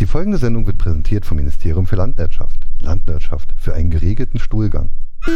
Die folgende Sendung wird präsentiert vom Ministerium für Landwirtschaft. Landwirtschaft für einen geregelten Stuhlgang. Es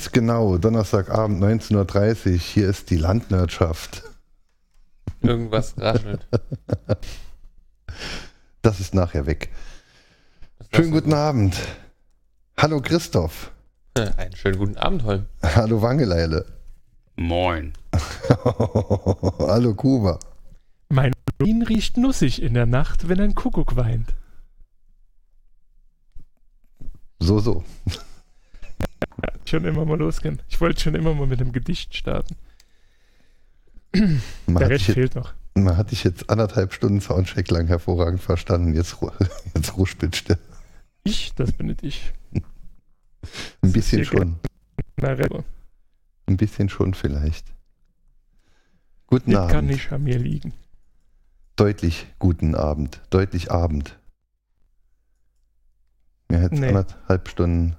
ganz genau, Donnerstagabend 19.30 Uhr. Hier ist die Landwirtschaft. Irgendwas raschelt. Das ist nachher weg. Schönen guten Abend. Hallo Christoph. Einen schönen guten Abend, Holm. Hallo Wangeleile. Moin. Hallo Kuba. Mein Urin riecht nussig in der Nacht, wenn ein Kuckuck weint. So, so. Schon immer mal losgehen. Ich wollte schon immer mal mit einem Gedicht starten. Man Der Rest dich, fehlt noch. man hat dich jetzt anderthalb Stunden Soundcheck lang hervorragend verstanden. Jetzt, jetzt du. Ich, das bin nicht ich. Ein bisschen schon. Ein bisschen schon vielleicht. Guten kann Abend. nicht an mir liegen. Deutlich guten Abend. Deutlich Abend. Wir haben jetzt Nee. anderthalb Stunden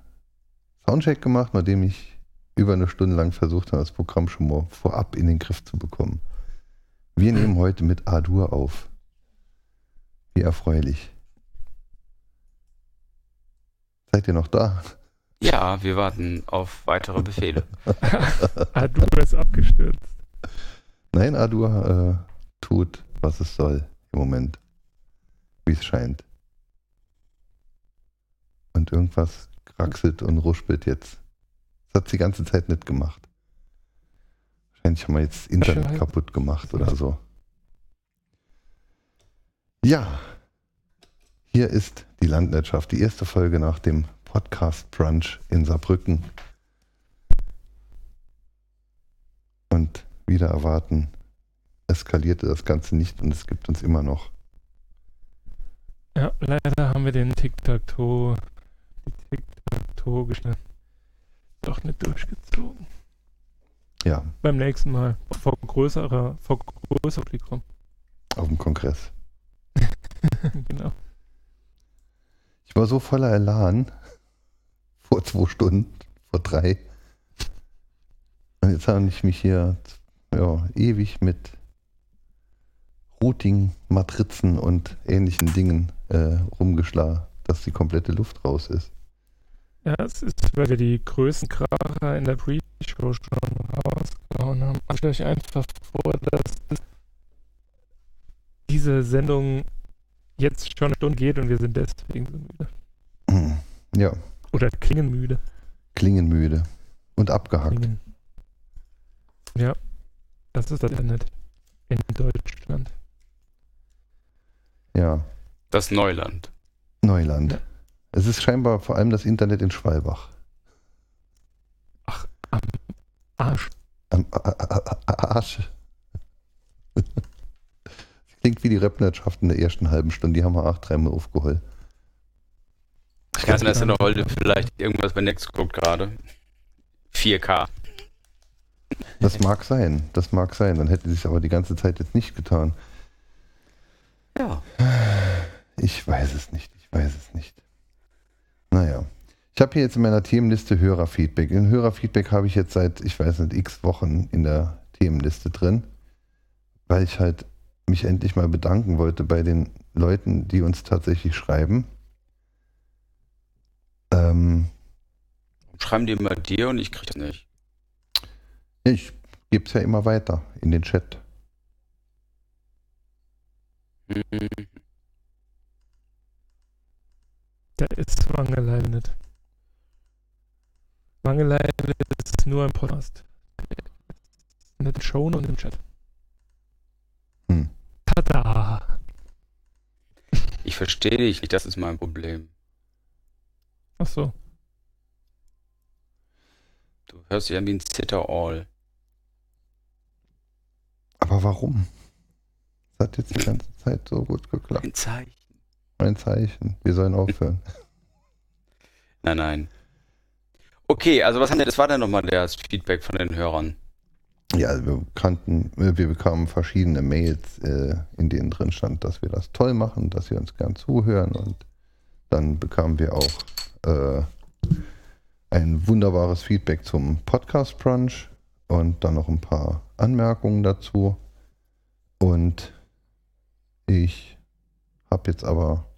Soundcheck gemacht, nachdem ich über eine Stunde lang versucht habe, das Programm schon mal vorab in den Griff zu bekommen. Wir nehmen heute mit A-Dur auf. Wie erfreulich. Seid ihr noch da? Ja, wir warten auf weitere Befehle. Du bist abgestürzt. Nein, A-Dur äh, tut, was es soll im Moment. Wie es scheint. Und irgendwas kraxelt und ruspelt jetzt. Das hat sie die ganze Zeit nicht gemacht. Wahrscheinlich haben wir jetzt das Internet kaputt gemacht oder so. Ja, hier ist die Landwirtschaft, die erste Folge nach dem Podcast Brunch in Saarbrücken. Und wieder erwarten, eskalierte das Ganze nicht und es gibt uns immer noch. Ja, leider haben wir den Tic-Tac-Toe, die Tic-Tac-Toe-Geschichte doch nicht durchgezogen. Ja, Beim nächsten Mal. Vor größerer, vor größerem Publikum. auf dem Kongress. genau. Ich war so voller Elan vor zwei Stunden, vor drei. Und jetzt habe ich mich hier ja, ewig mit Routing, Matrizen und ähnlichen Dingen äh, rumgeschlagen, dass die komplette Luft raus ist. Ja, es ist, weil wir die größten Kracher in der Pre-Show schon rausgehauen haben. Stellt euch einfach vor, dass das diese Sendung jetzt schon eine Stunde geht und wir sind deswegen so müde. Ja, Oder klingen müde. klingenmüde und abgehackt. Klingen. Ja, das ist das Internet in Deutschland. Ja, Das Neuland. Neuland. Ja. Es ist scheinbar vor allem das Internet in Schwalbach. Arsch. Am A- A- A- Arsch. Klingt wie die Rap-Wirtschaft in der ersten halben Stunde. Die haben wir auch dreimal aufgeholt. Ich kann dass in der Holde vielleicht irgendwas bei Next guckt gerade. 4K. Das mag sein. Das mag sein. Dann hätte sie es aber die ganze Zeit jetzt nicht getan. Ja. Ich weiß es nicht. Ich weiß es nicht. Naja. Ich habe hier jetzt in meiner Themenliste Hörerfeedback. In Hörerfeedback habe ich jetzt seit, ich weiß nicht, x Wochen in der Themenliste drin, weil ich halt mich endlich mal bedanken wollte bei den Leuten, die uns tatsächlich schreiben. Ähm, Schreiben die mal dir und ich krieg das nicht. ich gebe es ja immer weiter in den Chat. Mhm. Da ist Wangeleile nicht. Wangeleile ist nur im Podcast. In der Show und im Chat. Hm. Tada! Ich verstehe dich nicht, das ist mein Problem. Ach so. Du hörst dich an wie ein Zitter-All. Aber warum? Das hat jetzt die ganze Zeit so gut geklappt. Ein Zeichen. Ein Zeichen. Wir sollen aufhören. Nein, nein. Okay, also was haben denn, das war denn nochmal das Feedback von den Hörern? Ja, also wir kannten, wir bekamen verschiedene Mails, äh, in denen drin stand, dass wir das toll machen, dass sie uns gern zuhören und dann bekamen wir auch äh, ein wunderbares Feedback zum Podcast Brunch und dann noch ein paar Anmerkungen dazu. Und ich habe jetzt aber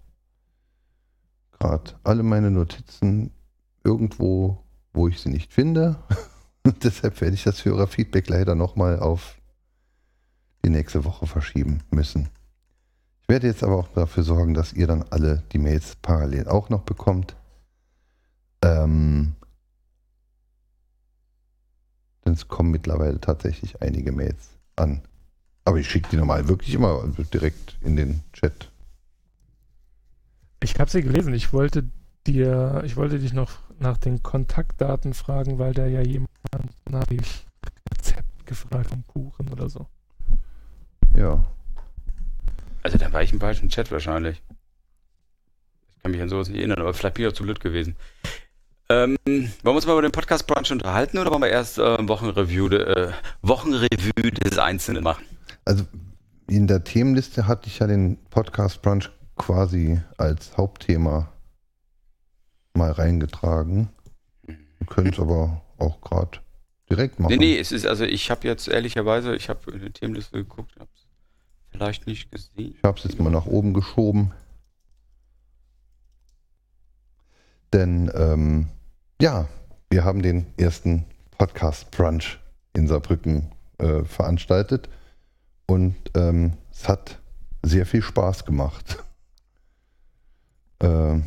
gerade alle meine Notizen irgendwo, wo ich sie nicht finde. Und deshalb werde ich das Hörerfeedback leider nochmal auf die nächste Woche verschieben müssen. Ich werde jetzt aber auch dafür sorgen, dass ihr dann alle die Mails parallel auch noch bekommt. Ähm, denn es kommen mittlerweile tatsächlich einige Mails an. Aber ich schicke die normal wirklich immer direkt in den Chat. Ich habe sie gelesen. Ich wollte dir, ich wollte dich noch nach den Kontaktdaten fragen, weil da ja jemand nach dem Rezept gefragt vom Kuchen oder so. Ja. Also dann war ich im falschen Chat wahrscheinlich. Ich kann mich an sowas nicht erinnern, aber vielleicht bin ich auch zu blöd gewesen. Ähm, wollen wir uns mal über den Podcast Brunch unterhalten oder wollen wir erst äh, Wochenreview, de, äh, Wochenreview des Einzelnen machen? Also in der Themenliste hatte ich ja den Podcast Brunch quasi als Hauptthema mal reingetragen. Wir können es aber auch gerade direkt machen. Nee, nee, es ist, also ich habe jetzt ehrlicherweise, ich habe in die Themenliste geguckt, habe es vielleicht nicht gesehen. Ich habe es jetzt mal nach oben geschoben. Denn ähm, ja, wir haben den ersten Podcast Brunch in Saarbrücken äh, veranstaltet und ähm, es hat sehr viel Spaß gemacht. Äh,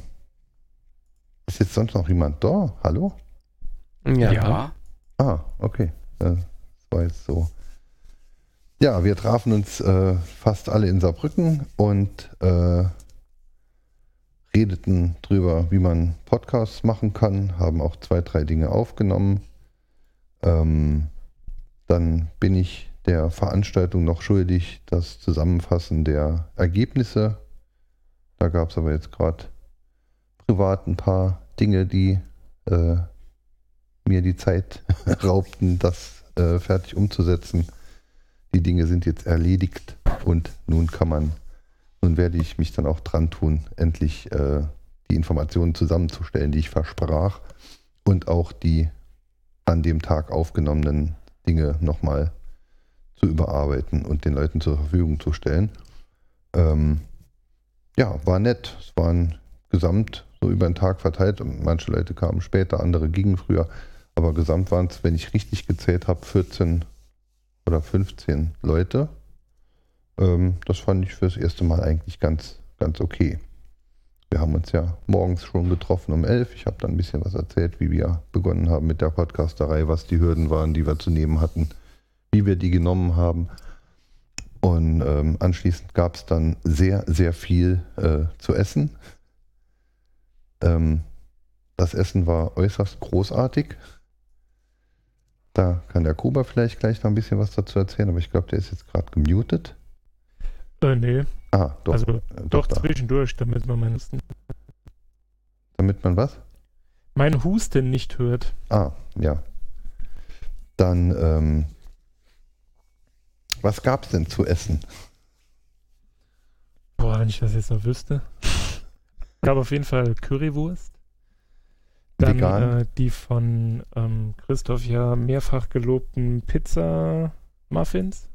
ist jetzt sonst noch jemand da? Hallo? Ja. Ja. Ah, okay. Das war jetzt so. Ja, wir trafen uns äh, fast alle in Saarbrücken und äh, redeten drüber, wie man Podcasts machen kann, haben auch zwei, drei Dinge aufgenommen. Ähm, dann bin ich der Veranstaltung noch schuldig, das Zusammenfassen der Ergebnisse. Da gab es aber jetzt gerade privat ein paar Dinge, die äh, mir die Zeit raubten, das äh, fertig umzusetzen. Die Dinge sind jetzt erledigt und nun kann man, nun werde ich mich dann auch dran tun, endlich äh, die Informationen zusammenzustellen, die ich versprach und auch die an dem Tag aufgenommenen Dinge nochmal zu überarbeiten und den Leuten zur Verfügung zu stellen. Ähm, ja, war nett. Es waren gesamt so über den Tag verteilt. Manche Leute kamen später, andere gingen früher. Aber gesamt waren es, wenn ich richtig gezählt habe, 14 oder 15 Leute. Ähm, das fand ich fürs erste Mal eigentlich ganz, ganz okay. Wir haben uns ja morgens schon getroffen um 11. Ich habe dann ein bisschen was erzählt, wie wir begonnen haben mit der Podcasterei, was die Hürden waren, die wir zu nehmen hatten, wie wir die genommen haben. Und ähm, anschließend gab es dann sehr, sehr viel äh, zu essen. Ähm, das Essen war äußerst großartig. Da kann der Kuba vielleicht gleich noch ein bisschen was dazu erzählen, aber ich glaube, der ist jetzt gerade gemutet. Äh, nee. Ah, doch. also äh, doch, da. zwischendurch, damit man meinen Husten, Damit man was? mein Husten nicht hört. Ah, ja. Dann, ähm, was gab es denn zu essen? Boah, wenn ich das jetzt noch wüsste. gab auf jeden Fall Currywurst. Dann Vegan? äh, die von ähm, Christoph ja mehrfach gelobten Pizza-Muffins.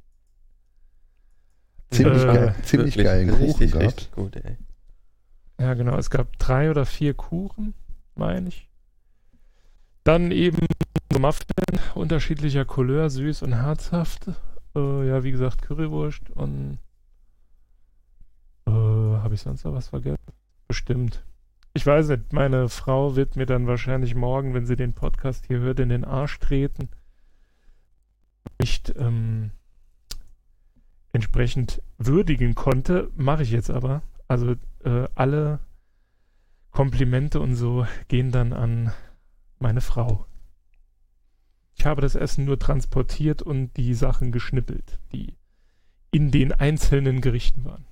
Ziemlich, Äh, geil, ziemlich geilen richtig, Kuchen gehabt. Richtig gut, ey. Ja, genau. Es gab drei oder vier Kuchen, meine ich. Dann eben so Muffin unterschiedlicher Couleur, süß und herzhaft. Äh, ja, wie gesagt, Currywurst und äh, habe ich sonst noch was vergessen? Bestimmt. Ich weiß nicht, meine Frau wird mir dann wahrscheinlich morgen, wenn sie den Podcast hier hört, in den Arsch treten. Nicht ähm, entsprechend würdigen konnte, mache ich jetzt aber. Also äh, alle Komplimente und so gehen dann an meine Frau. Ich habe das Essen nur transportiert und die Sachen geschnippelt, die in den einzelnen Gerichten waren.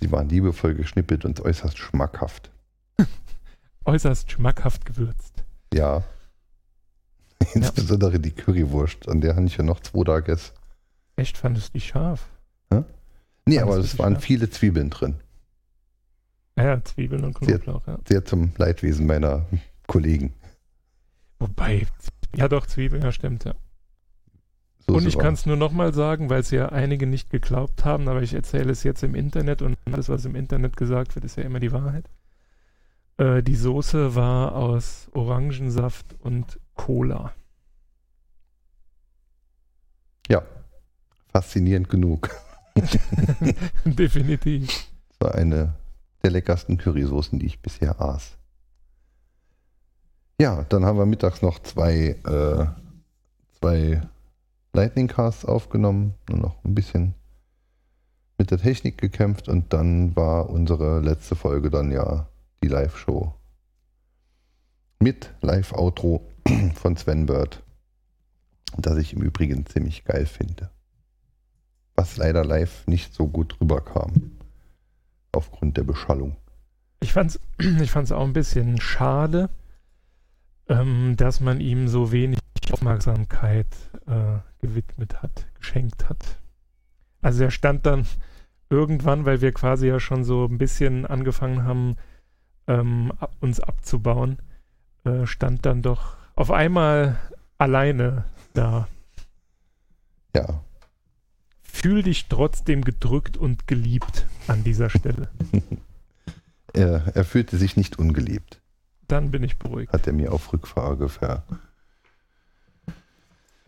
Sie waren liebevoll geschnippelt und äußerst schmackhaft. Äußerst schmackhaft gewürzt. Ja. Insbesondere die Currywurst, an der habe ich ja noch zwei Tage gegessen. Echt, fandest du die scharf? Nee, Fandest aber es waren scharf? viele Zwiebeln drin. Ah Ja, Zwiebeln und Knoblauch, ja. Sehr zum Leidwesen meiner Kollegen. Wobei, ja doch, Zwiebeln, ja stimmt, ja. So und ich kann es nur nochmal sagen, weil es ja einige nicht geglaubt haben, aber ich erzähle es jetzt im Internet und alles, was im Internet gesagt wird, ist ja immer die Wahrheit. Äh, die Soße war aus Orangensaft und Cola. Ja. Faszinierend genug. Definitiv. Das war eine der leckersten Currysoßen, die ich bisher aß. Ja, dann haben wir mittags noch zwei, äh, zwei Lightning Casts aufgenommen, nur noch ein bisschen mit der Technik gekämpft und dann war unsere letzte Folge dann ja die Live-Show. Mit Live-Outro von Sven Bird, das ich im Übrigen ziemlich geil finde. Was leider live nicht so gut rüberkam aufgrund der Beschallung. Ich fand's, ich fand's auch ein bisschen schade, ähm, dass man ihm so wenig Aufmerksamkeit äh, gewidmet hat, geschenkt hat. Also er stand dann irgendwann, weil wir quasi ja schon so ein bisschen angefangen haben, ähm, ab, uns abzubauen, äh, stand dann doch auf einmal alleine da. Ja, Fühl dich trotzdem gedrückt und geliebt an dieser Stelle. er, er fühlte sich nicht ungeliebt, Dann bin ich beruhigt. hat er mir auf Rückfrage ver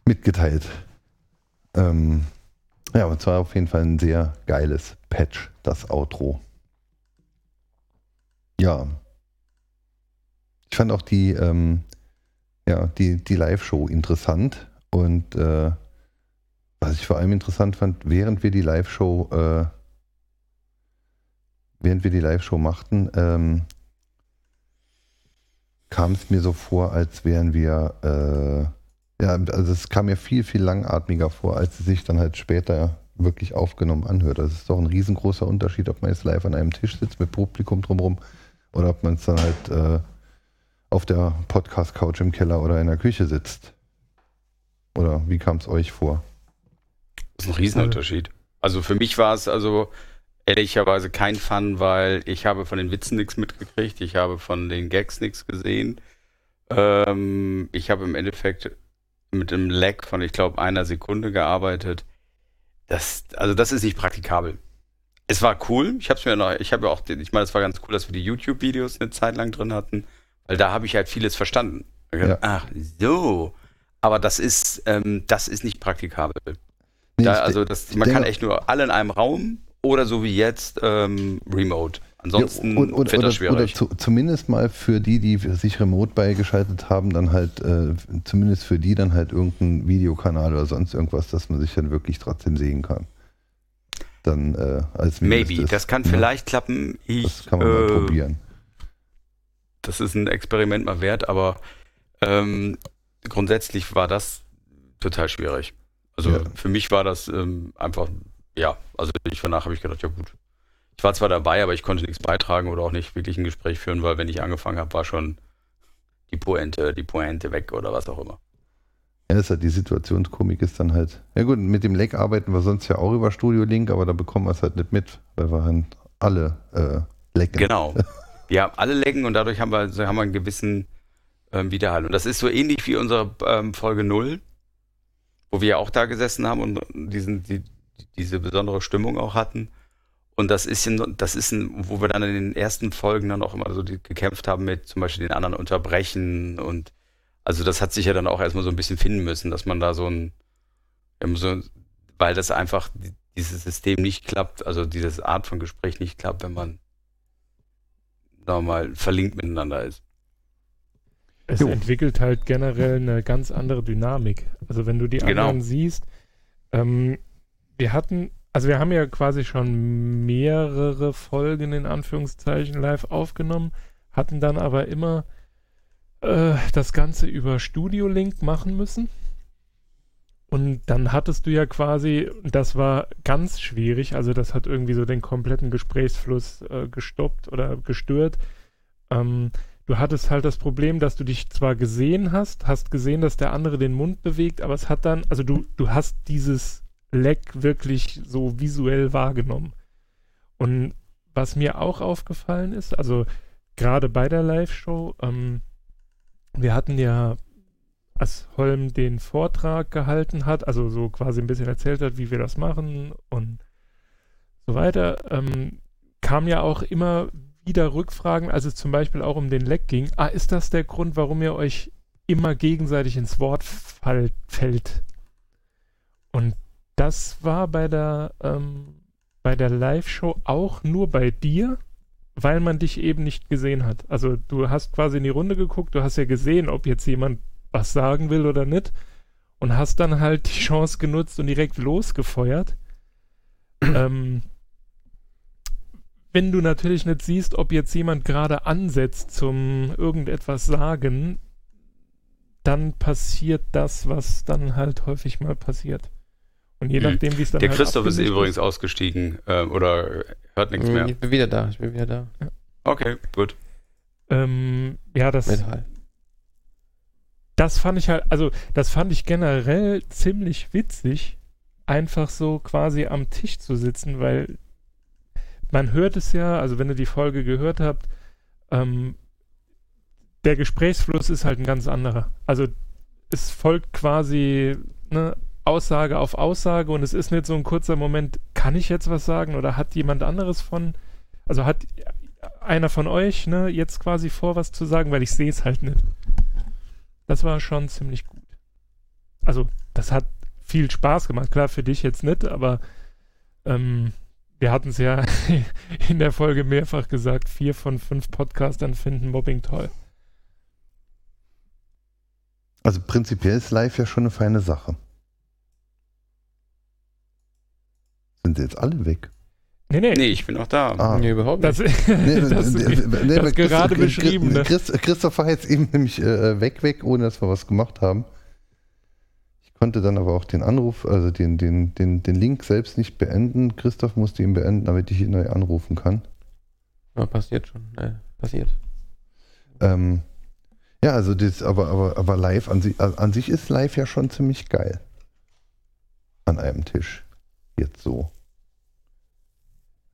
mitgeteilt. Ähm, ja, und zwar auf jeden Fall ein sehr geiles Patch, das Outro. Ja. Ich fand auch die, ähm, ja, die, die Live-Show interessant und äh, was ich vor allem interessant fand, während wir die Live-Show, äh, während wir die Live-Show machten, ähm, kam es mir so vor, als wären wir, äh, ja, also es kam mir viel, viel langatmiger vor, als es sich dann halt später wirklich aufgenommen anhört. Das ist doch ein riesengroßer Unterschied, ob man jetzt live an einem Tisch sitzt mit Publikum drumherum oder ob man es dann halt äh, auf der Podcast-Couch im Keller oder in der Küche sitzt. Oder wie kam es euch vor? Das ist ein Riesenunterschied. Also für mich war es also ehrlicherweise kein Fun, weil ich habe von den Witzen nichts mitgekriegt, ich habe von den Gags nichts gesehen. Ähm, ich habe im Endeffekt mit einem Lag von, ich glaube, einer Sekunde gearbeitet. Das, also das ist nicht praktikabel. Es war cool. Ich habe mir noch, ich habe ja auch, ich meine, es war ganz cool, dass wir die YouTube-Videos eine Zeit lang drin hatten, weil da habe ich halt vieles verstanden. Ja. Ach so. Aber das ist, ähm, das ist nicht praktikabel. Nee, Da, also das, man kann echt nur alle in einem Raum oder so wie jetzt ähm, remote. Ansonsten Ja, und- und- wird oder, oder zu, zumindest mal für die, die sich remote beigeschaltet haben, dann halt, äh, zumindest für die dann halt irgendein Videokanal oder sonst irgendwas, dass man sich dann wirklich trotzdem sehen kann. Dann äh, als Maybe, das kann Ja, vielleicht klappen. Ich, Das kann man mal äh, probieren. Das ist ein Experiment mal wert, aber ähm, grundsätzlich war das total schwierig. Also Ja. für mich war das ähm, einfach, ja, also ich danach habe ich gedacht, ja gut. Ich war zwar dabei, aber ich konnte nichts beitragen oder auch nicht wirklich ein Gespräch führen, weil wenn ich angefangen habe, war schon die Pointe, die Pointe weg oder was auch immer. Ja, das ist halt die Situationskomik ist dann halt. Ja gut, mit dem Leck arbeiten wir sonst ja auch über Studio Link, aber da bekommen wir es halt nicht mit, weil wir halt alle äh, lecken. Genau. Ja, alle lecken und dadurch haben wir, haben wir einen gewissen ähm, Widerhall. Und das ist so ähnlich wie unsere ähm, Folge 0, wo wir ja auch da gesessen haben und diesen, die, diese besondere Stimmung auch hatten. Und das ist, ein, das ist ein, wo wir dann in den ersten Folgen dann auch immer so die, gekämpft haben mit zum Beispiel den anderen unterbrechen und also das hat sich ja dann auch erstmal so ein bisschen finden müssen, dass man da so ein, so, weil das einfach die- dieses System nicht klappt, also diese Art von Gespräch nicht klappt, wenn man sagen wir mal, verlinkt miteinander ist. Es Jo. entwickelt halt generell eine ganz andere Dynamik. Also wenn du die Genau. anderen siehst, ähm, wir hatten, also wir haben ja quasi schon mehrere Folgen in Anführungszeichen live aufgenommen, hatten dann aber immer äh, das Ganze über Studio Link machen müssen. Und dann hattest du ja quasi, das war ganz schwierig, also das hat irgendwie so den kompletten Gesprächsfluss äh, gestoppt oder gestört. Ähm, du hattest halt das Problem, dass du dich zwar gesehen hast, hast gesehen, dass der andere den Mund bewegt, aber es hat dann, also du, du hast dieses Leck wirklich so visuell wahrgenommen. Und was mir auch aufgefallen ist, also gerade bei der Live-Show, ähm, wir hatten ja als Holm den Vortrag gehalten hat, also so quasi ein bisschen erzählt hat, wie wir das machen und so weiter, ähm, kam ja auch immer wieder Rückfragen, als es zum Beispiel auch um den Leck ging. Ah, ist das der Grund, warum ihr euch immer gegenseitig ins Wort fällt? Und das war bei der, ähm, bei der Live-Show auch nur bei dir, weil man dich eben nicht gesehen hat. Also du hast quasi in die Runde geguckt, du hast ja gesehen, ob jetzt jemand was sagen will oder nicht. Und hast dann halt die Chance genutzt und direkt losgefeuert. ähm, wenn du natürlich nicht siehst, ob jetzt jemand gerade ansetzt zum irgendetwas sagen, dann passiert das, was dann halt häufig mal passiert. Und je Hm. nachdem, wie es dann Der halt Christoph ist übrigens ausgestiegen äh, oder hört nichts mehr. Ich bin wieder da, ich bin wieder da. Okay, gut. Ähm, ja, das, Metall. das fand ich halt, also das fand ich generell ziemlich witzig, einfach so quasi am Tisch zu sitzen, weil man hört es ja, also wenn ihr die Folge gehört habt, ähm, der Gesprächsfluss ist halt ein ganz anderer. Also es folgt quasi ne, Aussage auf Aussage und es ist nicht so ein kurzer Moment, kann ich jetzt was sagen oder hat jemand anderes von, also hat einer von euch ne, jetzt quasi vor, was zu sagen, weil ich sehe es halt nicht. Das war schon ziemlich gut. Also, das hat viel Spaß gemacht. Klar, für dich jetzt nicht, aber ähm, wir hatten es ja in der Folge mehrfach gesagt, vier von fünf Podcastern finden Mobbing toll. Also prinzipiell ist live ja schon eine feine Sache. Sind sie jetzt alle weg? Nee, nee, Nee, ich bin auch da. Ah. Nee, überhaupt das, nicht. Nee, das, nee, nee, das gerade Christ- beschrieben, ne? Christ- Christoph war jetzt eben nämlich äh, weg, weg, ohne dass wir was gemacht haben. Ich konnte dann aber auch den Anruf, also den, den, den, den Link selbst nicht beenden. Christoph musste ihn beenden, damit ich ihn neu anrufen kann. Ja, passiert schon. Äh, passiert. Ähm, ja, also das, aber, aber, aber live an, sich- an sich ist live ja schon ziemlich geil. An einem Tisch. Jetzt so.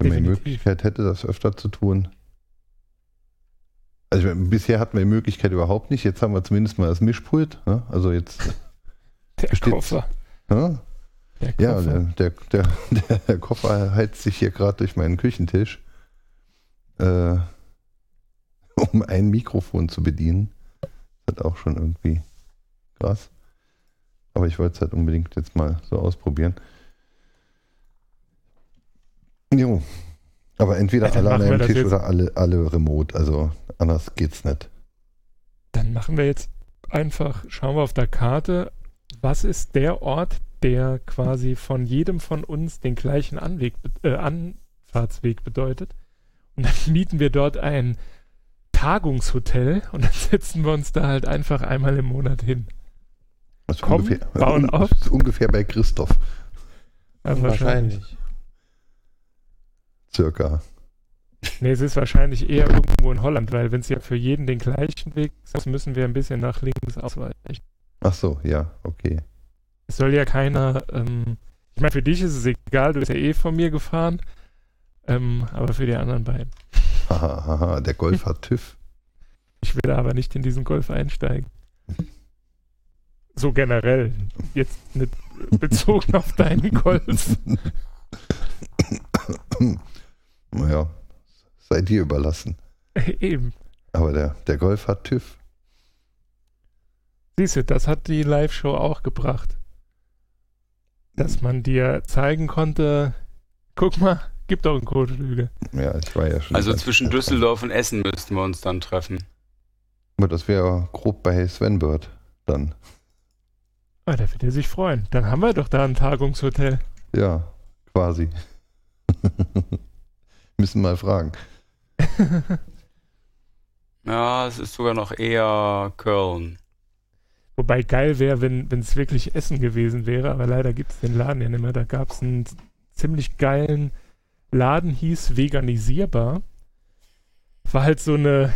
Wenn man die. Möglichkeit hätte, das öfter zu tun. Also meine, bisher hatten wir die Möglichkeit überhaupt nicht. Jetzt haben wir zumindest mal das Mischpult. Ne? Also jetzt. der Koffer. Ne? Der Ja, Koffer. der, der, der, der Koffer heizt sich hier gerade durch meinen Küchentisch, äh, um ein Mikrofon zu bedienen. Das hat auch schon irgendwie krass. Aber ich wollte es halt unbedingt jetzt mal so ausprobieren. Jo. Aber entweder Ja, alle an einem Tisch oder alle, alle remote. Also anders geht's nicht. Dann machen wir jetzt einfach, schauen wir auf der Karte, was ist der Ort, der quasi von jedem von uns den gleichen Anweg, äh, Anfahrtsweg bedeutet. Und dann mieten wir dort ein Tagungshotel und dann setzen wir uns da halt einfach einmal im Monat hin. Das ist Komm, ungefähr, bauen auf. ungefähr bei Christoph. Ja, Wahrscheinlich. Circa. Nee, es ist wahrscheinlich eher irgendwo in Holland, weil wenn es ja für jeden den gleichen Weg ist, müssen wir ein bisschen nach links ausweichen. Ach so, ja, okay. Es soll ja keiner, ähm, ich meine, für dich ist es egal, du bist ja eh von mir gefahren, ähm, aber für die anderen beiden. Haha, haha, der Golf hat TÜV. Ich will aber nicht in diesen Golf einsteigen. So generell, jetzt nicht bezogen auf deinen Golf. naja, sei dir überlassen. Eben. Aber der, der Golf hat TÜV. Siehst du, das hat die Live-Show auch gebracht. Dass man dir zeigen konnte, guck mal, gibt doch einen Kotflügel. Ja, ich war ja schon. Also zwischen. Düsseldorf und Essen müssten wir uns dann treffen. Aber das wäre grob bei Sven Bird dann. Ah, da wird er sich freuen. Dann haben wir doch da ein Tagungshotel. Ja, quasi. Müssen mal fragen. Ja, es ist sogar noch eher Köln. Wobei geil wäre, wenn es wirklich Essen gewesen wäre, aber leider gibt es den Laden ja nicht mehr. Da gab es einen ziemlich geilen Laden, hieß Veganisierbar. War halt so eine,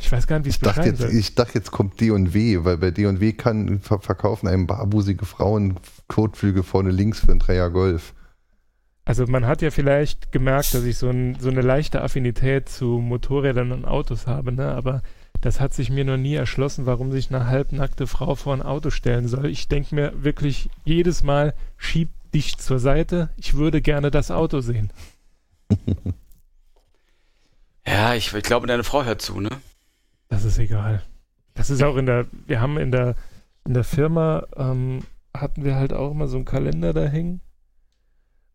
ich weiß gar nicht, wie es Ich dachte, beschreiben jetzt, soll. ich dachte, jetzt kommt D&W, weil bei D&W kann ver verkaufen einem barbusige Frauen Kotflüge vorne links für ein Dreier Golf. Also man hat ja vielleicht gemerkt, dass ich so, ein, so eine leichte Affinität zu Motorrädern und Autos habe, ne? aber das hat sich mir noch nie erschlossen, warum sich eine halbnackte Frau vor ein Auto stellen soll. Ich denke mir wirklich jedes Mal, schieb dich zur Seite, ich würde gerne das Auto sehen. Ja, ich, ich glaube, deine Frau hört zu, ne? Das ist egal. Das ist auch in der, wir haben in der, in der Firma, ähm, hatten wir halt auch immer so einen Kalender da hängen.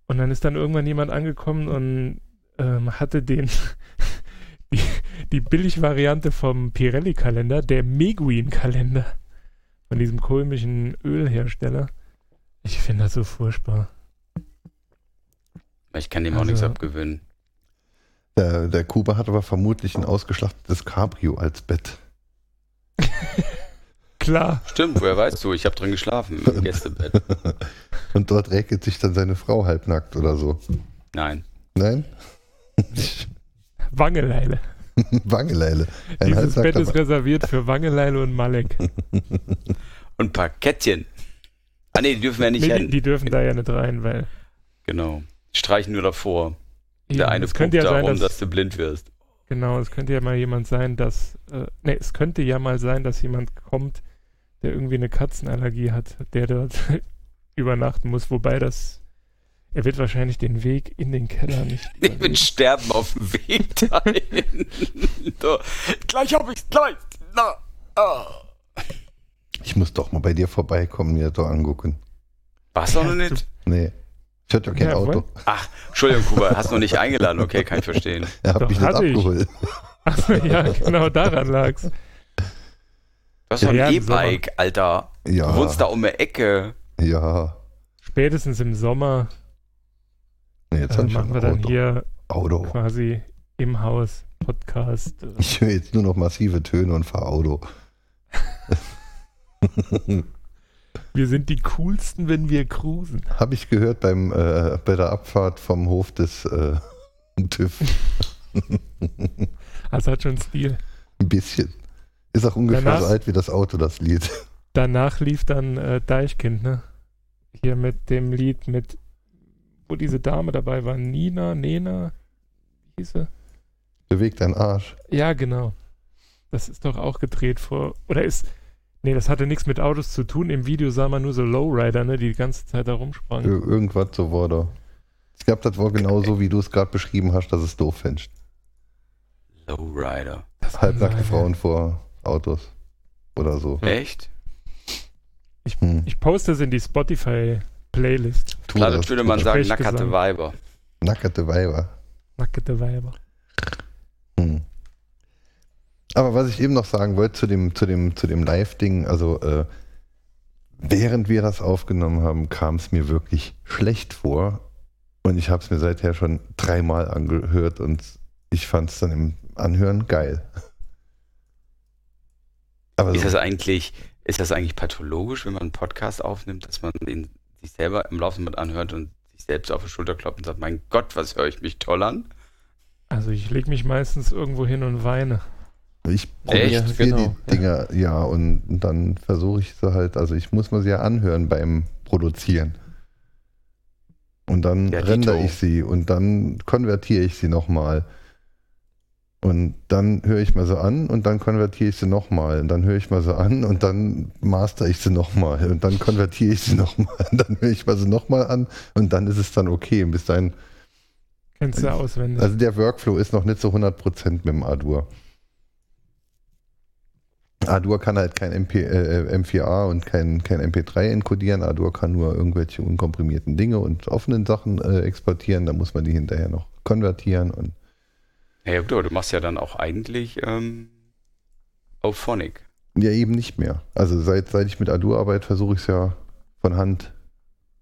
Und dann ist dann irgendwann jemand angekommen und ähm, hatte den, die, die Billigvariante vom Pirelli-Kalender, der Meguin-Kalender. Von diesem komischen Ölhersteller. Ich finde das so furchtbar. Ich kann dem auch Also- nichts abgewöhnen. Der, der Kuba hat aber vermutlich ein ausgeschlachtetes Cabrio als Bett. Klar. Stimmt, woher weißt du? Ich habe drin geschlafen im Gästebett. Und dort räkelt sich dann seine Frau halbnackt oder so. Nein. Nein? Wangeleile. Wangeleile. Ein Dieses Bett ist reserviert für Wangeleile und Malek. Und Parkettchen. Ah nee, die dürfen wir nicht Nee, die, hin. die dürfen da ja nicht rein, weil. Genau. Streichen nur davor. Eben, Der eine könnte ja darum, sein, dass, dass du blind wirst. genau, es könnte ja mal jemand sein, dass, äh, ne, es könnte ja mal sein, dass jemand kommt, der irgendwie eine Katzenallergie hat, der dort übernachten muss, wobei das, er wird wahrscheinlich den Weg in den Keller nicht Ich bin sterben auf dem Weg dahin. so. Gleich hab ich's, gleich. Na. Ah. Ich muss doch mal bei dir vorbeikommen, mir doch angucken. Warst du noch nicht? Nee. Ich hatte doch kein Ja, Auto. Ach, Entschuldigung, Kuba, hast du noch nicht eingeladen. Okay, kann ich verstehen. Er hat Doch, mich nicht hatte ich. abgeholt. Achso, ja, genau daran lag's. Du hast doch Ja, ein. E-Bike, Alter. Ja. Du wohnst da um die Ecke. Ja. Spätestens im Sommer Nee, jetzt äh, machen wir dann Auto. hier Auto. quasi im Haus Podcast. Äh, Ich höre jetzt nur noch massive Töne und fahre Auto. wir sind die coolsten, wenn wir cruisen. Habe ich gehört beim, äh, bei der Abfahrt vom Hof des äh, TÜV. Also hat schon Stil. Ein bisschen. Ist auch ungefähr Danach- so alt wie das Auto, das Lied. Danach lief dann äh, Deichkind, ne? Hier mit dem Lied mit, wo diese Dame dabei war, Nina, Nena, wie hieß sie? Bewegt dein Arsch. Ja, genau. Das ist doch auch gedreht vor, oder ist, nee, das hatte nichts mit Autos zu tun. Im Video sah man nur so Lowrider, ne, die die ganze Zeit da rumsprangen. Ir irgendwas so war da. Ich glaube, das war genauso, wie du es gerade beschrieben hast, dass es doof findest. Lowrider. Halbnackte. Frauen vor Autos. Oder so. Echt? Hm. Ich poste es in die Spotify-Playlist. Tu Klar, das, das würde man sagen, nackerte Weiber. Nackerte Weiber. Nackte Weiber. Hm. Aber was ich eben noch sagen wollte zu dem, zu dem, zu dem Live-Ding, also äh, während wir das aufgenommen haben, kam es mir wirklich schlecht vor. Und ich habe es mir seither schon dreimal angehört und ich fand es dann im Anhören geil. Aber Ist so, das eigentlich, ist das eigentlich pathologisch, wenn man einen Podcast aufnimmt, dass man den sich selber im Laufen mit anhört und sich selbst auf die Schulter klopft und sagt, mein Gott, was höre ich mich toll an? Also ich lege mich meistens irgendwo hin und weine. ich Echt? produziere Genau, die Dinger, ja, und dann versuche ich sie halt, also ich muss mir sie ja anhören beim Produzieren. Und dann Ja, rendere ich sie und dann konvertiere ich sie nochmal. Und dann höre ich mal so an und dann konvertiere ich sie nochmal. Und dann höre ich mal so an und dann master ich sie nochmal. Und dann konvertiere ich sie nochmal. Und dann höre ich mal so nochmal an und dann ist es dann okay. Und bis dahin, Kennst du auswendig. also der Workflow ist noch nicht so 100% mit dem Adur. Adur kann halt kein MP, äh, M4A und kein, kein MP3 enkodieren. Adur kann nur irgendwelche unkomprimierten Dinge und offenen Sachen äh, exportieren. Da muss man die hinterher noch konvertieren. Und Ja, du, du machst ja dann auch eigentlich ähm, Auphonic. ja, eben nicht mehr. Also seit, seit ich mit Adur arbeite, versuche ich es ja von Hand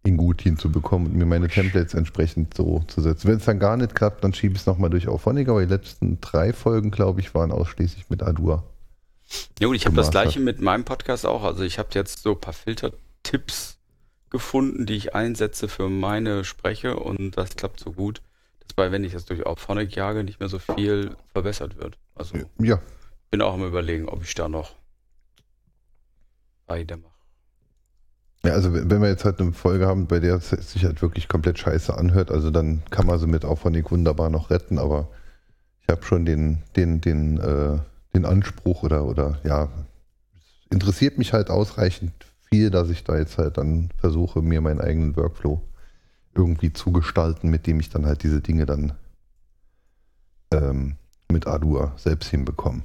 ihn gut hinzubekommen und mir meine Templates entsprechend so zu setzen. Wenn es dann gar nicht klappt, dann schiebe ich es nochmal durch Auphonic, aber die letzten drei Folgen, glaube ich, waren ausschließlich mit Adur. Ja gut, ich habe das gleiche mit meinem Podcast auch. Also ich habe jetzt so ein paar Filtertipps gefunden, die ich einsetze für meine Spreche und das klappt so gut, dass bei, wenn ich das durch Auphonic jage, nicht mehr so viel verbessert wird. Also Ja, bin auch am überlegen, ob ich da noch weitermache. Ja, also wenn wir jetzt halt eine Folge haben, bei der es sich halt wirklich komplett scheiße anhört, also dann kann man sie mit Auphonic wunderbar noch retten, aber ich habe schon den, den, den, äh, den Anspruch oder, oder ja, es interessiert mich halt ausreichend viel, dass ich da jetzt halt dann versuche, mir meinen eigenen Workflow irgendwie zu gestalten, mit dem ich dann halt diese Dinge dann ähm, mit Adur selbst hinbekomme.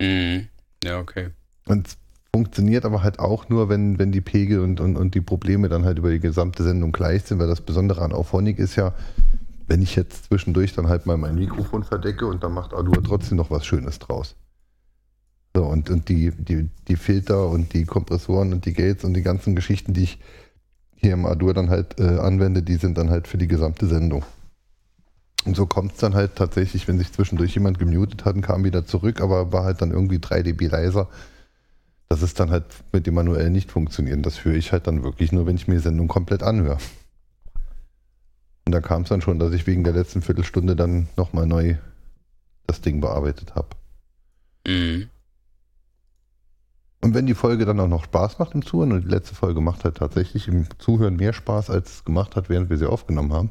Mhm. Ja, okay. Und es funktioniert aber halt auch nur, wenn, wenn die Pegel und, und, und die Probleme dann halt über die gesamte Sendung gleich sind, weil das Besondere an Auphonic ist ja, wenn ich jetzt zwischendurch dann halt mal mein Mikrofon verdecke und dann macht Adur trotzdem noch was Schönes draus. So, und, und die, die, die Filter und die Kompressoren und die Gates und die ganzen Geschichten, die ich hier im Adur dann halt äh, anwende, die sind dann halt für die gesamte Sendung. Und so kommt es dann halt tatsächlich, wenn sich zwischendurch jemand gemutet hat und kam wieder zurück, aber war halt dann irgendwie 3 dB leiser. Das ist dann halt mit dem manuell nicht funktionieren. Das höre ich halt dann wirklich nur, wenn ich mir die Sendung komplett anhöre. Und da kam es dann schon, dass ich wegen der letzten Viertelstunde dann nochmal neu das Ding bearbeitet habe. Mhm. Und wenn die Folge dann auch noch Spaß macht im Zuhören, und die letzte Folge macht halt tatsächlich im Zuhören mehr Spaß, als es gemacht hat, während wir sie aufgenommen haben,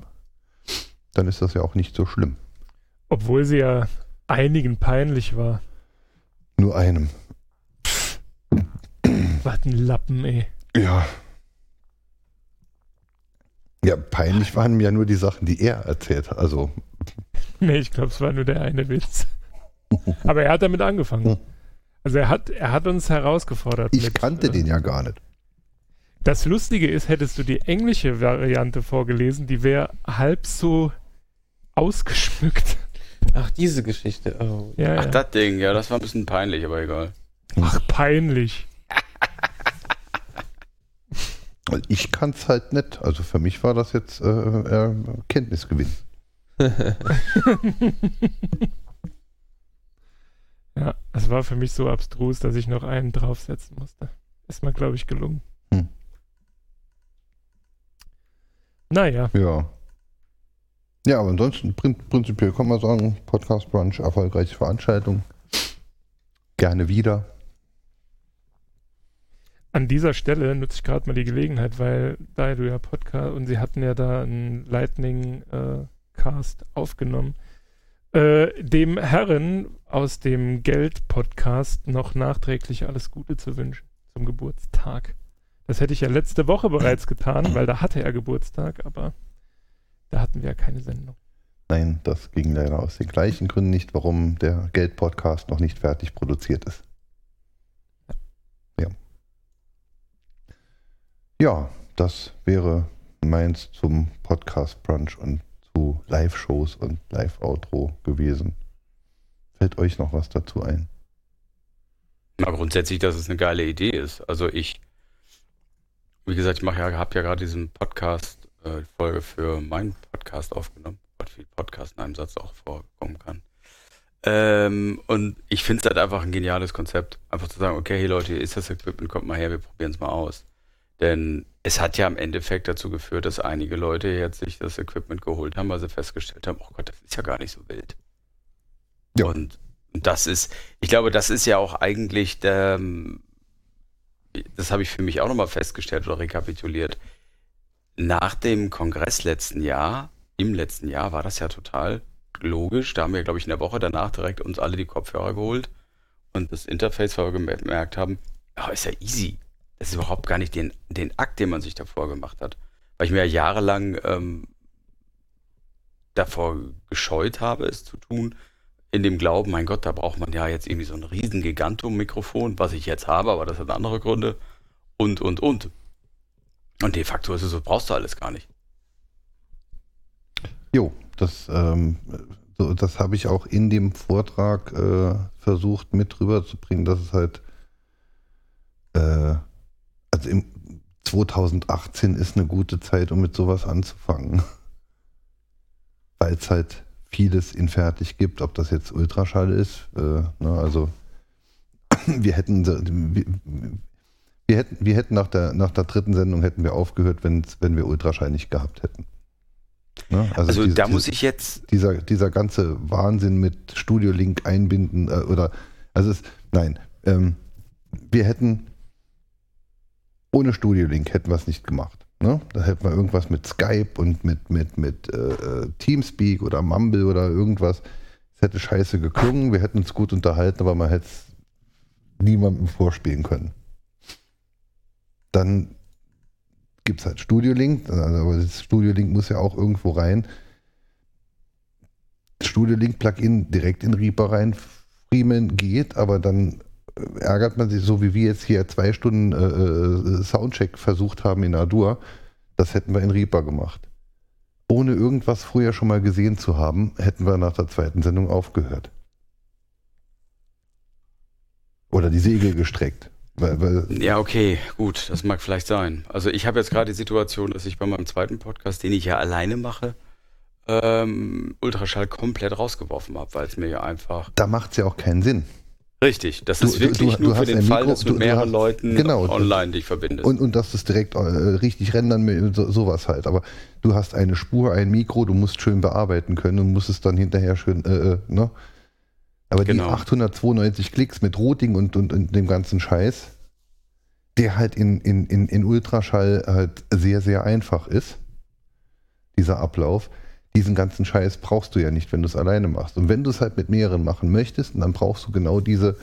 dann ist das ja auch nicht so schlimm. Obwohl sie ja einigen peinlich war. Nur einem. Was ein Lappen, ey. Ja. Ja, peinlich waren mir ja nur die Sachen, die er erzählt hat. Also, Nee, ich glaube, es war nur der eine Witz. Aber er hat damit angefangen. Also er hat, er hat uns herausgefordert. ich mit, kannte äh, den ja gar nicht. Das Lustige ist, hättest du die englische Variante vorgelesen, die wäre halb so ausgeschmückt. Ach, diese Geschichte. Oh. Ja, Ach, ja. das Ding, ja, das war ein bisschen peinlich, aber egal. Ach, peinlich. Weil Ich kann es halt nicht. Also für mich war das jetzt äh, äh, Kenntnisgewinn. Ja, es war für mich so abstrus, dass ich noch einen draufsetzen musste. Ist mir, glaube ich, gelungen. Hm. Naja, Ja. Ja, aber ansonsten prin prinzipiell kann man sagen, Podcast Brunch, erfolgreiche Veranstaltung. Gerne wieder. an dieser Stelle nutze ich gerade mal die Gelegenheit, weil da du ja Podcast und sie hatten ja da einen Lightning-Cast aufgenommen, äh, dem Herren aus dem Geld-Podcast noch nachträglich alles Gute zu wünschen zum Geburtstag. Das hätte ich ja letzte Woche bereits getan, weil da hatte er Geburtstag, aber da hatten wir ja keine Sendung. Nein, das ging leider aus den gleichen Gründen nicht, warum der Geld-Podcast noch nicht fertig produziert ist. Ja. Ja, das wäre meins zum Podcast Brunch und zu Live-Shows und Live-Outro gewesen. Fällt euch noch was dazu ein? Na, grundsätzlich, dass es eine geile Idee ist. Also ich, wie gesagt, ich mache ja, habe ja gerade diesen Podcast, äh, Folge für meinen Podcast aufgenommen. Gott, wie Podcast in einem Satz auch vorkommen kann. Ähm, und ich finde es halt einfach ein geniales Konzept. Einfach zu sagen, okay, hey Leute, hier ist das Equipment, kommt mal her, wir probieren es mal aus. Denn es hat ja im Endeffekt dazu geführt, dass einige Leute jetzt sich das Equipment geholt haben, weil sie festgestellt haben, oh Gott, das ist ja gar nicht so wild. Ja. Und das ist, ich glaube, das ist ja auch eigentlich der, das habe ich für mich auch nochmal festgestellt oder rekapituliert. Nach dem Kongress letzten Jahr, im letzten Jahr war das ja total logisch. Da haben wir, glaube ich, in der Woche danach direkt uns alle die Kopfhörer geholt und das Interface, weil wir gemerkt haben, ja, ist ja easy. Das ist überhaupt gar nicht den, den Akt, den man sich davor gemacht hat. Weil ich mir ja jahrelang ähm, davor gescheut habe, es zu tun, in dem Glauben, mein Gott, da braucht man ja jetzt irgendwie so ein riesen Gigantum-Mikrofon, was ich jetzt habe, aber das hat andere Gründe. Und, und, und. Und de facto ist es so, brauchst du alles gar nicht. Jo, das, ähm, so, das habe ich auch in dem Vortrag äh, versucht mit rüberzubringen, dass es halt, äh, also im, 2018 ist eine gute Zeit, um mit sowas anzufangen. Weil es halt vieles in fertig gibt, ob das jetzt Ultraschall ist. Äh, ne, also wir hätten, wir, wir hätten, wir hätten nach der, nach der dritten Sendung hätten wir aufgehört, wenn, wenn wir Ultraschall nicht gehabt hätten. Ne? Also, also diese, da muss ich jetzt. Dieser, dieser ganze Wahnsinn mit Studio Link einbinden äh, oder, also es, nein, ähm, wir hätten ohne Studio Link hätten wir es nicht gemacht. Ne? Da hätten wir irgendwas mit Skype und mit, mit, mit äh, äh Teamspeak oder Mumble oder irgendwas. Es hätte scheiße geklungen, wir hätten uns gut unterhalten, aber man hätte es niemandem vorspielen können. Dann gibt es halt Studio Link, aber das Studio Link muss ja auch irgendwo rein. Studio Link Plugin direkt in Reaper rein friemeln geht, aber dann ärgert man sich, so wie wir jetzt hier zwei Stunden äh, äh, Soundcheck versucht haben in Adur, das hätten wir in Reaper gemacht. Ohne irgendwas früher schon mal gesehen zu haben, hätten wir nach der zweiten Sendung aufgehört. Oder die Segel gestreckt. Weil, weil ja, okay, gut, das mag vielleicht sein. Also ich habe jetzt gerade die Situation, dass ich bei meinem zweiten Podcast, den ich ja alleine mache, ähm, Ultraschall komplett rausgeworfen habe, weil es mir ja einfach. Da macht es ja auch keinen Sinn. Richtig, das du, ist wirklich du, du, nur für den Fall, Mikro, dass du mit mehreren hast, Leuten genau, online dich verbindest. Und, und dass du es direkt äh, richtig rendern, so, sowas halt. Aber du hast eine Spur, ein Mikro, du musst schön bearbeiten können und musst es dann hinterher schön, äh, äh ne? Aber genau. die 892 Klicks mit Routing und, und, und, dem ganzen Scheiß, der halt in, in, in, in Ultraschall halt sehr, sehr einfach ist, dieser Ablauf, diesen ganzen Scheiß brauchst du ja nicht, wenn du es alleine machst. Und wenn du es halt mit mehreren machen möchtest, dann brauchst du genau diese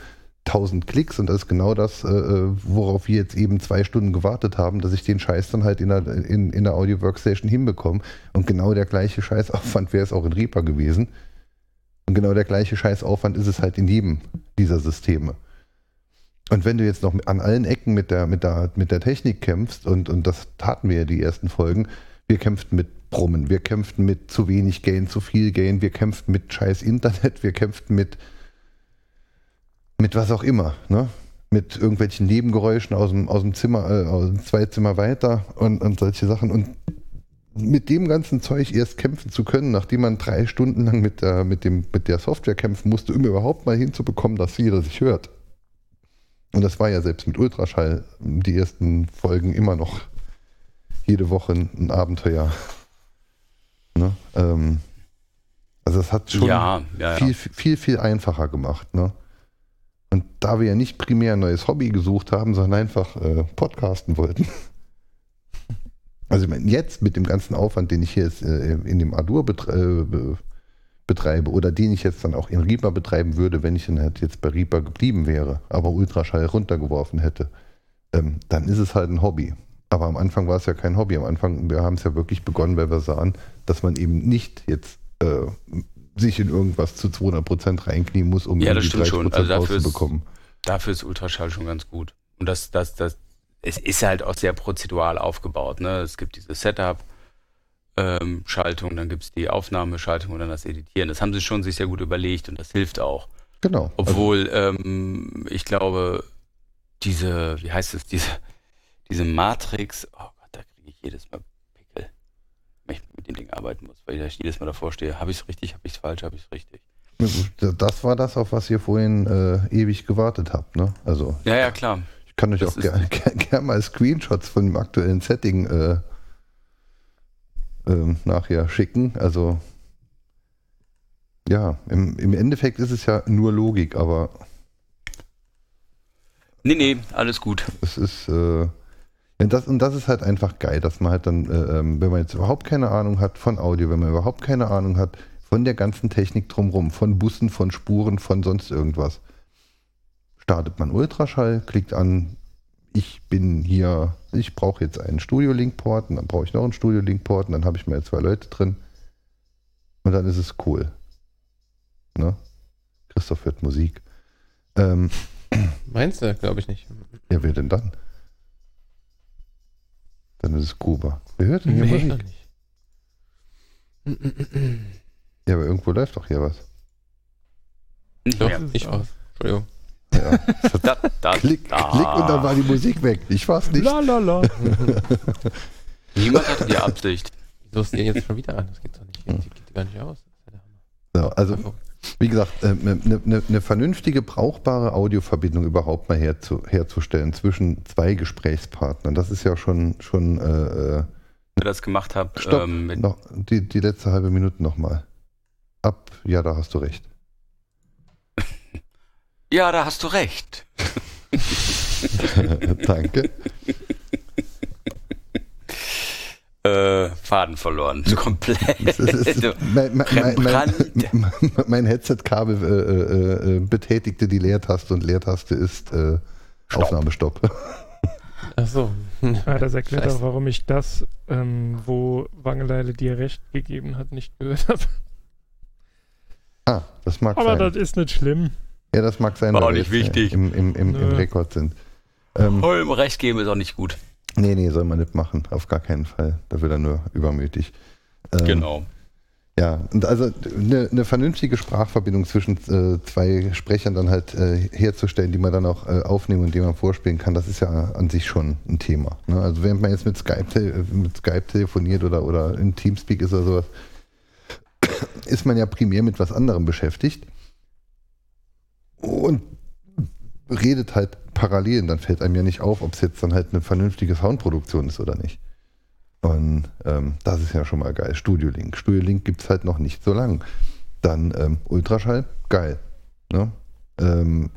1000 Klicks und das ist genau das, äh, äh, worauf wir jetzt eben zwei Stunden gewartet haben, dass ich den Scheiß dann halt in der, in, in der Audio Workstation hinbekomme. Und genau der gleiche Scheißaufwand wäre es auch in Reaper gewesen. Und genau der gleiche Scheißaufwand ist es halt in jedem dieser Systeme. Und wenn du jetzt noch an allen Ecken mit der, mit der, mit der Technik kämpfst, und, und das taten wir ja die ersten Folgen, wir kämpften mit Brummen, wir kämpften mit zu wenig Gain, zu viel Gain, wir kämpften mit scheiß Internet, wir kämpften mit, mit was auch immer, ne? mit irgendwelchen Nebengeräuschen aus dem, aus dem Zimmer, äh, aus dem zwei Zimmer weiter und, und solche Sachen. Und mit dem ganzen Zeug erst kämpfen zu können, nachdem man drei Stunden lang mit der, mit dem, mit der Software kämpfen musste, um überhaupt mal hinzubekommen, dass jeder sich hört. Und das war ja selbst mit Ultraschall die ersten Folgen immer noch jede Woche ein Abenteuer. Ne? Ähm, also es hat schon ja, ja, viel, viel, viel, viel einfacher gemacht. Ne? Und da wir ja nicht primär ein neues Hobby gesucht haben, sondern einfach äh, podcasten wollten. Also ich meine, jetzt mit dem ganzen Aufwand, den ich hier jetzt, äh, in dem Adur betre äh, betreibe oder den ich jetzt dann auch in Reaper betreiben würde, wenn ich dann halt jetzt bei Reaper geblieben wäre, aber Ultraschall runtergeworfen hätte, ähm, dann ist es halt ein Hobby. Aber am Anfang war es ja kein Hobby. Am Anfang, wir haben es ja wirklich begonnen, weil wir sahen, dass man eben nicht jetzt äh, sich in irgendwas zu 200 Prozent reinknien muss, um ja, das 30 schon. Also dafür rauszubekommen. Ist, dafür ist Ultraschall schon ganz gut. Und das, das, das, es ist halt auch sehr prozedural aufgebaut. Ne? Es gibt diese Setup-Schaltung, ähm, dann gibt es die Aufnahmeschaltung und dann das Editieren. Das haben sie schon sich sehr gut überlegt und das hilft auch. Genau. Obwohl, also, ähm, ich glaube, diese, wie heißt es, diese diese Matrix, oh Gott, da kriege ich jedes Mal Pickel, wenn ich mit dem Ding arbeiten muss, weil ich jedes Mal davor stehe, habe ich es richtig, habe ich es falsch, habe ich es richtig. Das war das, auf was ihr vorhin äh, ewig gewartet habt, ne? Also, ja, ja, klar. Ich kann euch das auch gerne gern, gern mal Screenshots von dem aktuellen Setting äh, äh, nachher schicken. Also, ja, im, im Endeffekt ist es ja nur Logik, aber. Nee, nee, alles gut. Es ist, äh, und das, und das ist halt einfach geil, dass man halt dann, äh, ähm, wenn man jetzt überhaupt keine Ahnung hat von Audio, wenn man überhaupt keine Ahnung hat von der ganzen Technik drumherum, von Bussen, von Spuren, von sonst irgendwas, startet man Ultraschall, klickt an, ich bin hier, ich brauche jetzt einen Studio-Link-Port und dann brauche ich noch einen Studio-Link-Port und dann habe ich mal zwei Leute drin und dann ist es cool. Ne? Christoph hört Musik. Ähm, Meinst du? Glaube ich nicht. Ja, wer denn dann? Dann ist es Kuba. Wer hört denn hier nee, Musik? Ja, aber irgendwo läuft doch hier was. Doch, ja. ich aus. Entschuldigung. Ja. Da, da, Klick, da. klick und dann war die Musik weg. Ich war's nicht. La la la. Niemand hatte die Absicht. Wieso ist ihr jetzt schon wieder an? Das geht doch nicht. Die geht gar nicht aus. So, also, wie gesagt, eine äh, ne, ne, ne vernünftige, brauchbare Audioverbindung überhaupt mal herzu, herzustellen zwischen zwei Gesprächspartnern, das ist ja schon, schon äh, äh, Wenn das gemacht habt, Stopp, ähm, noch, die, die letzte halbe Minute nochmal. Ab, ja, da hast du recht. ja, da hast du recht. Danke. Äh, Faden verloren. Komplett. Ist- Du- mein, mein, mein, mein, mein Headset-Kabel äh, äh, äh, betätigte die Leertaste und Leertaste ist äh, Stopp. Aufnahmestopp. Ach so. Ja, das erklärt Scheiße. auch, warum ich das, ähm, wo Wangeleile dir recht gegeben hat, nicht gehört habe. Ah, das mag Aber sein. das ist nicht schlimm. ja, das mag sein, War weil auch wir nicht wichtig. Im, im, im, im. Rekord sind. Ähm, recht geben ist auch nicht gut. Nee, nee, soll man nicht machen. Auf gar keinen Fall. Da wird er nur übermütig. Ähm, Genau. Ja, und also eine, eine vernünftige Sprachverbindung zwischen äh, zwei Sprechern dann halt äh, herzustellen, die man dann auch äh, aufnehmen und die man vorspielen kann, das ist ja an sich schon ein Thema. Ne? Also während man jetzt mit Skype, mit Skype telefoniert oder, oder in Teamspeak ist oder sowas, ist man ja primär mit was anderem beschäftigt und redet halt parallel. Und dann fällt einem ja nicht auf, ob es jetzt dann halt eine vernünftige Soundproduktion ist oder nicht. Und ähm, das ist ja schon mal geil. Studio Link. Studio Link gibt es halt noch nicht so lang. Dann ähm, Ultraschall, geil. Ne? Ähm,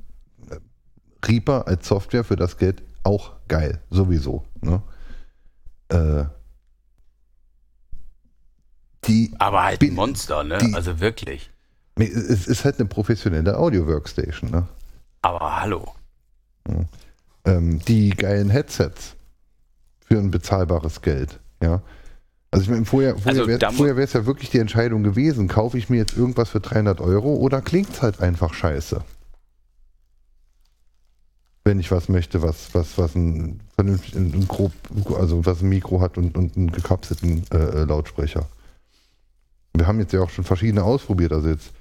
Reaper als Software für das Geld, auch geil. Sowieso. Ne? Äh, die, Aber halt ein Monster, ne? die- also wirklich. es ist halt eine professionelle Audio-Workstation. Ne? Aber hallo. ähm, die geilen Headsets für ein bezahlbares Geld. Ja. Also ich meine, vorher, vorher Also wäre es ja wirklich die Entscheidung gewesen, kaufe ich mir jetzt irgendwas für 300 Euro oder klingt es halt einfach scheiße. Wenn ich was möchte, was, was, was ein vernünftig, ein, ein grob, also was ein Mikro hat und, und einen gekapselten äh, äh, Lautsprecher. Wir haben jetzt ja auch schon verschiedene ausprobiert, also jetzt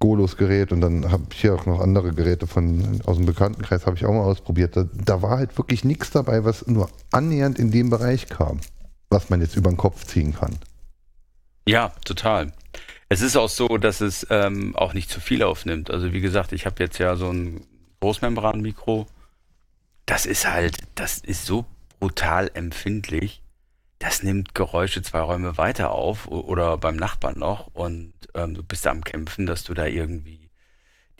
Golos Gerät und dann habe ich hier auch noch andere Geräte von aus dem Bekanntenkreis habe ich auch mal ausprobiert. Da, da war halt wirklich nichts dabei, was nur annähernd in dem Bereich kam, was man jetzt über den Kopf ziehen kann. Ja, total. Es ist auch so, dass es ähm, auch nicht zu viel aufnimmt. Also wie gesagt, ich habe jetzt ja so ein Großmembran-Mikro. Das ist halt, das ist so brutal empfindlich. Das nimmt Geräusche zwei Räume weiter auf oder beim Nachbarn noch und ähm, du bist am Kämpfen, dass du da irgendwie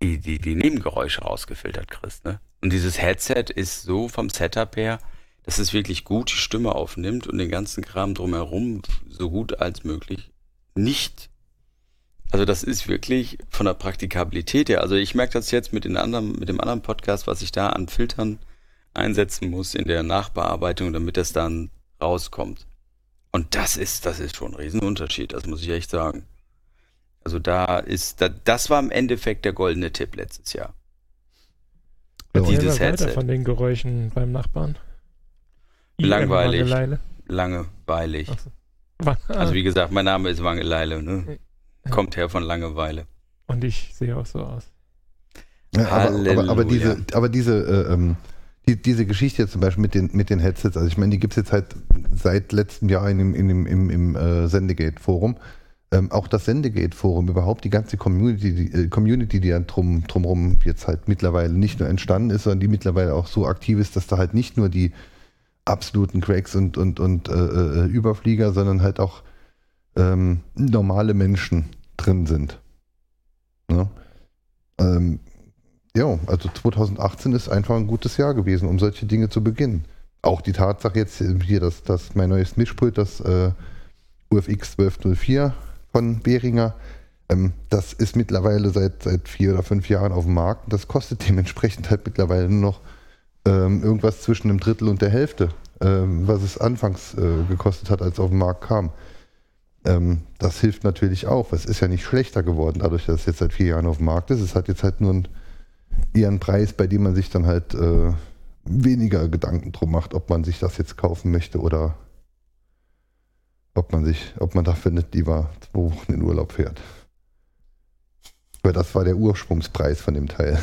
die, die, die Nebengeräusche rausgefiltert kriegst. Ne? Und dieses Headset ist so vom Setup her, dass es wirklich gut die Stimme aufnimmt und den ganzen Kram drumherum so gut als möglich nicht. Also das ist wirklich von der Praktikabilität her. Also ich merke das jetzt mit den anderen, mit dem anderen Podcast, was ich da an Filtern einsetzen muss in der Nachbearbeitung, damit das dann rauskommt. Und das ist, das ist schon ein Riesenunterschied, das muss ich echt sagen. Also da ist, da, das war im Endeffekt der goldene Tipp letztes Jahr. Ja, Dieses Headset. von den Geräuschen beim Nachbarn. Langweilig. Ach so. Also wie gesagt, mein Name ist Wangeleile, ne? Kommt her von Langeweile. Und ich sehe auch so aus. Ja, aber, aber, aber diese, aber diese, äh, ähm, die, diese Geschichte zum Beispiel mit den, mit den Headsets, also ich meine, die gibt es jetzt halt seit letztem Jahr in in dem, im, im äh, Sendegate-Forum. Ähm, auch das Sendegate-Forum, überhaupt die ganze Community, die, äh, Community, die ja drum, drumherum jetzt halt mittlerweile nicht nur entstanden ist, sondern die mittlerweile auch so aktiv ist, dass da halt nicht nur die absoluten Cracks und, und, und äh, äh, Überflieger, sondern halt auch ähm, normale Menschen drin sind. Ne? Ähm, ja, also 2018 ist einfach ein gutes Jahr gewesen, um solche Dinge zu beginnen. Auch die Tatsache jetzt hier, dass, dass mein neues Mischpult, das äh, UFX 1204 von Behringer, ähm, das ist mittlerweile seit, seit vier oder fünf Jahren auf dem Markt. Das kostet dementsprechend halt mittlerweile nur noch ähm, irgendwas zwischen einem Drittel und der Hälfte, ähm, was es anfangs äh, gekostet hat, als es auf den Markt kam. Ähm, das hilft natürlich auch. Es ist ja nicht schlechter geworden, dadurch, dass es jetzt seit vier Jahren auf dem Markt ist. Es hat jetzt halt nur ein, eher einen Preis, bei dem man sich dann halt äh, weniger Gedanken drum macht, ob man sich das jetzt kaufen möchte oder ob man sich, ob man dafür nicht lieber zwei Wochen in Urlaub fährt. Weil das war der Ursprungspreis von dem Teil.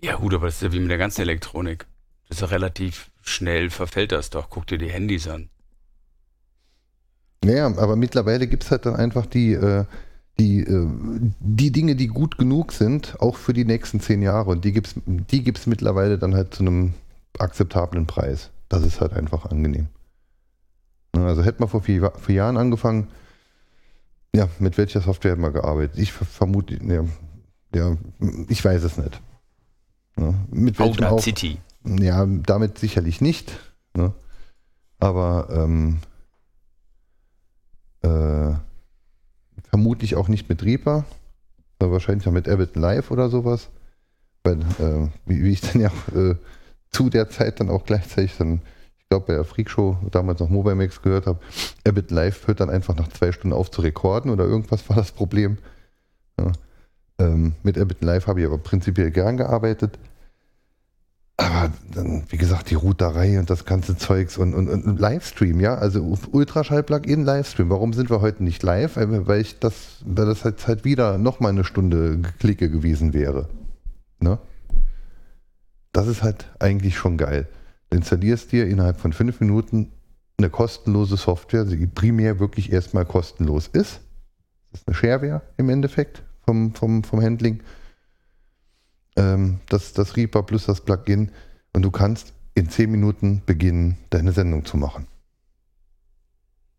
Ja, gut, aber das ist ja wie mit der ganzen Elektronik. Das ist ja relativ schnell verfällt das doch. Guck dir die Handys an. Naja, aber mittlerweile gibt es halt dann einfach die, äh, die, äh, die Dinge, die gut genug sind, auch für die nächsten zehn Jahre. Und die gibt es die gibt's mittlerweile dann halt zu einem akzeptablen Preis. Das ist halt einfach angenehm. Ne, Also hätte man vor vier, vier Jahren angefangen, ja, mit welcher Software hätten wir gearbeitet? Ich ver- vermute, ja, ja, ich weiß es nicht. Ne? Mit welchem auch, City. ja, damit sicherlich nicht. Ne? Aber ähm, äh, vermutlich auch nicht mit Reaper, sondern wahrscheinlich auch mit Ableton Live oder sowas. Weil, äh, wie, wie ich dann ja äh, zu der Zeit dann auch gleichzeitig dann, ich glaube bei der Freakshow damals noch Mobile Max gehört habe, Ableton Live hört dann einfach nach zwei Stunden auf zu rekorden oder irgendwas war das Problem. Ja. Ähm, mit Ableton Live habe ich aber prinzipiell gern gearbeitet. Aber dann, wie gesagt, die Routerei und das ganze Zeugs und, und, und Livestream, ja, also Ultraschall-Plugin Livestream. Warum sind wir heute nicht live? Weil ich das, weil das jetzt halt wieder nochmal eine Stunde Klicke gewesen wäre. Ne? Das ist halt eigentlich schon geil. Du installierst dir innerhalb von fünf Minuten eine kostenlose Software, die primär wirklich erstmal kostenlos ist. Das ist eine Shareware im Endeffekt vom, vom, vom Handling ähm, das, das Reaper plus das Plugin und du kannst in 10 Minuten beginnen, deine Sendung zu machen.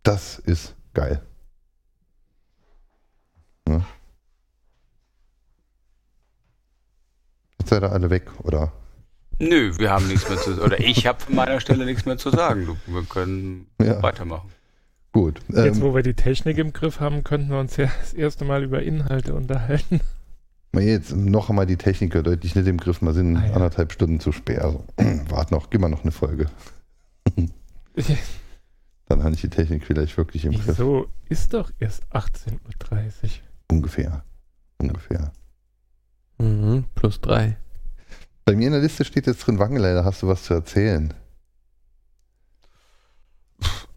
Das ist geil. Ja. Jetzt seid ihr alle weg, oder? Nö, wir haben nichts mehr zu Oder ich habe von meiner Stelle nichts mehr zu sagen. Wir können Ja. weitermachen. Gut. Jetzt, Ähm, wo wir die Technik im Griff haben, könnten wir uns ja das erste Mal über Inhalte unterhalten. Mal jetzt noch einmal die Techniker deutlich nicht im Griff. Wir sind Ah, ja. anderthalb Stunden zu spät. Also, warte noch, gib mal noch eine Folge. Dann habe ich die Technik vielleicht wirklich im Griff. Wieso ist doch erst 18.30 Uhr? Ungefähr. Ungefähr. Mhm, plus drei. Bei mir in der Liste steht jetzt drin Wangelei, da hast du was zu erzählen.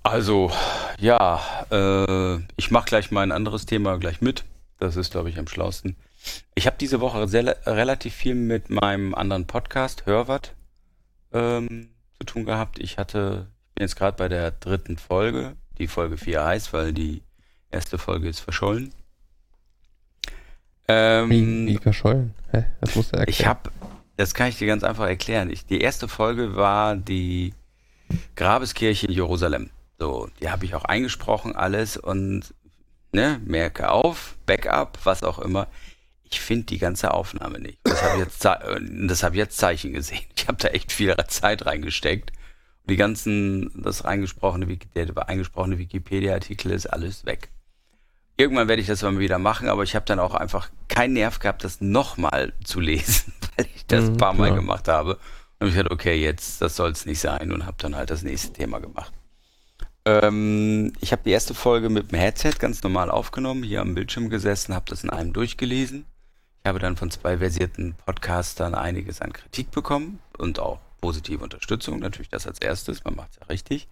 Also, ja, äh, ich mache gleich mal ein anderes Thema gleich mit. Das ist, glaube ich, am schlausten. Ich habe diese Woche sehr, relativ viel mit meinem anderen Podcast, Hörwart, ähm, zu tun gehabt. Ich hatte, ich bin jetzt gerade bei der dritten Folge, die Folge 4 heißt, weil die erste Folge ist verschollen. Ähm, Wie, wie verschollen? Hä? Das musst du erklären. ich habe, das kann ich dir ganz einfach erklären. Ich, die erste Folge war die Grabeskirche in Jerusalem. So, die habe ich auch eingesprochen, alles und ne, merke auf, Backup, was auch immer. Ich finde die ganze Aufnahme nicht. Das habe ich jetzt, äh, das ich jetzt Zeichen gesehen. Ich habe da echt viel Zeit reingesteckt. Und die ganzen, das reingesprochene, der eingesprochene Wikipedia-Artikel ist alles weg. Irgendwann werde ich das mal wieder machen, aber ich habe dann auch einfach keinen Nerv gehabt, das nochmal zu lesen, weil ich das ein Mhm, paar Mal klar. gemacht habe. Und ich dachte, okay, jetzt, das soll es nicht sein und habe dann halt das nächste Thema gemacht. Ähm, ich habe die erste Folge mit dem Headset ganz normal aufgenommen, hier am Bildschirm gesessen, habe das in einem durchgelesen. Ich habe dann von zwei versierten Podcastern einiges an Kritik bekommen und auch positive Unterstützung, natürlich das als erstes, man macht es ja richtig.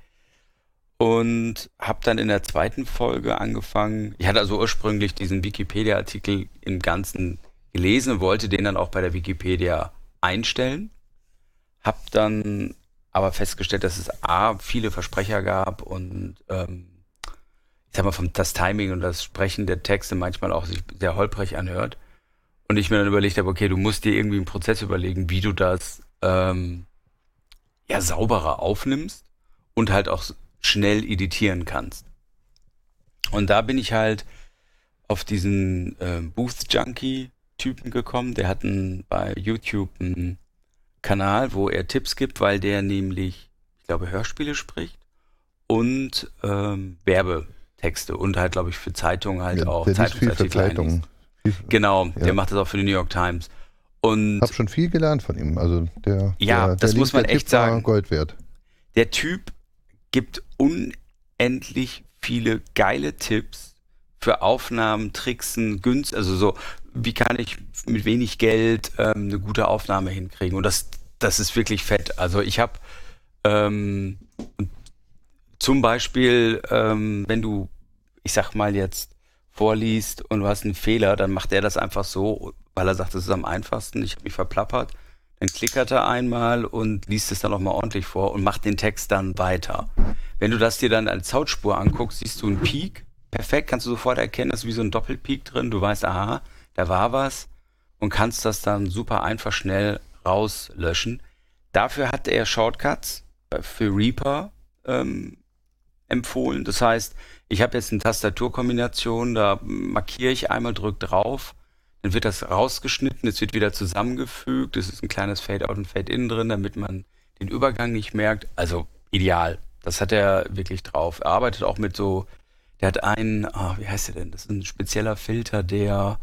Und habe dann in der zweiten Folge angefangen, ich hatte also ursprünglich diesen Wikipedia-Artikel im Ganzen gelesen und wollte den dann auch bei der Wikipedia einstellen. Hab dann aber festgestellt, dass es A, viele Versprecher gab und ähm, ich sag mal, vom das Timing und das Sprechen der Texte manchmal auch sich sehr holprig anhört. Und ich mir dann überlegt habe, okay, du musst dir irgendwie einen Prozess überlegen, wie du das ähm, ja sauberer aufnimmst und halt auch schnell editieren kannst. Und da bin ich halt auf diesen äh, Booth Junkie Typen gekommen. Der hat einen, bei YouTube einen Kanal, wo er Tipps gibt, weil der nämlich, ich glaube, Hörspiele spricht und ähm, Werbetexte und halt, glaube ich, für Zeitungen halt Ja, auch viel für Zeitungsartikel einliest. Zeitungen. Genau, Ja. der macht das auch für die New York Times. Und Hab schon viel gelernt von ihm. Also der, Ja, der, das der muss man echt sagen. Gold wert. der Typ gibt unendlich viele geile Tipps für Aufnahmen, Tricksen, Günst, also so, wie kann ich mit wenig Geld ähm, eine gute Aufnahme hinkriegen? Und das, das ist wirklich fett. Also ich habe ähm, zum Beispiel, ähm, wenn du, ich sag mal jetzt, vorliest und du hast einen Fehler, dann macht er das einfach so, weil er sagt, das ist am einfachsten. Ich habe mich verplappert. dann klickert er einmal und liest es dann nochmal ordentlich vor und macht den Text dann weiter. Wenn du das dir dann als Zautspur anguckst, siehst du einen Peak. Perfekt, kannst du sofort erkennen, das ist wie so ein Doppelpeak drin. Du weißt, aha, da war was und kannst das dann super einfach schnell rauslöschen. Dafür hat er Shortcuts für Reaper ähm, empfohlen. Das heißt, ich habe jetzt eine Tastaturkombination, da markiere ich einmal, drücke drauf, dann wird das rausgeschnitten, es wird wieder zusammengefügt, es ist ein kleines Fade-out und Fade-in drin, damit man den Übergang nicht merkt. Also ideal. Das hat er wirklich drauf. Er arbeitet auch mit so, der hat einen, oh, wie heißt der denn? Das ist ein spezieller Filter, der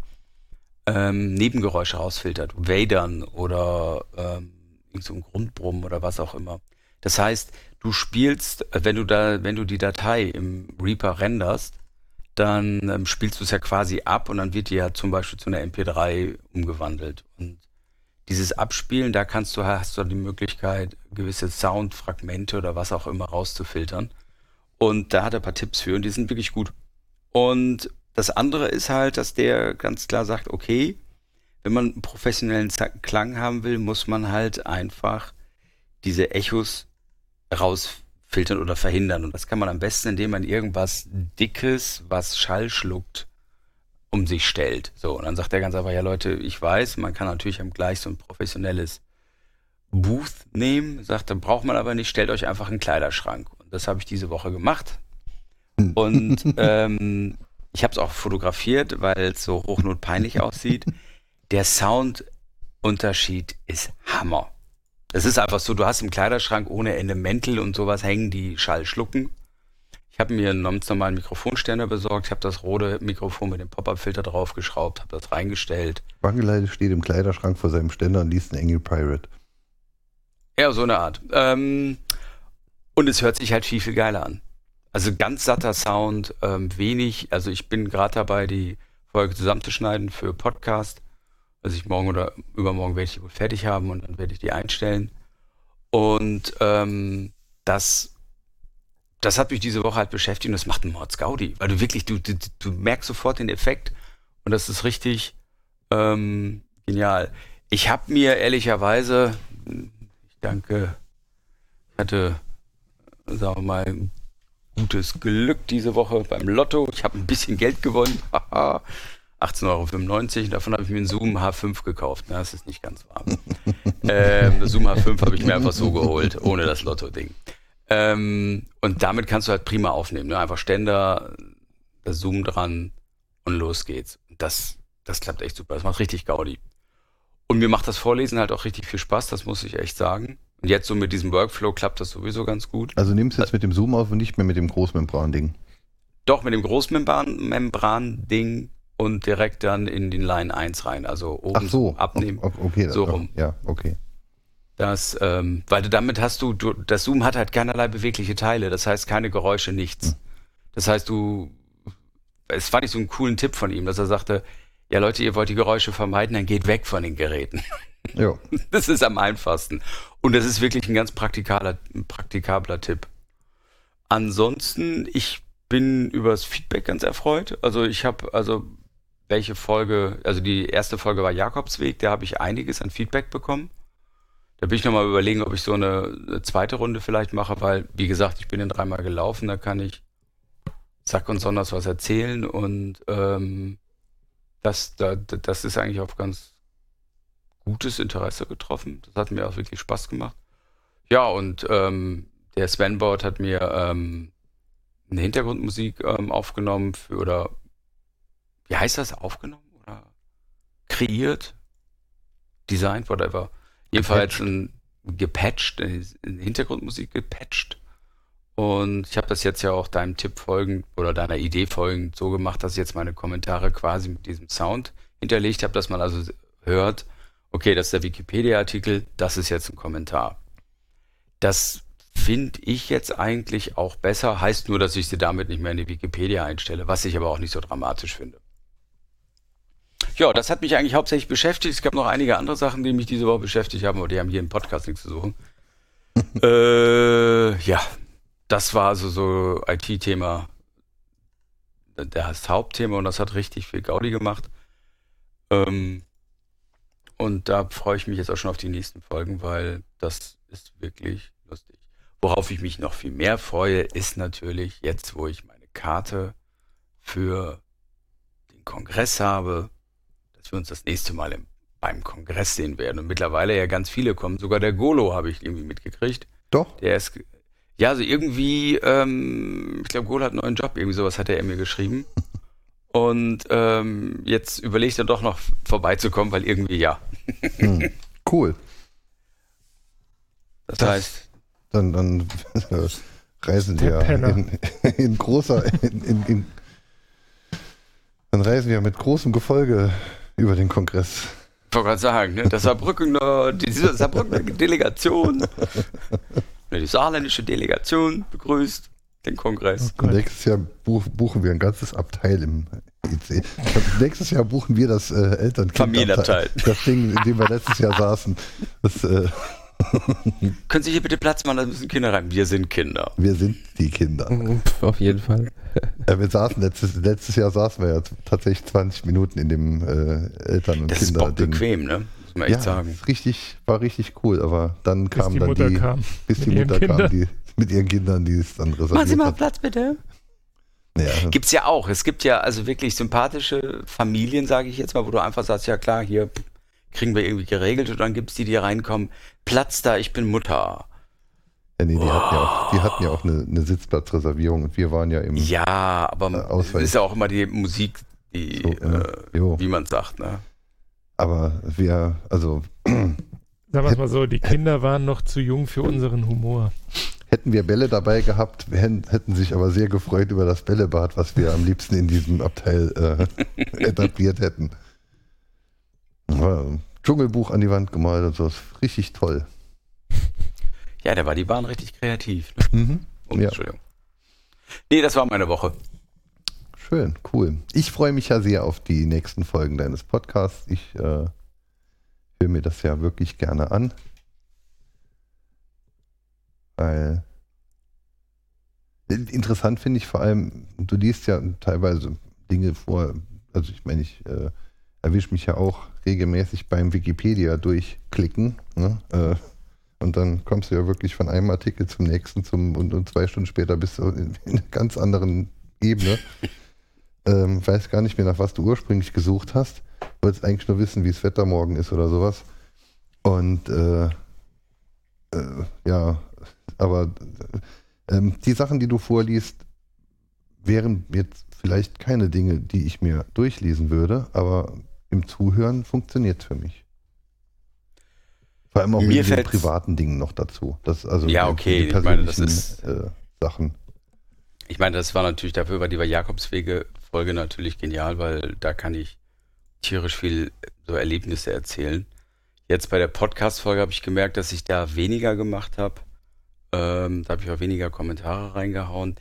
ähm, Nebengeräusche rausfiltert. Wadern oder ähm, so ein Grundbrummen oder was auch immer. Das heißt, du spielst, wenn du da, wenn du die Datei im Reaper renderst, dann ähm, spielst du es ja quasi ab und dann wird die ja zum Beispiel zu einer MP3 umgewandelt. Und dieses Abspielen, da kannst du, hast du die Möglichkeit, gewisse Soundfragmente oder was auch immer rauszufiltern. Und da hat er ein paar Tipps für und die sind wirklich gut. Und das andere ist halt, dass der ganz klar sagt, okay, wenn man einen professionellen Klang haben will, muss man halt einfach diese Echos rausfiltern oder verhindern. Und das kann man am besten, indem man irgendwas Dickes, was Schall schluckt, um sich stellt. So, und dann sagt er ganz einfach, ja Leute, ich weiß, man kann natürlich am gleich so ein professionelles Booth nehmen, sagt, dann braucht man aber nicht, stellt euch einfach einen Kleiderschrank. Und das habe ich diese Woche gemacht. Und ähm, ich habe es auch fotografiert, weil es so hochnotpeinlich aussieht. Der Soundunterschied ist Hammer. Es ist einfach so, du hast im Kleiderschrank ohne Ende Mäntel und sowas hängen, die Schall schlucken. Ich habe mir einen ganz normalen Mikrofonständer besorgt, ich habe das rote Mikrofon mit dem Pop-Up-Filter draufgeschraubt, habe das reingestellt. Wangeleide steht im Kleiderschrank vor seinem Ständer und liest einen Engel Pirate. Ja, so eine Art. Ähm, und es hört sich halt viel, viel geiler an. Also ganz satter Sound, ähm, wenig. Also ich bin gerade dabei, die Folge zusammenzuschneiden für Podcast. Also ich morgen oder übermorgen werde ich die wohl fertig haben und dann werde ich die einstellen. Und ähm, das, das hat mich diese Woche halt beschäftigt und das macht einen Mordsgaudi, weil du wirklich, du, du, du merkst sofort den Effekt und das ist richtig ähm, genial. Ich habe mir ehrlicherweise, ich danke, ich hatte, sagen wir mal, gutes Glück diese Woche beim Lotto. Ich habe ein bisschen Geld gewonnen. 18,95 Euro. Davon habe ich mir einen Zoom H5 gekauft. Na, das ist nicht ganz warm. ähm, Zoom H5 habe ich mir einfach so geholt, ohne das Lotto-Ding. Ähm, und damit kannst du halt prima aufnehmen. Ne? Einfach Ständer, das Zoom dran und los geht's. Das, das klappt echt super. Das macht richtig Gaudi. Und mir macht das Vorlesen halt auch richtig viel Spaß, das muss ich echt sagen. Und jetzt so mit diesem Workflow klappt das sowieso ganz gut. Also nimmst du jetzt mit dem Zoom auf und nicht mehr mit dem Großmembran-Ding? Doch, mit dem Großmembran-Ding und direkt dann in den Line 1 rein. Also oben Ach so, abnehmen. Okay, so rum. Ja, okay. Das, ähm, weil du damit hast du, du, das Zoom hat halt keinerlei bewegliche Teile, das heißt keine Geräusche, nichts. Hm. Das heißt, du, es fand ich so einen coolen Tipp von ihm, dass er sagte, ja Leute, ihr wollt die Geräusche vermeiden, dann geht weg von den Geräten. Ja. Das ist am einfachsten. Und das ist wirklich ein ganz praktikabler, praktikabler Tipp. Ansonsten, ich bin über das Feedback ganz erfreut. Also ich habe, also welche Folge, also die erste Folge war Jakobsweg, da habe ich einiges an Feedback bekommen. Da bin ich nochmal überlegen, ob ich so eine, eine, zweite Runde vielleicht mache, weil, wie gesagt, ich bin in dreimal gelaufen, da kann ich Zack und Sonders was erzählen und ähm, das, da, das ist eigentlich auf ganz gutes Interesse getroffen. Das hat mir auch wirklich Spaß gemacht. Ja, und ähm, der Svenboard hat mir ähm, eine Hintergrundmusik ähm, aufgenommen für, oder wie heißt das? Aufgenommen oder kreiert? Designt, whatever. Jedenfalls ein gepatcht, eine Hintergrundmusik gepatcht. Und ich habe das jetzt ja auch deinem Tipp folgend oder deiner Idee folgend so gemacht, dass ich jetzt meine Kommentare quasi mit diesem Sound hinterlegt habe, dass man also hört, okay, das ist der Wikipedia-Artikel, das ist jetzt ein Kommentar. Das finde ich jetzt eigentlich auch besser, heißt nur, dass ich sie damit nicht mehr in die Wikipedia einstelle, was ich aber auch nicht so dramatisch finde. Ja, das hat mich eigentlich hauptsächlich beschäftigt. Es gab noch einige andere Sachen, die mich diese Woche beschäftigt haben, aber die haben hier im Podcast nichts zu suchen. äh, ja, das war also so IT-Thema, das Hauptthema und das hat richtig viel Gaudi gemacht. Ähm, und da freue ich mich jetzt auch schon auf die nächsten Folgen, weil das ist wirklich lustig. Worauf ich mich noch viel mehr freue, ist natürlich jetzt, wo ich meine Karte für den Kongress habe, wir uns das nächste Mal im, beim Kongress sehen werden. Und mittlerweile ja ganz viele kommen. Sogar der Golo habe ich irgendwie mitgekriegt. Doch. Der ist, ja, also irgendwie, ähm, ich glaube, Golo hat einen neuen Job, irgendwie sowas hat er mir geschrieben. Und ähm, jetzt überlegt er doch noch vorbeizukommen, weil irgendwie ja. Hm. Cool. Das, Das- heißt, Dann, dann äh, reisen wir in, in großer, in, in, in, dann reisen wir mit großem Gefolge über den Kongress. ich wollte gerade sagen, ne, das Saarbrückener, diese Saarbrückener Delegation, ne, die saarländische Delegation begrüßt den Kongress. Gott. Nächstes Jahr buch, buchen wir ein ganzes Abteil im IC. Ich glaub, nächstes Jahr buchen wir das äh, Elternkind. Familienabteil. Das Ding, in dem wir letztes Jahr saßen. Das, äh, Können Sie hier bitte Platz machen, da müssen Kinder rein. Wir sind Kinder. wir sind die Kinder. Mhm, pf, Auf jeden Fall. Äh, wir saßen letztes, letztes Jahr saßen wir ja tatsächlich 20 Minuten in dem äh, Eltern- und Das ist Bock Kinderding. bequem, ne? Muss man echt ja, sagen. ist richtig, war richtig cool, aber dann Bis kam die dann Mutter die, kam. bis die mit ihren Mutter kam, Kindern. die mit ihren Kindern, die es dann reserviert Machen Sie mal hat. Platz, bitte. Ja, Gibt's ja auch. Es gibt ja also wirklich sympathische Familien, sage ich jetzt mal, wo du einfach sagst, ja klar, hier kriegen wir irgendwie geregelt und dann gibt's die, die reinkommen. Platz da, ich bin Mutter. ja, nee, die hatten ja auch, die hatten ja auch eine, eine Sitzplatzreservierung und wir waren ja im Ja, aber Äh, es ist ja auch immer die Musik, die, So, äh, wie man sagt, ne? aber wir, also Sagen wir es mal so, die Kinder waren noch zu jung für unseren Humor. hätten wir Bälle dabei gehabt, hätten sich aber sehr gefreut über das Bällebad, was wir am liebsten in diesem Abteil äh, etabliert hätten. Ja, Dschungelbuch an die Wand gemalt und so, ist richtig toll. Ja, da war die Bahn richtig kreativ. Ne? Oh, Ja. Entschuldigung. Nee, das war meine Woche. Schön, cool. Ich freue mich ja sehr auf die nächsten Folgen deines Podcasts. Ich äh, höre mir das ja wirklich gerne an. Weil interessant finde ich vor allem, du liest ja teilweise Dinge vor, also ich meine, ich äh, erwische mich ja auch regelmäßig beim Wikipedia durchklicken. Ne? Äh, und dann kommst du ja wirklich von einem Artikel zum nächsten zum, und, und zwei Stunden später bist du in, in einer ganz anderen Ebene. ähm, weiß gar nicht mehr, nach was du ursprünglich gesucht hast. Wolltest eigentlich nur wissen, wie das Wetter morgen ist oder sowas. Und äh, äh, ja, aber äh, die Sachen, die du vorliest, wären jetzt vielleicht keine Dinge, die ich mir durchlesen würde, aber im Zuhören funktioniert für mich. Vor allem auch Mir mit den privaten Dingen noch dazu. Das, also Ja, okay, die ich meine, das persönlichen, äh, Sachen. Ich meine, das war natürlich dafür, war die Jakobswege-Folge natürlich genial, weil da kann ich tierisch viel so Erlebnisse erzählen. Jetzt bei der Podcast-Folge habe ich gemerkt, dass ich da weniger gemacht habe. Ähm, da habe ich auch weniger Kommentare reingehauen.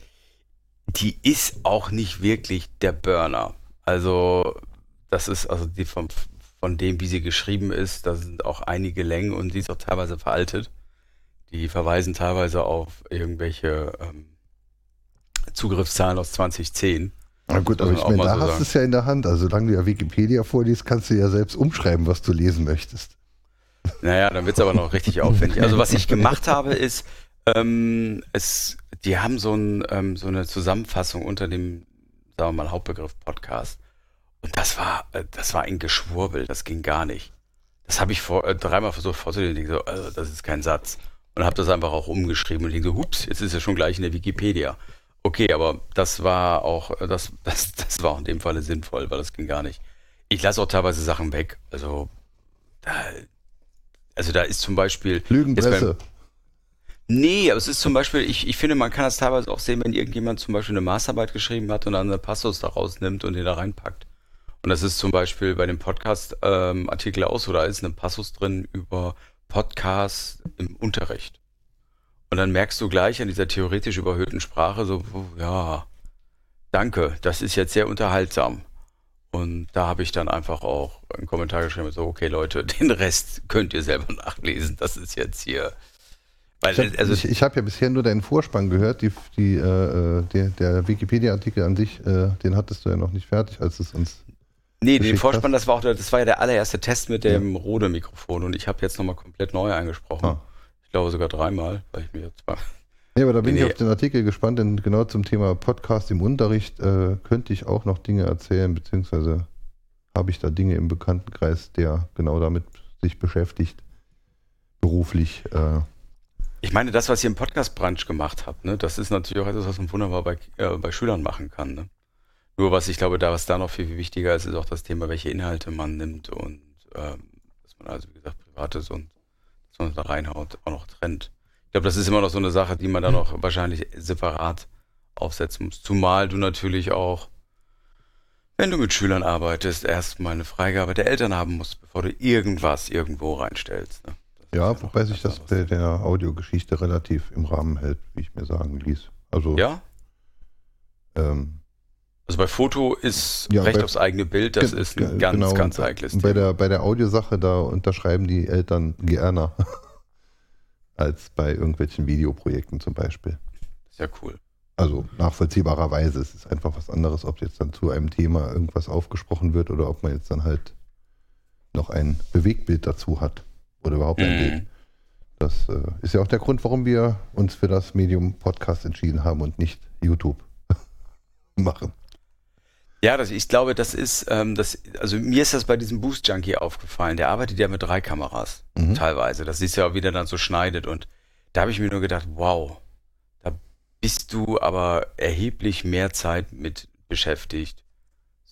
Die ist auch nicht wirklich der Burner. Also, das ist also die vom, von dem, wie sie geschrieben ist, da sind auch einige Längen und sie ist auch teilweise veraltet. Die verweisen teilweise auf irgendwelche ähm, Zugriffszahlen aus 2010. Na gut, aber ich meine, da so hast du es ja in der Hand. Also solange du ja Wikipedia vorliest, kannst du ja selbst umschreiben, was du lesen möchtest. Naja, dann wird's aber noch richtig aufwendig. Also was ich gemacht habe, ist, ähm, es, die haben so, ein, ähm, so eine Zusammenfassung unter dem, sagen wir mal, Hauptbegriff Podcast. Und das war, äh, das war ein Geschwurbel, das ging gar nicht. Das habe ich vor, äh, dreimal versucht vorzulesen denke so, also das ist kein Satz. Und habe das einfach auch umgeschrieben und denke so, hups, jetzt ist es schon gleich in der Wikipedia. Okay, aber das war auch, äh, das, das, das war in dem Falle sinnvoll, weil das ging gar nicht. Ich lasse auch teilweise Sachen weg. Also da, also da ist zum Beispiel. Lügenpresse. Nee, aber es ist zum Beispiel, ich, ich finde, man kann das teilweise auch sehen, wenn irgendjemand zum Beispiel eine Masterarbeit geschrieben hat und dann eine Passus daraus nimmt und den da reinpackt. Und das ist zum Beispiel bei dem Podcast-Artikel auch so, da ist eine Passus drin über Podcasts im Unterricht. Und dann merkst du gleich an dieser theoretisch überhöhten Sprache so, oh, ja, danke, das ist jetzt sehr unterhaltsam. Und da habe ich dann einfach auch einen Kommentar geschrieben, so, okay Leute, den Rest könnt ihr selber nachlesen. Das ist jetzt hier. Weil, Ich habe also, ich, ich hab ja bisher nur deinen Vorspann gehört. Die, die, äh, äh, der der Wikipedia-Artikel an sich, äh, den hattest du ja noch nicht fertig, als es uns Nee, den Vorspann, das war auch der, das war ja der allererste Test mit dem Rode-Mikrofon und ich habe jetzt nochmal komplett neu eingesprochen. Ah. Ich glaube sogar dreimal, weil ich mir jetzt war. Ja, aber da bin Nee, ich nee. auf den Artikel gespannt, denn genau zum Thema Podcast im Unterricht äh, könnte ich auch noch Dinge erzählen, beziehungsweise habe ich da Dinge im Bekanntenkreis, der genau damit sich beschäftigt, beruflich. Äh, Ich meine, das, was ihr im Podcast-Branch gemacht habt, ne, das ist natürlich auch etwas, was man wunderbar bei, äh, bei Schülern machen kann. Ne? Nur was ich glaube, da was da noch viel, viel wichtiger ist, ist auch das Thema, welche Inhalte man nimmt und ähm, dass man also, wie gesagt, Privates und dass man da reinhaut, auch noch trennt. Ich glaube, das ist immer noch so eine Sache, die man dann noch wahrscheinlich separat aufsetzen muss. Zumal du natürlich auch, wenn du mit Schülern arbeitest, erstmal eine Freigabe der Eltern haben musst, bevor du irgendwas irgendwo reinstellst. Ne? Ja, noch wobei sich das bei der Audiogeschichte relativ im Rahmen hält, wie ich mir sagen ließ. Also, Ja? ähm, Also bei Foto ist Ja, Recht bei- aufs eigene Bild, das ge- ist ein ganz, genau, ganz heikles Bei Thema. der, bei der Audiosache, da unterschreiben die Eltern gerne als bei irgendwelchen Videoprojekten zum Beispiel. Sehr cool. Also nachvollziehbarerweise. Es ist einfach was anderes, ob jetzt dann zu einem Thema irgendwas aufgesprochen wird oder ob man jetzt dann halt noch ein Bewegtbild dazu hat oder überhaupt ein Bild. Mhm. Das äh, ist ja auch der Grund, warum wir uns für das Medium Podcast entschieden haben und nicht YouTube machen. Ja, das, ich glaube, das ist, ähm, das, also mir ist das bei diesem Boost Junkie aufgefallen. Der arbeitet ja mit drei Kameras Mhm. teilweise. Das ist ja auch wieder dann so schneidet und da habe ich mir nur gedacht, wow, da bist du aber erheblich mehr Zeit mit beschäftigt,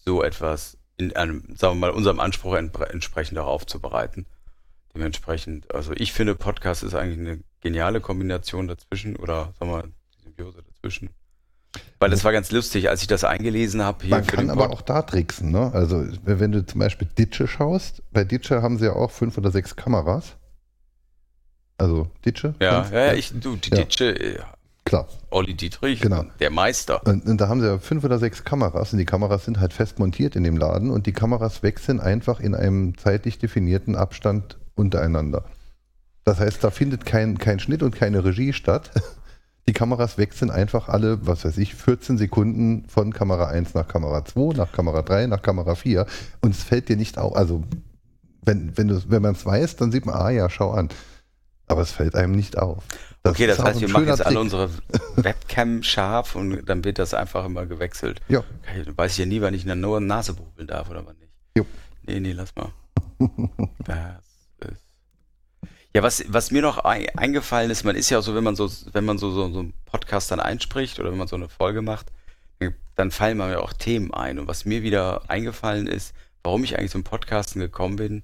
so etwas in einem, sagen wir mal, unserem Anspruch entsprechend auch aufzubereiten. Dementsprechend, also ich finde, Podcast ist eigentlich eine geniale Kombination dazwischen oder sagen wir mal, die Symbiose dazwischen. Weil das war ganz lustig, als ich das eingelesen habe Man kann aber auch da tricksen. Ne? Also wenn du zum Beispiel Ditsche schaust, bei Ditsche haben sie ja auch fünf oder sechs Kameras. Also Ditsche? Ja, ja, ja, ich, du, die Ja. Ditsche, äh, Klar. Olli Dietrich, Genau. der Meister. Und, und da haben sie ja fünf oder sechs Kameras und die Kameras sind halt fest montiert in dem Laden und die Kameras wechseln einfach in einem zeitlich definierten Abstand untereinander. Das heißt, da findet kein, kein Schnitt und keine Regie statt. Die Kameras wechseln einfach alle, was weiß ich, 14 Sekunden von Kamera 1 nach Kamera 2, nach Kamera 3, nach Kamera 4 und es fällt dir nicht auf. Also, wenn, wenn, wenn man es weiß, dann sieht man, ah ja, schau an. Aber es fällt einem nicht auf. okay, das ist auch heißt, wir machen jetzt alle Trick. unsere Webcam scharf und dann wird das einfach immer gewechselt. Ja, Okay, dann weiß ich ja nie, wann ich in der Nase bubbeln darf oder wann nicht. Jo. Nee, nee, lass mal. Das. Ja, was, was mir noch ein, eingefallen ist, man ist ja auch so, wenn man so, wenn man so, so, so einen Podcast dann einspricht oder wenn man so eine Folge macht, dann fallen mir ja auch Themen ein. Und was mir wieder eingefallen ist, warum ich eigentlich zum Podcasten gekommen bin,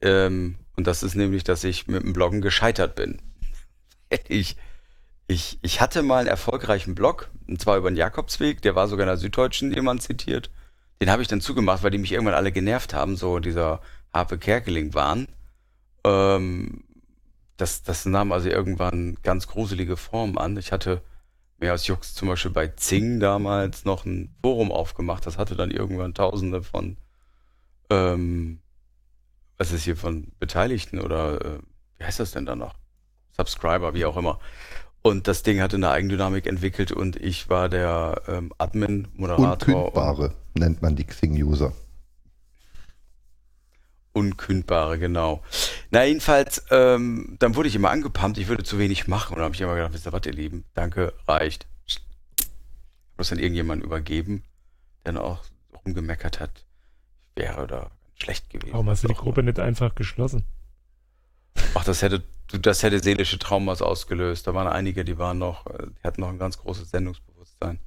ähm, und das ist nämlich, dass ich mit dem Bloggen gescheitert bin. Ich, ich, ich hatte mal einen erfolgreichen Blog, und zwar über den Jakobsweg, der war sogar in der Süddeutschen jemand zitiert. Den habe ich dann zugemacht, weil die mich irgendwann alle genervt haben, so dieser Harpe Kerkeling waren. Ähm, das, das nahm also irgendwann ganz gruselige Formen an. Ich hatte mehr als Jux zum Beispiel bei Zing damals noch ein Forum aufgemacht. Das hatte dann irgendwann tausende von, ähm, was ist hier, von Beteiligten oder äh, wie heißt das denn dann noch? Subscriber, wie auch immer. Und das Ding hatte eine Eigendynamik entwickelt und ich war der ähm, Admin, Moderator. Unkündbare nennt man die Xing-User. Unkündbare, genau. Na, jedenfalls, ähm, dann wurde ich immer angepumpt, ich würde zu wenig machen. Und dann habe ich immer gedacht, wisst ihr was, ihr Lieben, danke, reicht. Hab das dann irgendjemand übergeben, der dann auch rumgemeckert hat, ich wäre da schlecht gewesen. Warum hast du die. Gruppe nicht einfach geschlossen? Ach, das hätte, das hätte seelische Traumas ausgelöst. Da waren einige, die waren noch, äh, die hatten noch ein ganz großes Sendungsbewusstsein.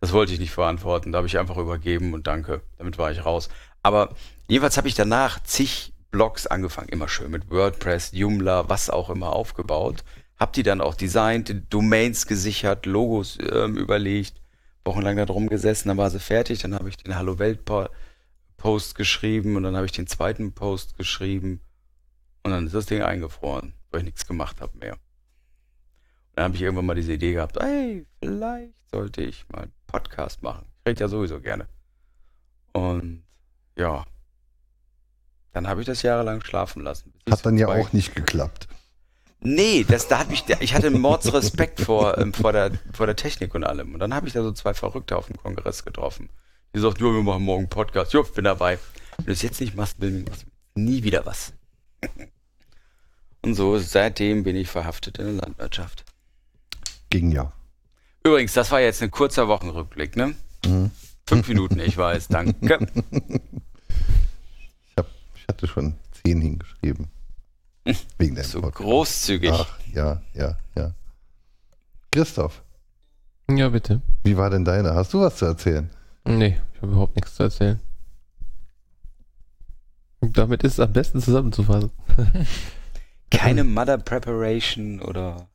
Das wollte ich nicht verantworten. Da habe ich einfach übergeben und danke. Damit war ich raus. Aber jedenfalls habe ich danach zig Blogs angefangen, immer schön mit WordPress, Joomla, was auch immer aufgebaut. Hab die dann auch designt, Domains gesichert, Logos ähm, überlegt, wochenlang da drum gesessen, dann war sie fertig, dann habe ich den Hallo Welt Po- Post geschrieben und dann habe ich den zweiten Post geschrieben und dann ist das Ding eingefroren, weil ich nichts gemacht habe mehr. Und dann habe ich irgendwann mal diese Idee gehabt, ey, vielleicht sollte ich mal einen Podcast machen. Ich rede ja sowieso gerne. Und ja, dann habe ich das jahrelang schlafen lassen. Hat dann ja zwei- auch nicht geklappt. Nee, das, da hat mich, ich hatte einen Mordsrespekt vor, ähm, vor, der, vor der Technik und allem. Und dann habe ich da so zwei Verrückte auf dem Kongress getroffen. Die sagt, ja, wir machen morgen einen Podcast. Jo, bin dabei. Wenn du es jetzt nicht machst, dann machst nie wieder was. Und so, seitdem bin ich verhaftet in der Landwirtschaft. Ging ja. Übrigens, das war jetzt ein kurzer Wochenrückblick, ne? Mhm. Fünf Minuten, ich weiß, danke. Ich, hatte schon zehn hingeschrieben. Wegen deinem So Podcast. großzügig. Ach, ja, ja, ja. Christoph, Ja, bitte. wie war denn deine? Hast du was zu erzählen? Nee, ich habe überhaupt nichts zu erzählen. Und damit ist es am besten zusammenzufassen. Keine Mother Preparation oder.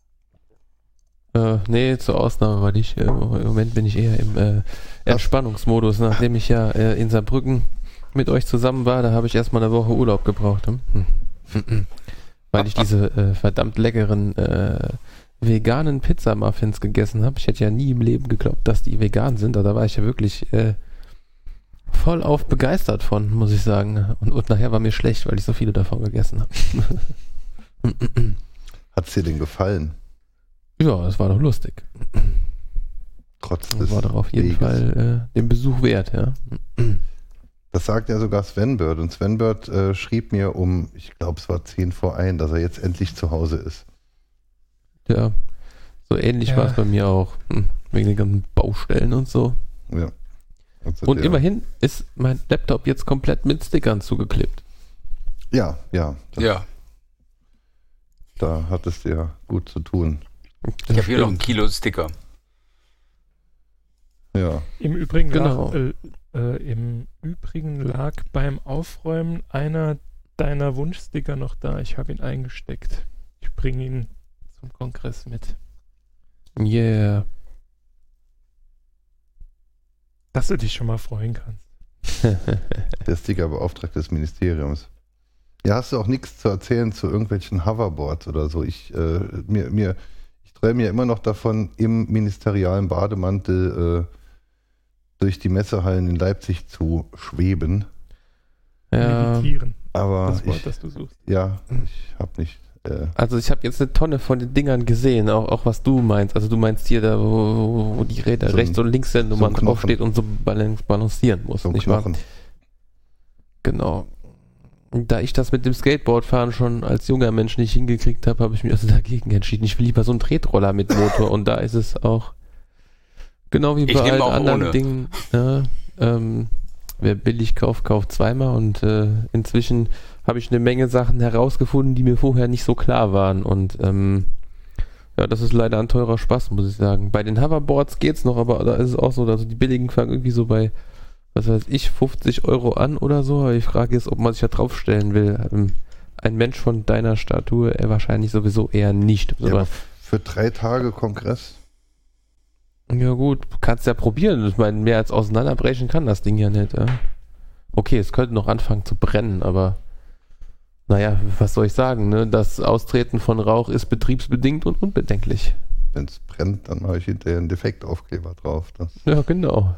Äh, nee, zur Ausnahme war ich. Äh, Im Moment bin ich eher im äh, Entspannungsmodus. Nachdem ich ja äh, in Saarbrücken mit euch zusammen war, da habe ich erstmal eine Woche Urlaub gebraucht. Hm? Hm. Weil ich diese äh, verdammt leckeren äh, veganen Pizza-Muffins gegessen habe. Ich hätte ja nie im Leben geglaubt, dass die vegan sind. Aber da war ich ja wirklich äh, voll auf begeistert von, muss ich sagen. Und, und nachher war mir schlecht, weil ich so viele davon gegessen habe. Hat es dir denn gefallen? ja, das war doch lustig. Trotz Das des war doch auf jeden Weges. Fall äh, den Besuch wert, ja. Das sagt ja sogar Sven Bird. Und Sven Bird äh, schrieb mir um, ich glaube, es war 10 vor 1, dass er jetzt endlich zu Hause ist. Ja, so ähnlich Ja. war es bei mir auch. Hm, Wegen den ganzen Baustellen und so. Ja. Also Und der- immerhin ist mein Laptop jetzt komplett mit Stickern zugeklebt. Ja, ja. Das, Ja. Da hattest du ja gut zu tun. Ich habe hier noch ein Kilo Sticker. Ja. Im Übrigen, Genau. lag, äh, äh, im Übrigen lag beim Aufräumen einer deiner Wunschsticker noch da. Ich habe ihn eingesteckt. Ich bringe ihn zum Kongress mit. Yeah. Dass du dich schon mal freuen kannst. Der Stickerbeauftragte des Ministeriums. Ja, hast du auch nichts zu erzählen zu irgendwelchen Hoverboards oder so? Ich, äh, mir, mir, ich träume ja immer noch davon, im ministerialen Bademantel äh, durch die Messehallen in Leipzig zu schweben. ja. Meditieren. Aber Das Wort, ich, das du suchst. ja, ich habe nicht. Äh, Also ich habe jetzt eine Tonne von den Dingern gesehen, auch, auch was du meinst. Also du meinst hier da, wo, wo die Räder So ein- rechts und links sind und so ein man Knochen. draufsteht und so balan- balancieren muss, so ein nicht wahr? Genau. Und Da ich das mit dem Skateboardfahren schon als junger Mensch nicht hingekriegt habe, habe ich mich also dagegen entschieden. Ich will lieber so einen Tretroller mit Motor und da ist es auch genau wie bei allen anderen ohne. Dingen. Ja, ähm, wer billig kauft, kauft zweimal und äh, inzwischen habe ich eine Menge Sachen herausgefunden, die mir vorher nicht so klar waren und ähm, ja, das ist leider ein teurer Spaß, muss ich sagen. Bei den Hoverboards geht's noch, aber da ist es auch so, also die billigen fangen irgendwie so bei was weiß ich, 50 Euro an oder so. Aber die Frage ist, ob man sich da draufstellen will. Ähm, ein Mensch von deiner Statur äh, wahrscheinlich sowieso eher nicht. Ja, für drei Tage Kongress. Ja gut, kannst ja probieren. Ich meine, mehr als auseinanderbrechen kann das Ding ja nicht. Ja? Okay, es könnte noch anfangen zu brennen, aber naja, was soll ich sagen? Ne? Das Austreten von Rauch ist betriebsbedingt und unbedenklich. Wenn es brennt, dann mache ich hinterher einen Defektaufkleber drauf. Das Ja, genau.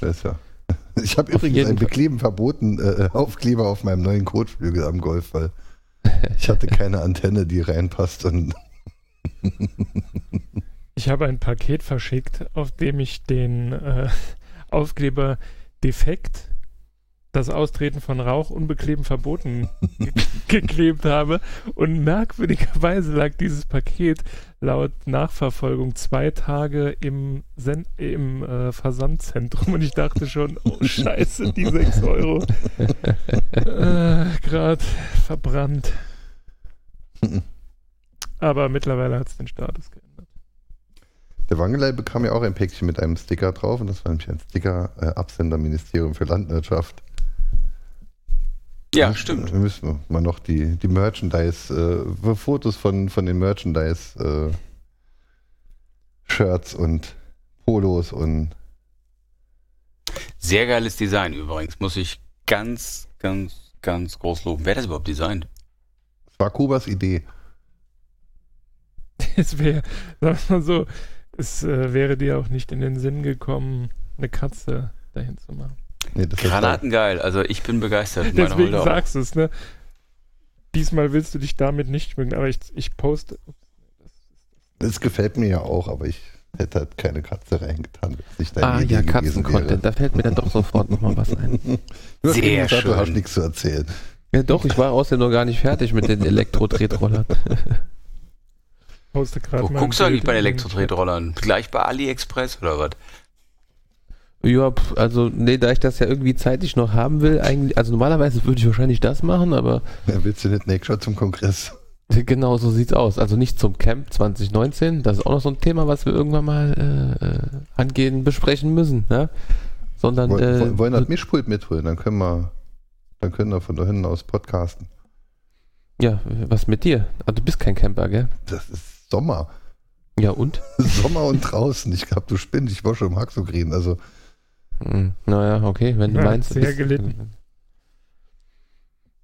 ja. Ich habe übrigens Fall. bekleben verboten äh, Aufkleber auf meinem neuen Kotflügel am Golf, weil ich hatte keine Antenne, die reinpasst. Und Ich habe ein Paket verschickt, auf dem ich den äh, Aufkleber defekt, das Austreten von Rauch unbekleben verboten ge geklebt habe. Und merkwürdigerweise lag dieses Paket laut Nachverfolgung zwei Tage im, Sen im äh, Versandzentrum. Und ich dachte schon, oh scheiße, die 6 Euro. äh, Gerade verbrannt. Aber mittlerweile hat es den Status geändert. Der Wangelei bekam ja auch ein Päckchen mit einem Sticker drauf und das war nämlich ein Sticker äh, Absenderministerium für Landwirtschaft. Ja, stimmt. Da müssen wir mal noch die, die Merchandise, äh, Fotos von, von den Merchandise äh, Shirts und Polos und Sehr geiles Design übrigens. Muss ich ganz, ganz, ganz groß loben. Wer hat das überhaupt designt? es war Kubas Idee. Es wäre, sag mal so, es äh, wäre dir auch nicht in den Sinn gekommen, eine Katze dahin zu machen. Nee, Granatengeil. Also ich bin begeistert. Deswegen sagst du es, ne? Diesmal willst du dich damit nicht schmücken, aber ich, ich poste. Das gefällt mir ja auch, aber ich Hätte halt keine Katze reingetan. wenn es nicht deine Ah Idee ja, Katzen-Content. Da fällt mir dann doch sofort nochmal was ein. Sehr eben gesagt, Du hast schön. nichts zu erzählen. Ja, doch, ich war außerdem noch gar nicht fertig mit den Elektro-Tretrollern. Poste gerade Wo mal guckst du eigentlich bei Elektro-Tretrollern? Gleich bei AliExpress oder was? Ja, also, nee, da ich das ja irgendwie zeitlich noch haben will, eigentlich, also normalerweise würde ich wahrscheinlich das machen, aber Ja, willst du nicht nächstes Jahr zum Kongress? genau so sieht's aus. Also nicht zum Camp 2019, das ist auch noch so ein Thema, was wir irgendwann mal äh, äh, angehen, besprechen müssen, ne? Sondern, Woll- äh, woll- wollen das Mischpult mitholen, dann können wir, dann können wir von da hinten aus podcasten. ja, was mit dir? Ah, du bist kein Camper, gell? Das ist Sommer. Ja, und? Sommer und draußen. Ich glaube, du spinnst. Ich war schon im Haxogreen. Also, Hm, naja, okay, wenn du Ja, meinst. sehr ist- gelitten.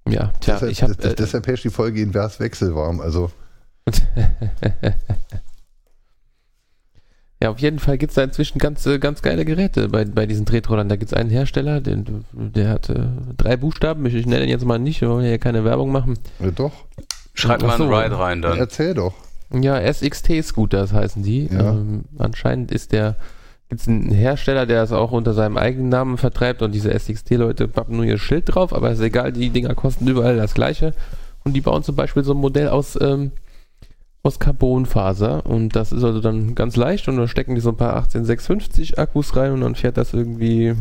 Ja, tja, deshalb, ich habe. des- deshalb herrscht die Folge invers wechselwarm. Also, ja, auf jeden Fall gibt es da inzwischen ganz, äh, ganz geile Geräte bei, bei diesen Tretrollern. Da gibt es einen Hersteller, den, der hat äh, drei Buchstaben. Ich, ich nenne ihn jetzt mal nicht, wir wollen ja keine Werbung machen. ja, doch. Schreib mal einen. Ride rein dann. Erzähl doch. Ja, SXT-Scooters heißen die. Ja. Ähm, anscheinend ist der, gibt es einen Hersteller, der es auch unter seinem eigenen Namen vertreibt und diese SXT-Leute pappen nur ihr Schild drauf, aber ist egal, die Dinger kosten überall das gleiche. Und die bauen zum Beispiel so ein Modell aus, ähm, aus Carbonfaser und das ist also dann ganz leicht und da stecken die so ein paar 18650 Akkus rein und dann fährt das irgendwie,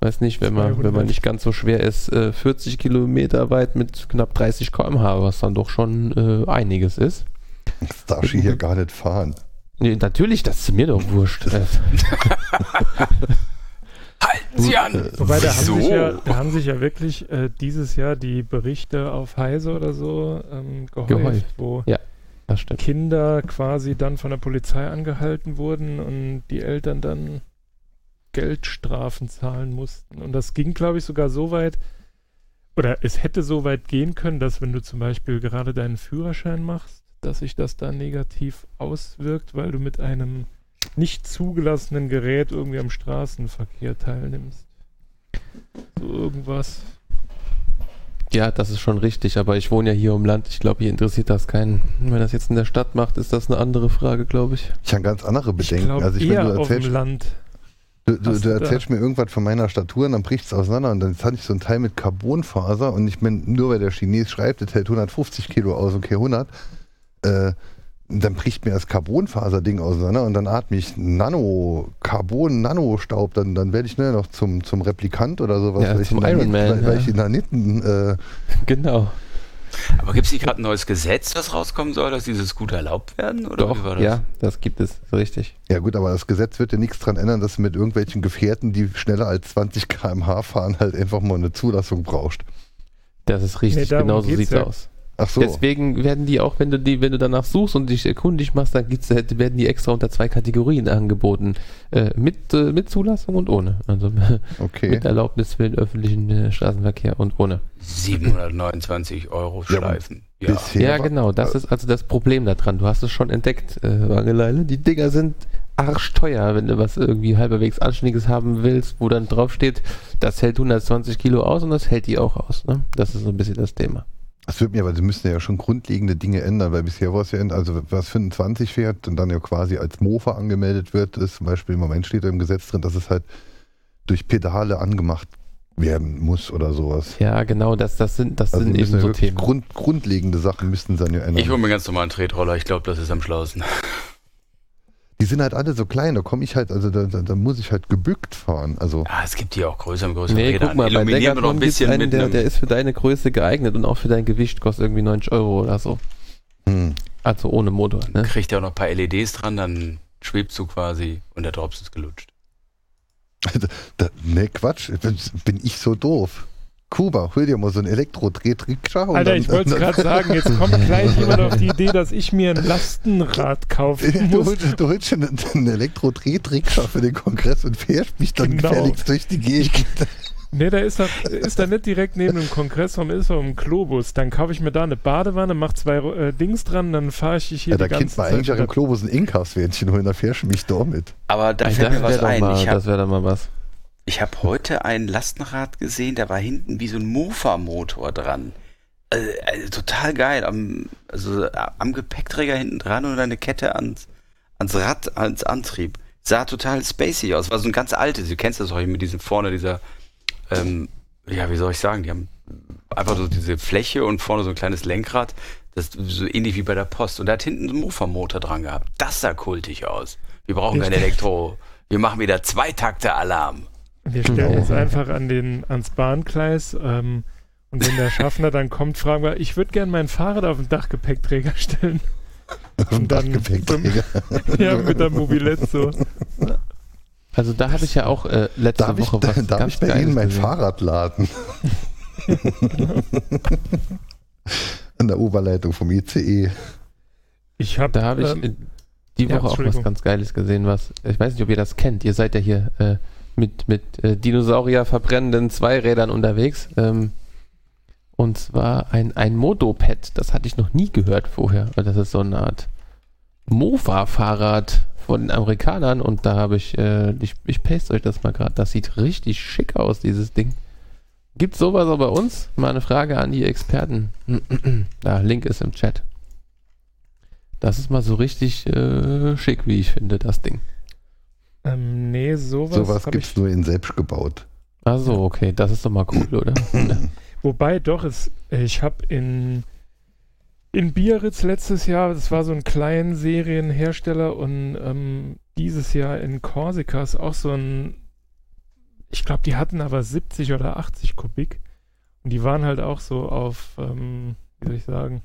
weiß nicht, wenn man, wenn man 200. nicht ganz so schwer ist, äh, 40 Kilometer weit mit knapp 30 km/h, was dann doch schon äh, einiges ist. Das darf ich hier gar nicht fahren. Nee, natürlich, das ist mir doch wurscht. Halten Sie an! Äh, Wobei, da haben, sich ja, da haben sich ja wirklich äh, dieses Jahr die Berichte auf Heise oder so ähm, gehäuft, Gehäuft. wo das stimmt. Kinder quasi dann von der Polizei angehalten wurden und die Eltern dann Geldstrafen zahlen mussten. Und das ging, glaube ich, sogar so weit, oder es hätte so weit gehen können, dass wenn du zum Beispiel gerade deinen Führerschein machst, dass sich das dann negativ auswirkt, weil du mit einem nicht zugelassenen Gerät irgendwie am Straßenverkehr teilnimmst. So irgendwas. Ja, das ist schon richtig, aber ich wohne ja hier im Land. Ich glaube, hier interessiert das keinen. Wenn das jetzt in der Stadt macht, ist das eine andere Frage, glaube ich. Ich habe ganz andere Ich Bedenken. glaube also, ich, eher wenn du auf dem erzählst, Land. du, du, du erzählst mir irgendwas von meiner Statur und dann bricht es auseinander und dann hatte ich so ein Teil mit Carbonfaser und ich bin, nur weil der Chines schreibt, das hält 150 Kilo aus und kein 100, äh, dann bricht mir das Carbonfaserding auseinander und dann atme ich Nano, Carbon, Nanostaub, dann, dann werde ich nur noch zum, zum Replikant oder sowas, Ja, weil, ich zum Naniten- Iron Man, weil, weil ja. ich in Naniten äh, Genau. Aber gibt es nicht gerade ein neues Gesetz, das rauskommen soll, dass diese Scooter erlaubt werden? Oder Doch, wie war das? ja, das gibt es. Richtig. Ja gut, aber das Gesetz wird ja nichts dran ändern, dass du mit irgendwelchen Gefährten, die schneller als 20 km/h fahren, halt einfach mal eine Zulassung brauchst. Das ist richtig. Nee, genau so geht's sieht's ja. aus. Ach so. Deswegen werden die auch, wenn du die, wenn du danach suchst und dich erkundig machst, dann gibt's, äh, werden die extra unter zwei Kategorien angeboten. Äh, mit, äh, mit Zulassung und ohne. Also Okay. mit Erlaubnis für den öffentlichen äh, Straßenverkehr und ohne. 729 Euro Ja, Schleifen. Ja, Bisher Ja, war- genau, das ist also das Problem daran. Du hast es schon entdeckt, äh, Wangeleile. Die Dinger sind arschteuer, wenn du was irgendwie halbwegs Anständiges haben willst, wo dann draufsteht, das hält 120 Kilo aus und das hält die auch aus. Ne? Das ist so ein bisschen das Thema. Das wird mir, aber sie müssen ja schon grundlegende Dinge ändern, weil bisher war es ja, also was 25 fährt und dann ja quasi als Mofa angemeldet wird, ist zum Beispiel im Moment steht da im Gesetz drin, dass es halt durch Pedale angemacht werden muss oder sowas. Ja, genau, das, das sind, das Also sind eben ja so Themen. Grund, grundlegende Sachen müssten dann ja ändern. Ich hole mir ganz normalen Tretroller, ich glaube, das ist am schlauesten. Die sind halt alle so klein, da komme ich halt, also da, da, da muss ich halt gebückt fahren. Also Ja, es gibt die auch größer und größere Nee, Räder. guck mal, bei wir noch Decathlon ein bisschen einen, mit der, der ist für deine Größe geeignet und auch für dein Gewicht kostet irgendwie 90 Euro oder so. hm. Also ohne Motor. Ne? kriegt ja auch noch ein paar LEDs dran, dann schwebst du quasi und der Drops ist gelutscht. da, ne Quatsch, bin ich so doof. Kuba, hol dir mal so ein Elektro-Drehtrickscher. Alter, dann- ich wollte es dann- gerade sagen, jetzt kommt gleich jemand auf die Idee, dass ich mir ein Lastenrad kaufen Du holst, du holst schon einen, einen Elektro-Drehtrickscher für den Kongress und fährst mich dann Genau. gefälligst durch die Gegend. Nee, da ist, da ist da nicht direkt neben dem Kongressraum, ist er im Globus. Dann kaufe ich mir da eine Badewanne, mach zwei äh, Dings dran, dann fahre ich hier Ja, da die ganze kennt man Zeit eigentlich auch im. Globus ein Inkaswähnchen holen, da fährst du mich da mit. Aber da fällt das mir was wäre doch ein. mal, Ich habe das wäre doch mal was. Ich hab heute ein Lastenrad gesehen, da war hinten wie so ein Mofa-Motor dran. Also, also total geil. Am, also äh, am Gepäckträger hinten dran und eine Kette ans, ans Rad, ans Antrieb. Sah total spacey aus. War so ein ganz altes. Du kennst das auch hier mit diesem vorne, dieser, ähm, ja, wie soll ich sagen, die haben einfach so diese Fläche und vorne so ein kleines Lenkrad. Das ist so ähnlich wie bei der Post. Und da hat hinten so einen Mofa-Motor dran gehabt. Das sah kultig aus. Wir brauchen kein Elektro. Wir machen wieder Zweitakte-Alarm. Wir stellen Oh. uns einfach an den, ans Bahngleis ähm, und wenn der Schaffner dann kommt, fragen wir, ich würde gerne mein Fahrrad auf den Dachgepäckträger stellen. Und dann Dachgepäckträger. ja, mit der Mobilette so. Also da habe ich ja auch äh, letzte Darf ich, Woche was darf ganz ich bei Geiles Ihnen mein gesehen. Fahrrad laden? An der Oberleitung vom. ICE. Ich habe Da habe ich ähm, äh, die ja, Woche auch was ganz Geiles gesehen, was, ich weiß nicht, ob ihr das kennt. Ihr seid ja hier äh, mit, mit äh, Dinosaurier verbrennenden Zweirädern unterwegs. Ähm, und zwar ein, ein Motoped. Das hatte ich noch nie gehört vorher. Das ist so eine Art Mofa-Fahrrad von den Amerikanern. Und da habe ich, äh, ich, ich paste euch das mal gerade. Das sieht richtig schick aus, dieses Ding. Gibt sowas auch bei uns? Mal eine Frage an die Experten. da, Link ist im Chat. Das ist mal so richtig äh, schick, wie ich finde, das Ding. Ähm, nee, sowas, Sowas gibt es ich. nur in selbst gebaut. Ach so, okay, das ist doch mal cool, oder? Wobei doch, es, ich habe in, in Biarritz letztes Jahr, das war so ein kleiner Serienhersteller und ähm, dieses Jahr in Korsika ist auch so ein, ich glaube, die hatten aber 70 oder 80 Kubik und die waren halt auch so auf, ähm, wie soll ich sagen,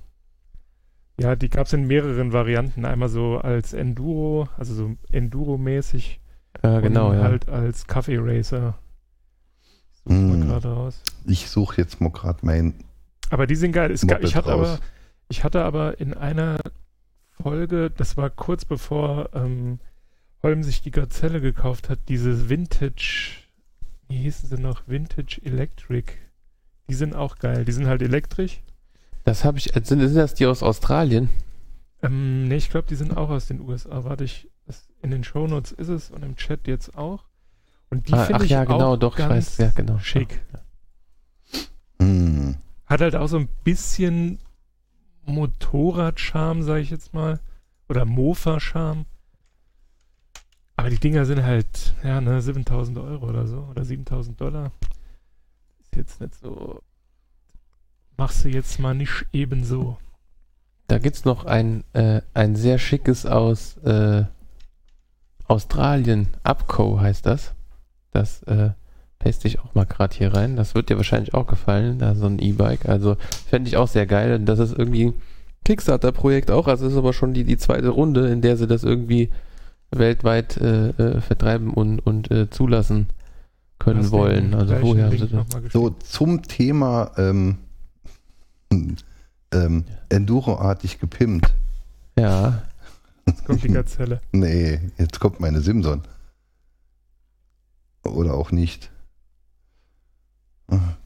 ja, die gab es in mehreren Varianten. Einmal so als Enduro, also so Enduro-mäßig Äh, genau, ja. halt als Kaffee Racer. Ich gerade suche jetzt mal gerade mein. Aber die sind geil. Es ga, Moped ich, hatte raus. aber, ich hatte aber in einer Folge, das war kurz bevor ähm, Holm sich die Gazelle gekauft hat, diese Vintage, wie hießen sie noch? Vintage Electric. Die sind auch geil. Die sind halt elektrisch. Das habe ich, äh, sind, sind das die aus Australien? Ähm, ne, ich glaube, die sind auch aus den USA. Warte, ich, in den Shownotes ist es und im Chat jetzt auch. Und die Ah, finde ach ich ja, genau, auch doch, ich ganz weiß, ja, genau. schick. Hm. Hat halt auch so ein bisschen Motorrad-Charme, sage ich jetzt mal. Oder Mofa-Charme. Aber die Dinger sind halt, ja, ne, 7000 Euro oder so. Oder 7000 Dollar. Ist jetzt nicht so. Machst du jetzt mal nicht ebenso. Da gibt es noch ein, äh, ein sehr schickes aus äh, Australien. Upco heißt das. Das äh, paste ich auch mal gerade hier rein. Das wird dir wahrscheinlich auch gefallen, da so ein E-Bike. Also fände ich auch sehr geil. Und Das ist irgendwie ein Kickstarter-Projekt auch. Also ist aber schon die, die zweite Runde, in der sie das irgendwie weltweit äh, äh, vertreiben und, und äh, zulassen können den wollen. Also woher haben sie das? So, zum Thema ähm, ähm, Enduro-artig gepimpt. Ja, Jetzt kommt die Gazelle. Nee, jetzt kommt meine Simson. Oder auch nicht.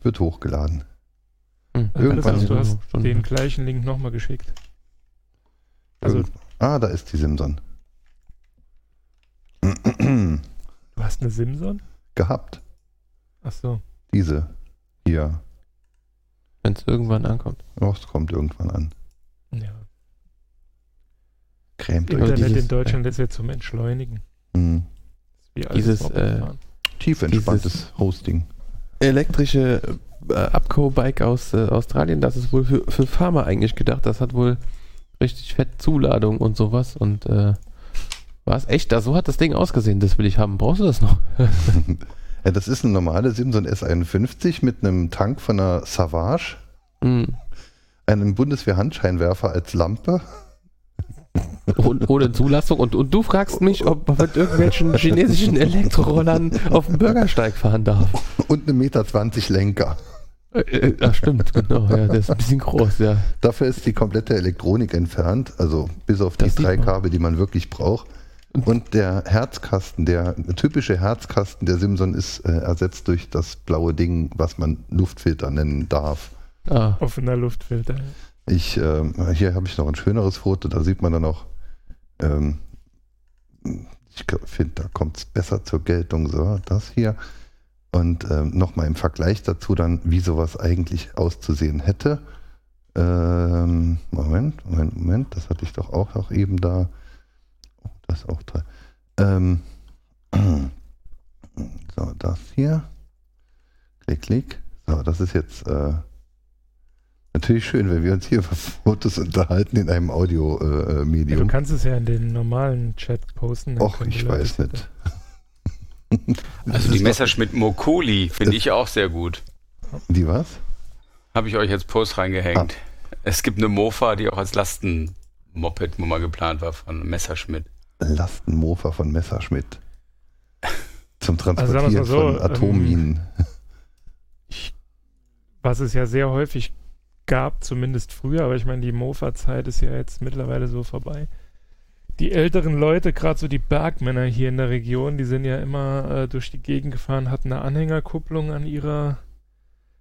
Wird hochgeladen. Hm. Irgendwann Alles, du hast Stunden. den gleichen Link nochmal geschickt. Also, Irgend- ah, da ist die Simson. du hast eine Simson? Gehabt. Ach so. Diese. Hier. wenn es irgendwann ankommt. Oh, es kommt irgendwann an. Ja. Grämt euch. Aber Internet dieses- in Deutschland ist ja zum Entschleunigen. Hm. Wie altes Dieses, Mopedfahren. Tief entspanntes Hosting. elektrische äh, Upco-Bike aus äh, Australien, das ist wohl für, für Farmer eigentlich gedacht. Das hat wohl richtig fett Zuladung und sowas. Und äh, war es echt? Da, so hat das Ding ausgesehen. Das will ich haben. Brauchst du das noch? Ja, das ist eine normale Simson S51 mit einem Tank von einer Savage, Hm. einem Bundeswehr-Handscheinwerfer als Lampe Und, ohne Zulassung. Und, und du fragst mich, ob man mit irgendwelchen chinesischen Elektrorollern auf dem Bürgersteig fahren darf. und einem Meter 20 Lenker. Äh, äh, ach, stimmt, genau. Ja, der ist ein bisschen groß, ja. Dafür ist die komplette Elektronik entfernt, also bis auf die Das sieht drei man. Kabel, die man wirklich braucht. Und der Herzkasten, der typische Herzkasten der Simson ist äh, ersetzt durch das blaue Ding, was man Luftfilter nennen darf. Ah, Offener Luftfilter. Ich, ähm, hier habe ich noch ein schöneres Foto, da sieht man dann auch, ähm, ich finde, da kommt es besser zur Geltung, so, das hier. Und ähm, nochmal im Vergleich dazu dann, wie sowas eigentlich auszusehen hätte. Ähm, Moment, Moment, Moment, das hatte ich doch auch noch eben da. Oh, Das ist auch toll. Ähm, so, das hier. Klick, klick. So, das ist jetzt äh, natürlich schön, wenn wir uns hier über Fotos unterhalten in einem Ja, du Audio-Medium. kannst es ja in den normalen Chat posten. Och, ich Leute weiß nicht. Also die Messerschmitt Mokoli finde ich auch sehr gut. Die was? Habe ich euch als Post reingehängt. Es gibt eine Mofa, die auch als Lastenmoped mal geplant war von Messerschmitt. Lastenmofa von Messerschmitt. Zum wir's Transportieren mal so, von ähm, Atomminen. Was es ja sehr häufig gab, zumindest früher, aber ich meine, die Mofa-Zeit ist ja jetzt mittlerweile so vorbei. Die älteren Leute, gerade so die Bergmänner hier in der Region, die sind ja immer äh, durch die Gegend gefahren, hatten eine Anhängerkupplung an ihrer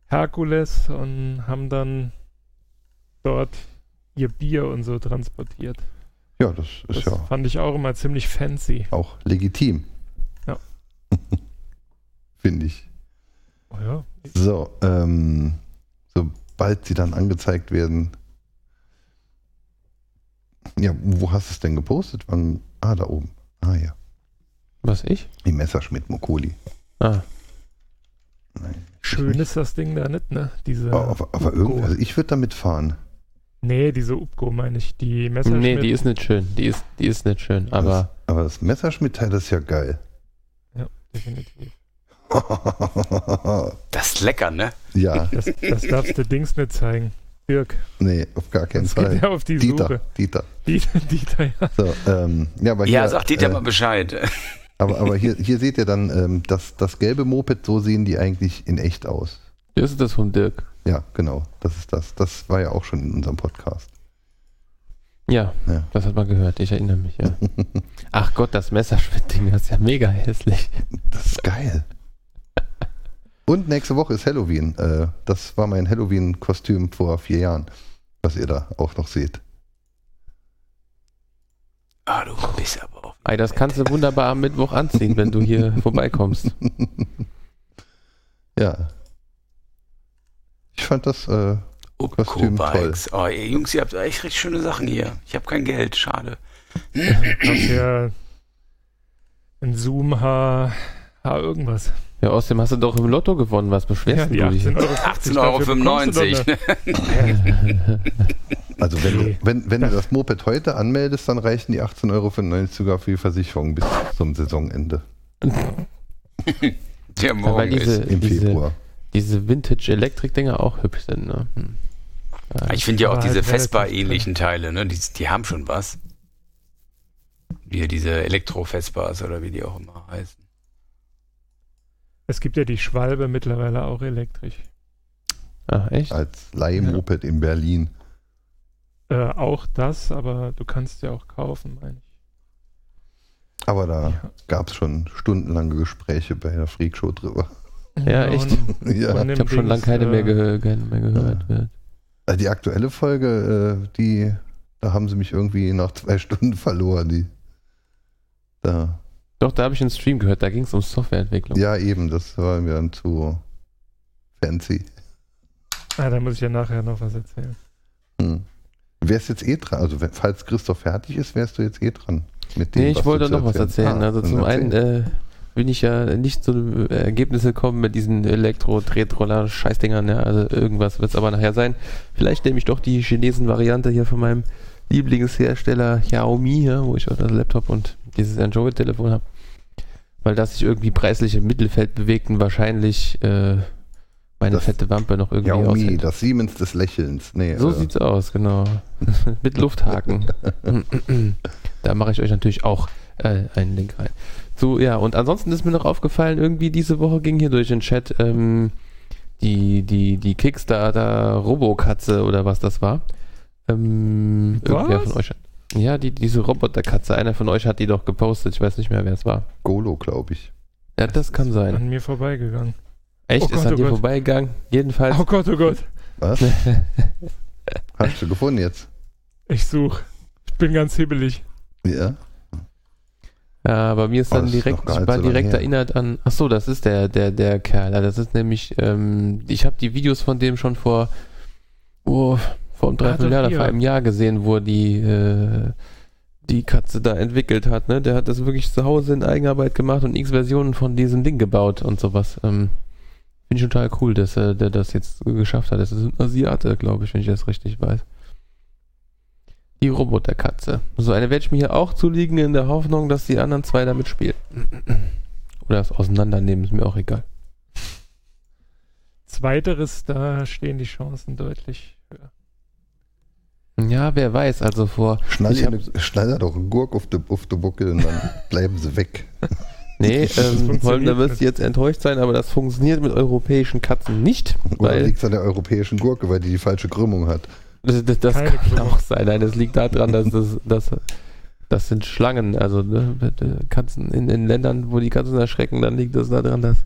Herkules und haben dann dort ihr Bier und so transportiert. ja, das ist Das ja fand ich auch immer ziemlich fancy. auch legitim. Ja. Finde ich. Oh ja, So, ähm, sobald sie dann angezeigt werden. Ja, wo hast du es denn gepostet? Wann? Ah, da oben. Ah ja. Was ich? Die Messerschmitt Mokoli. Ah, Nein. schön ist das Ding da nicht, ne? Diese Aber, aber, irgendwie, also ich würde damit fahren. Nee, diese Upco meine ich. Die Messerschmitt. nee, die ist nicht schön. Die ist, die ist nicht schön. Aber das, aber das Messerschmitt-Teil ist ja geil. Definitiv. Das ist lecker, ne? ja, Das, das darfst du Dings nicht zeigen. Dirk, nee, auf gar keinen das Fall. geht ja auf die Dieter, Suche. Dieter. Dieter, Dieter, ja. So, ähm, ja, aber Ja, hier, sagt Dieter äh, mal Bescheid. Aber, aber hier, hier seht ihr dann ähm, das, das gelbe Moped, so sehen die eigentlich in echt aus. das ist das von Dirk. Ja, genau, das ist das. Das war ja auch schon in unserem Podcast. Ja, Ja. das hat man gehört. Ich erinnere mich, ja. Ach Gott, das Messerschmidt-Ding, das ist ja mega hässlich. Das ist geil. Und nächste Woche ist Halloween. Äh, das war mein Halloween-Kostüm vor vier Jahren, was ihr da auch noch seht. Ah, du bist aber auch. Ey, das kannst du wunderbar am Mittwoch anziehen, wenn du hier vorbeikommst. Ja. Ich fand das, äh, Kostüm Upco-Bikes. Oh, ihr Jungs, ihr habt echt richtig schöne Sachen hier. Ich habe kein Geld, schade. Hast ja ein Zoom H, H irgendwas. Ja, außerdem hast du doch im Lotto gewonnen. Was beschwerst Ja, du dich? 18,50 Euro. 18,95 Dafür bekommst du doch eine- also wenn, du, wenn, wenn du das Moped heute anmeldest, dann reichen die 18,95 Euro sogar für die Versicherung bis zum Saisonende Der Ja, morgen weil diese, ist. im diese, Februar. diese Vintage-Elektrik-Dinger auch hübsch sind, ne? Hm. Ja, Ich finde ja auch Aber diese halt Vespa-ähnlichen Teile, ne? Die, die haben schon was. Wie diese Elektro-Vespas oder wie die auch immer heißen. Es gibt ja die Schwalbe mittlerweile auch elektrisch. Ach, echt? Als Leihmoped in Berlin. Äh, auch das, aber du kannst ja auch kaufen, meine ich. Aber da Ja. gab es schon stundenlange Gespräche bei der Freakshow drüber. Ja, echt? Ja. Ich habe schon lange keine, mehr äh, gehö keine mehr gehört. wird. Äh, Die aktuelle Folge, äh, die, da haben sie mich irgendwie nach zwei Stunden verloren. Die, da, Doch, da habe ich einen Stream gehört, da ging es um Softwareentwicklung. ja, eben, das war mir dann zu fancy. Ah, da muss ich ja nachher noch was erzählen. Hm. Wärst jetzt eh dran, also falls Christoph fertig ist, wärst du jetzt eh dran. Mit dem, Nee, ich wollte noch was erzählen. Ah, also zum erzähl. einen äh, bin ich ja nicht zu einem Ergebnis gekommen mit diesen Elektro-Tretroller-Scheißdingern. Ja, also irgendwas wird es aber nachher sein. Vielleicht nehme ich doch die Chinesen-Variante hier von meinem Lieblingshersteller Xiaomi, ja, wo ich auch das Laptop und dieses Android-Telefon habe. Weil das sich irgendwie preislich im Mittelfeld bewegt und wahrscheinlich äh, meine Das fette Wampe noch irgendwie Xiaomi, aushält. das Siemens des Lächelns. Nee, So äh, sieht's aus, genau. Mit Lufthaken. da mache ich euch natürlich auch äh, einen Link rein. So, ja, und ansonsten ist mir noch aufgefallen, irgendwie diese Woche ging hier durch den Chat ähm, die, die, die Kickstarter Robokatze oder was das war. Ähm, irgendwer Was? von euch hat. Ja, die, diese Roboterkatze, einer von euch hat die doch gepostet, ich weiß nicht mehr, wer es war. Golo, glaube ich. Ja, das kann sein. An mir vorbeigegangen. Echt, Oh ist Gott, an oh dir Gott. vorbeigegangen. Jedenfalls. Oh Gott, oh Gott. Was? Hast du gefunden jetzt? Ich suche. Ich bin ganz hibbelig. Ja. Ja, bei mir ist Oh, dann das ist direkt, gar ich war so direkt erinnert an, ach so, das ist der, der, der Kerl, das ist nämlich, ähm, ich habe die Videos von dem schon vor, oh, vor einem Ah, Dreivierteljahr oder vor einem Jahr gesehen, wo die, äh, die Katze da entwickelt hat, ne? Der hat das wirklich zu Hause in Eigenarbeit gemacht und x Versionen von diesem Ding gebaut und sowas. Ähm, Finde ich total cool, dass er der das jetzt geschafft hat. Das ist ein Asiate, glaube ich, wenn ich das richtig weiß. Die Roboterkatze. So eine werde ich mir hier auch zulegen in der Hoffnung, dass die anderen zwei damit spielen. Oder das Auseinandernehmen ist mir auch egal. Zweiteres, da stehen die Chancen deutlich. Ja, wer weiß, also vor. Hab- schnall doch einen Gurk auf die, auf die Buckel und dann bleiben sie weg. Nee, ähm, Holm, da wirst du jetzt enttäuscht sein, aber das funktioniert mit europäischen Katzen nicht. Oder liegt es an der europäischen Gurke, weil die die falsche Krümmung hat? das, das, das kann Krümmung. auch sein. Nein, das liegt daran, dass das, das, das sind Schlangen. Also ne, Katzen in, in Ländern, wo die Katzen erschrecken, dann liegt das daran, dass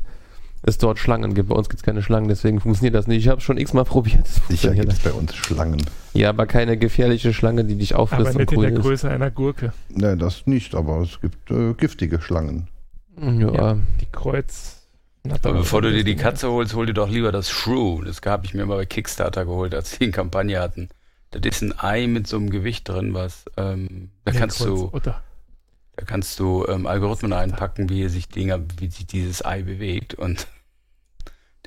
es dort Schlangen gibt. Bei uns gibt es keine Schlangen, deswegen funktioniert das nicht. Ich habe schon x-mal probiert. Sicher gibt es bei uns Schlangen. Ja, aber keine gefährliche Schlange, die dich auffrisst Aber und nicht in der grün ist. Größe einer Gurke. Nein, das nicht, aber es gibt äh, giftige Schlangen. Ja, Ja. Die Kreuz. Aber bevor du dir die Katze holst, hol dir doch lieber das Shrew. Das habe ich mir mal bei Kickstarter geholt, als die eine Kampagne hatten. Das ist ein Ei mit so einem Gewicht drin, was ähm, da Nee, kannst du, da kannst du ähm, Algorithmen einpacken, wie sich Dinger, wie sich dieses Ei bewegt und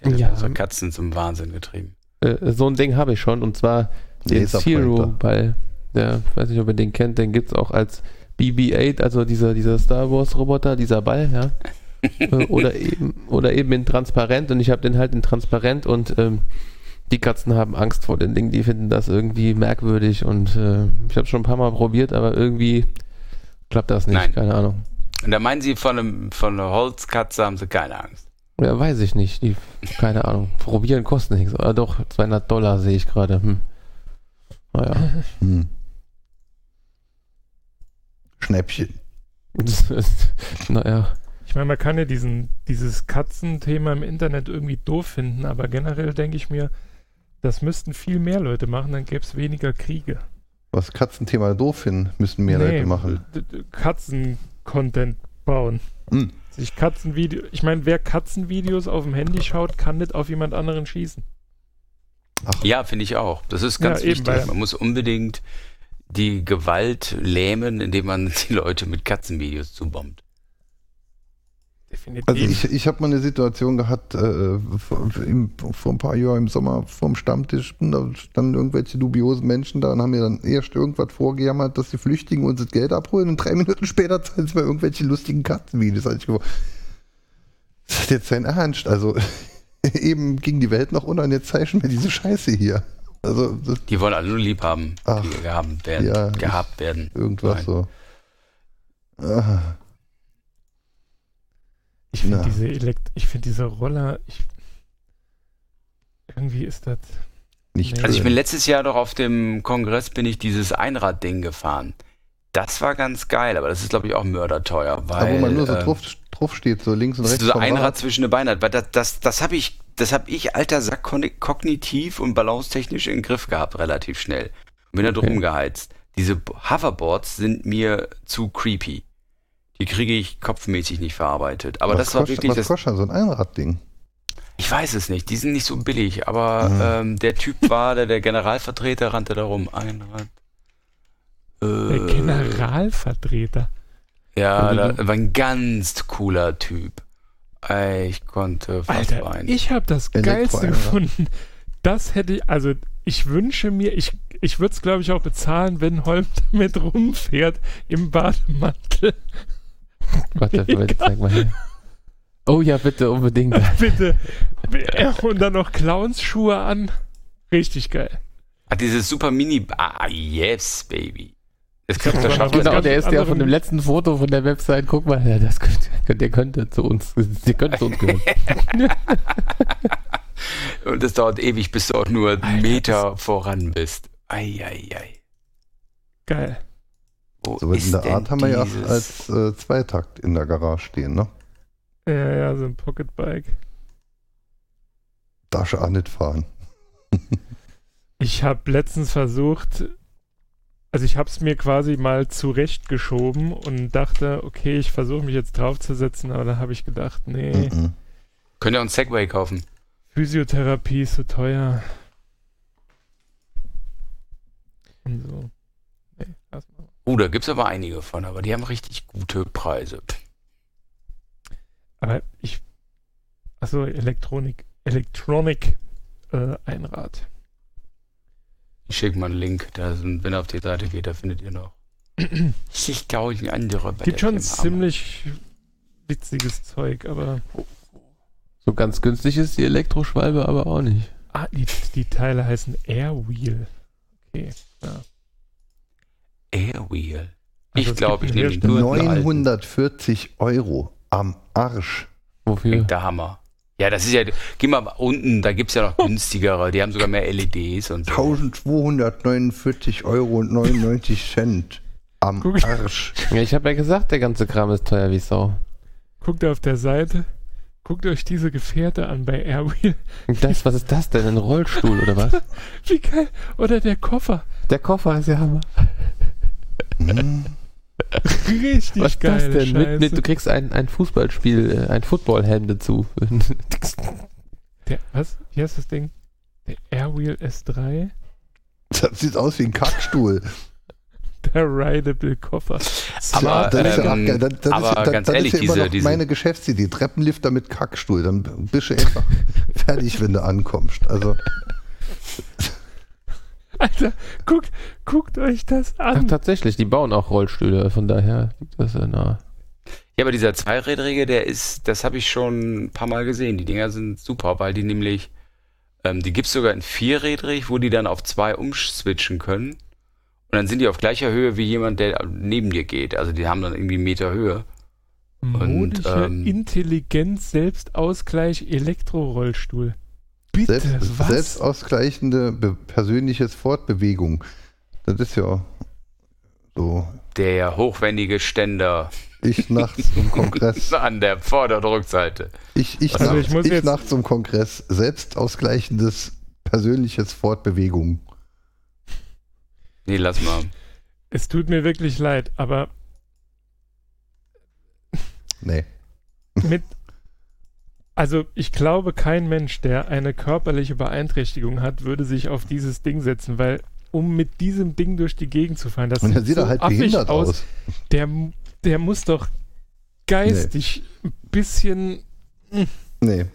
der hat Ja. unsere Katzen zum Wahnsinn getrieben. äh, so ein Ding habe ich schon und zwar den. Zero-Ball. Ich weiß nicht, ob ihr den kennt, den gibt es auch als BB-8, also dieser, dieser Star Wars-Roboter, dieser Ball, ja. Äh, oder, eben, oder eben in transparent und ich habe den halt in transparent und ähm, die Katzen haben Angst vor den Dingen, die finden das irgendwie merkwürdig und äh, ich habe schon ein paar Mal probiert, aber irgendwie klappt das nicht, Nein. keine Ahnung. Und da meinen sie, von, einem, von einer Holzkatze haben sie keine Angst. Ja, weiß ich nicht, die, keine Ahnung. Probieren kostet nichts. Ah, doch, 200 Dollar sehe ich gerade. Hm. Naja. Hm. Schnäppchen. Naja. Ich meine, man kann ja diesen, dieses Katzenthema im Internet irgendwie doof finden, aber generell denke ich mir, das müssten viel mehr Leute machen, dann gäbe es weniger Kriege. Was Katzenthema doof finden, müssen mehr Leute machen. Katzen-Content bauen. Hm. Sich Katzenvideo. Ich meine, wer Katzenvideos auf dem Handy schaut, kann nicht auf jemand anderen schießen. Ach, Ja, finde ich auch. Das ist ganz Ja, eben, wichtig. Man muss unbedingt die Gewalt lähmen, indem man die Leute mit Katzenvideos zubombt. Definitiv. Also ich, ich habe mal eine Situation gehabt, äh, vor, im, vor ein paar Jahren im Sommer vorm Stammtisch, und da standen irgendwelche dubiosen Menschen da und haben mir dann erst irgendwas vorgejammert, dass die Flüchtlinge uns das Geld abholen und drei Minuten später zeigen sie mir irgendwelche lustigen Katzenvideos. Da hab ich gedacht, Das ist jetzt sein Ernst. Also eben ging die Welt noch unter und jetzt zeigen mir diese Scheiße hier. Also das Die wollen alle nur lieb haben, Ach, die gehabt werden. ja, gehabt werden. irgendwas Nein. so. Ah, Ich finde diese Elekt ich finde diese Roller, ich, irgendwie ist das. nicht Nee. Also ich bin letztes Jahr doch auf dem Kongress bin ich dieses Einradding gefahren. Das war ganz geil, aber das ist glaube ich auch mörderteuer, weil Da, wo man nur so ähm, drauf, drauf steht, so links und rechts. ist so ein Rad. Rad zwischen den Beinen hat. Weil das, das, das habe ich, das habe ich, alter Sack, kognitiv und balancetechnisch in den Griff gehabt, relativ schnell. Und bin da Okay. drum geheizt. Diese Hoverboards sind mir zu creepy. Die kriege ich kopfmäßig nicht verarbeitet. Aber was das war kostet, wirklich was das. kostet so ein Einradding? Ich weiß es nicht, die sind nicht so billig, aber Mhm. ähm, der Typ war, der, der Generalvertreter rannte da rum. Ein Rad. Der Äh, Generalvertreter. Ja, Also da war ein ganz cooler Typ. Ey, Ich konnte fast Alter, weinen. ich habe das. Geilste gefunden. Das hätte ich, also ich wünsche mir, ich, ich würde es glaube ich auch bezahlen, wenn Holm damit rumfährt im Bademantel. Warte, warte, zeig mal her. Oh ja, bitte, unbedingt. Bitte. Und dann noch Clownsschuhe an. Richtig geil. Ah, dieses super Mini. Ah, yes, baby. Das aber das was Genau, der ist der von dem letzten Foto von der Website. Guck mal, ja, das könnte, der könnte zu uns, der könnte zu uns gehören. Und das dauert ewig, bis du auch nur einen Meter voran bist. Eieiei. Geil. Wo So was ist in der Art haben wir ja als äh, Zweitakt in der Garage stehen, ne? Ja, ja, so ein Pocketbike. Darfst du auch nicht fahren. Ich habe letztens versucht, also ich habe es mir quasi mal zurechtgeschoben und dachte, okay, ich versuche mich jetzt draufzusetzen, aber dann habe ich gedacht, nee, Mhm. Könnt ihr auch einen Segway kaufen? Physiotherapie ist so teuer. Und so. Oh, da gibt es aber einige von, aber die haben richtig gute Preise. Aber ich. Achso, Elektronik. Elektronik äh, Einrad. Ich schicke mal einen Link. Da sind, wenn ihr auf die Seite geht, da findet ihr noch. Ich glaube, ein andere. bei Gibt schon Firma. ziemlich witziges Zeug, aber. So ganz günstig ist die Elektroschwalbe aber auch nicht. Ah, die, die Teile heißen Airwheel. Okay. Ja. Airwheel. Also Ich glaube, ich nehme den nur einen alten. 940 Euro am Arsch. Wofür? Der Hammer. Ja, das ist ja. Geh mal unten, da gibt es ja noch günstigere. Die haben sogar mehr LEDs und so. 1249 Euro und 99 Cent am. Arsch. Ja, ich habe ja gesagt, der ganze Kram ist teuer wie Sau. Guckt auf der Seite. Guckt euch diese Gefährte an bei Airwheel. Und Das, was ist das denn? Ein Rollstuhl oder was? Wie geil. Oder der Koffer. Der Koffer ist ja Hammer. Hm. Richtig Was ist geil. das denn? Mit, mit, du kriegst ein, ein Fußballspiel, äh, ein Footballhelm dazu. der, was? Wie heißt das Ding? Der Airwheel S3. Das sieht aus wie ein Kackstuhl. Der Rideable Koffer. Aber, das ist ja, ähm, aber ist, ganz ehrlich, ist ja immer diese- noch diese- meine Geschäftsidee. Treppenlifter mit Kackstuhl. Dann bist du einfach fertig, wenn du ankommst. Also, Alter, guckt, guckt euch das Ach, an. tatsächlich, die bauen auch Rollstühle, von daher liegt das ja nah. Ja, aber dieser Zweirädrige, der ist, das habe ich schon ein paar Mal gesehen. Die Dinger sind super, weil die nämlich, ähm, die gibt es sogar in vierrädrig, wo die dann auf zwei umswitchen können. Und dann sind die auf gleicher Höhe wie jemand, der neben dir geht. Also die haben dann irgendwie einen Meter Höhe. Modischer ähm, Intelligenz, Selbstausgleich, Elektrorollstuhl. Bitte, selbst, was? selbstausgleichende be persönliches Fortbewegung. Das ist ja so. Der hochwendige Ständer Ich nachts zum Kongress. an der Vorderdruckseite. Ich, ich, Also nachts, ich muss ich jetzt- nachts zum Kongress. Selbstausgleichendes persönliches Fortbewegung. Nee, lass mal. Es tut mir wirklich leid, aber Nee. mit. Also, ich glaube, kein Mensch, der eine körperliche Beeinträchtigung hat, würde sich auf dieses Ding setzen, weil, um mit diesem Ding durch die Gegend zu fahren, das Und dann sieht so halt behindert aus. Der, der muss doch geistig ein bisschen. Nee.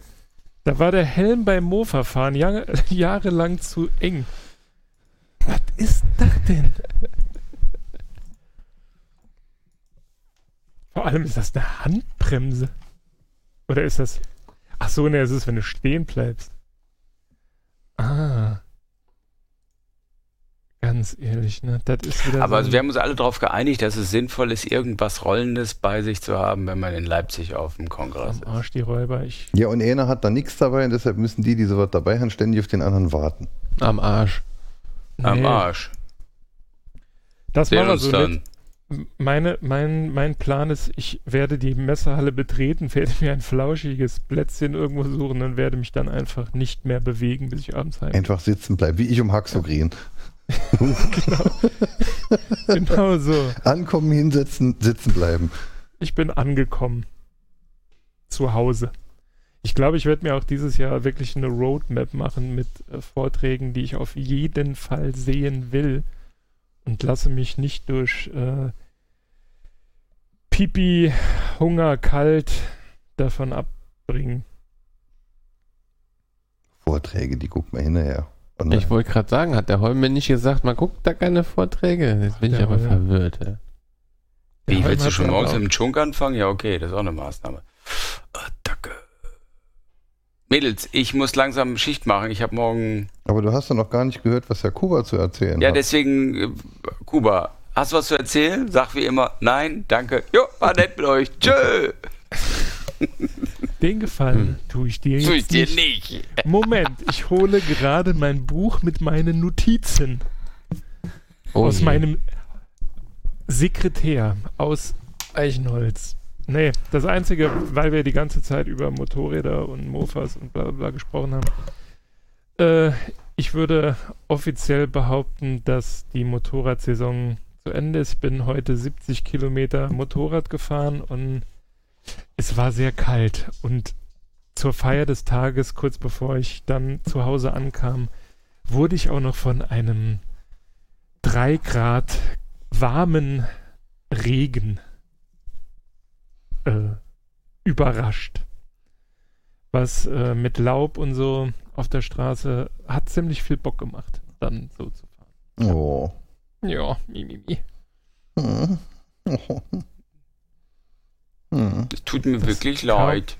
Da war der Helm beim Mofa-Fahren Jahre, jahrelang zu eng. Was ist das denn? Vor allem ist das eine Handbremse. Oder ist das. Ach so, ne, es ist, wenn du stehen bleibst. Ah. Ganz ehrlich, ne? Das ist wieder. Aber so wir haben uns alle darauf geeinigt, dass es sinnvoll ist, irgendwas Rollendes bei sich zu haben, wenn man in Leipzig auf dem Kongress am ist. Arsch die Räuber. Ich, Ja, und einer hat da nichts dabei und deshalb müssen die, die sowas dabei haben, ständig auf den anderen warten. Am Arsch. Am Nee, Arsch. Das Sehen uns so dann. Meine, mein, mein Plan ist, ich werde die Messerhalle betreten, werde mir ein flauschiges Plätzchen irgendwo suchen und werde mich dann einfach nicht mehr bewegen, bis ich abends heim Einfach sitzen bleiben, wie ich um Haxogreen. Genau so. Ankommen, hinsetzen, sitzen bleiben. Ich bin angekommen. Zu Hause. Ich glaube, ich werde mir auch dieses Jahr wirklich eine Roadmap machen mit äh, Vorträgen, die ich auf jeden Fall sehen will und lasse mich nicht durch äh, Pipi, Hunger, Kalt davon abbringen. Vorträge, die guckt man hinterher. Und Ich wollte gerade sagen, hat der Holm mir nicht gesagt, man guckt da keine Vorträge. Jetzt bin ich aber Holm. verwirrt. Ja. Wie, willst du schon morgens dem Chunk anfangen? Ja, okay, das ist auch eine Maßnahme. Mädels, ich muss langsam Schicht machen. Ich habe morgen. aber du hast doch noch gar nicht gehört, was Herr Kuba zu erzählen Ja, hat. deswegen, äh, Kuba, hast du was zu erzählen? Sag wie immer, nein, danke. Jo, war nett mit euch. Tschö. Den Gefallen tue ich dir jetzt Tue ich dir nicht. nicht. Moment, ich hole gerade mein Buch mit meinen Notizen Oh aus je. meinem Sekretär aus Eichenholz. Nee, das Einzige, weil wir die ganze Zeit über Motorräder und Mofas und bla bla bla gesprochen haben. Äh, ich würde offiziell behaupten, dass die Motorradsaison zu Ende ist. Ich bin heute 70 Kilometer Motorrad gefahren und es war sehr kalt. Und zur Feier des Tages, kurz bevor ich dann zu Hause ankam, wurde ich auch noch von einem 3 Grad warmen Regen äh, überrascht. Was äh, mit Laub und so auf der Straße hat ziemlich viel Bock gemacht, dann so zu fahren. Oh. Ja, mi, mi, mi. Hm. Oh. Hm. Es tut mir Das wirklich kaum- leid.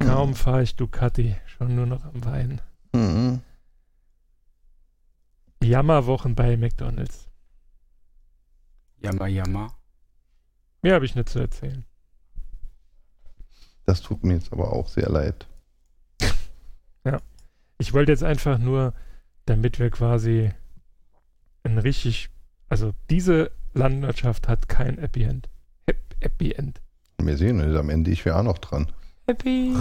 Kaum fahre ich Ducati, schon nur noch am Weinen. Hm. Jammerwochen bei McDonalds. Jammer, jammer. Mehr habe ich nicht zu erzählen. Das tut mir jetzt aber auch sehr leid. Ich wollte jetzt einfach nur, damit wir quasi ein richtig, also diese Landwirtschaft hat kein Happy End. Hap- Happy End. Wir sehen es am Ende, ich wäre auch noch dran. Happy.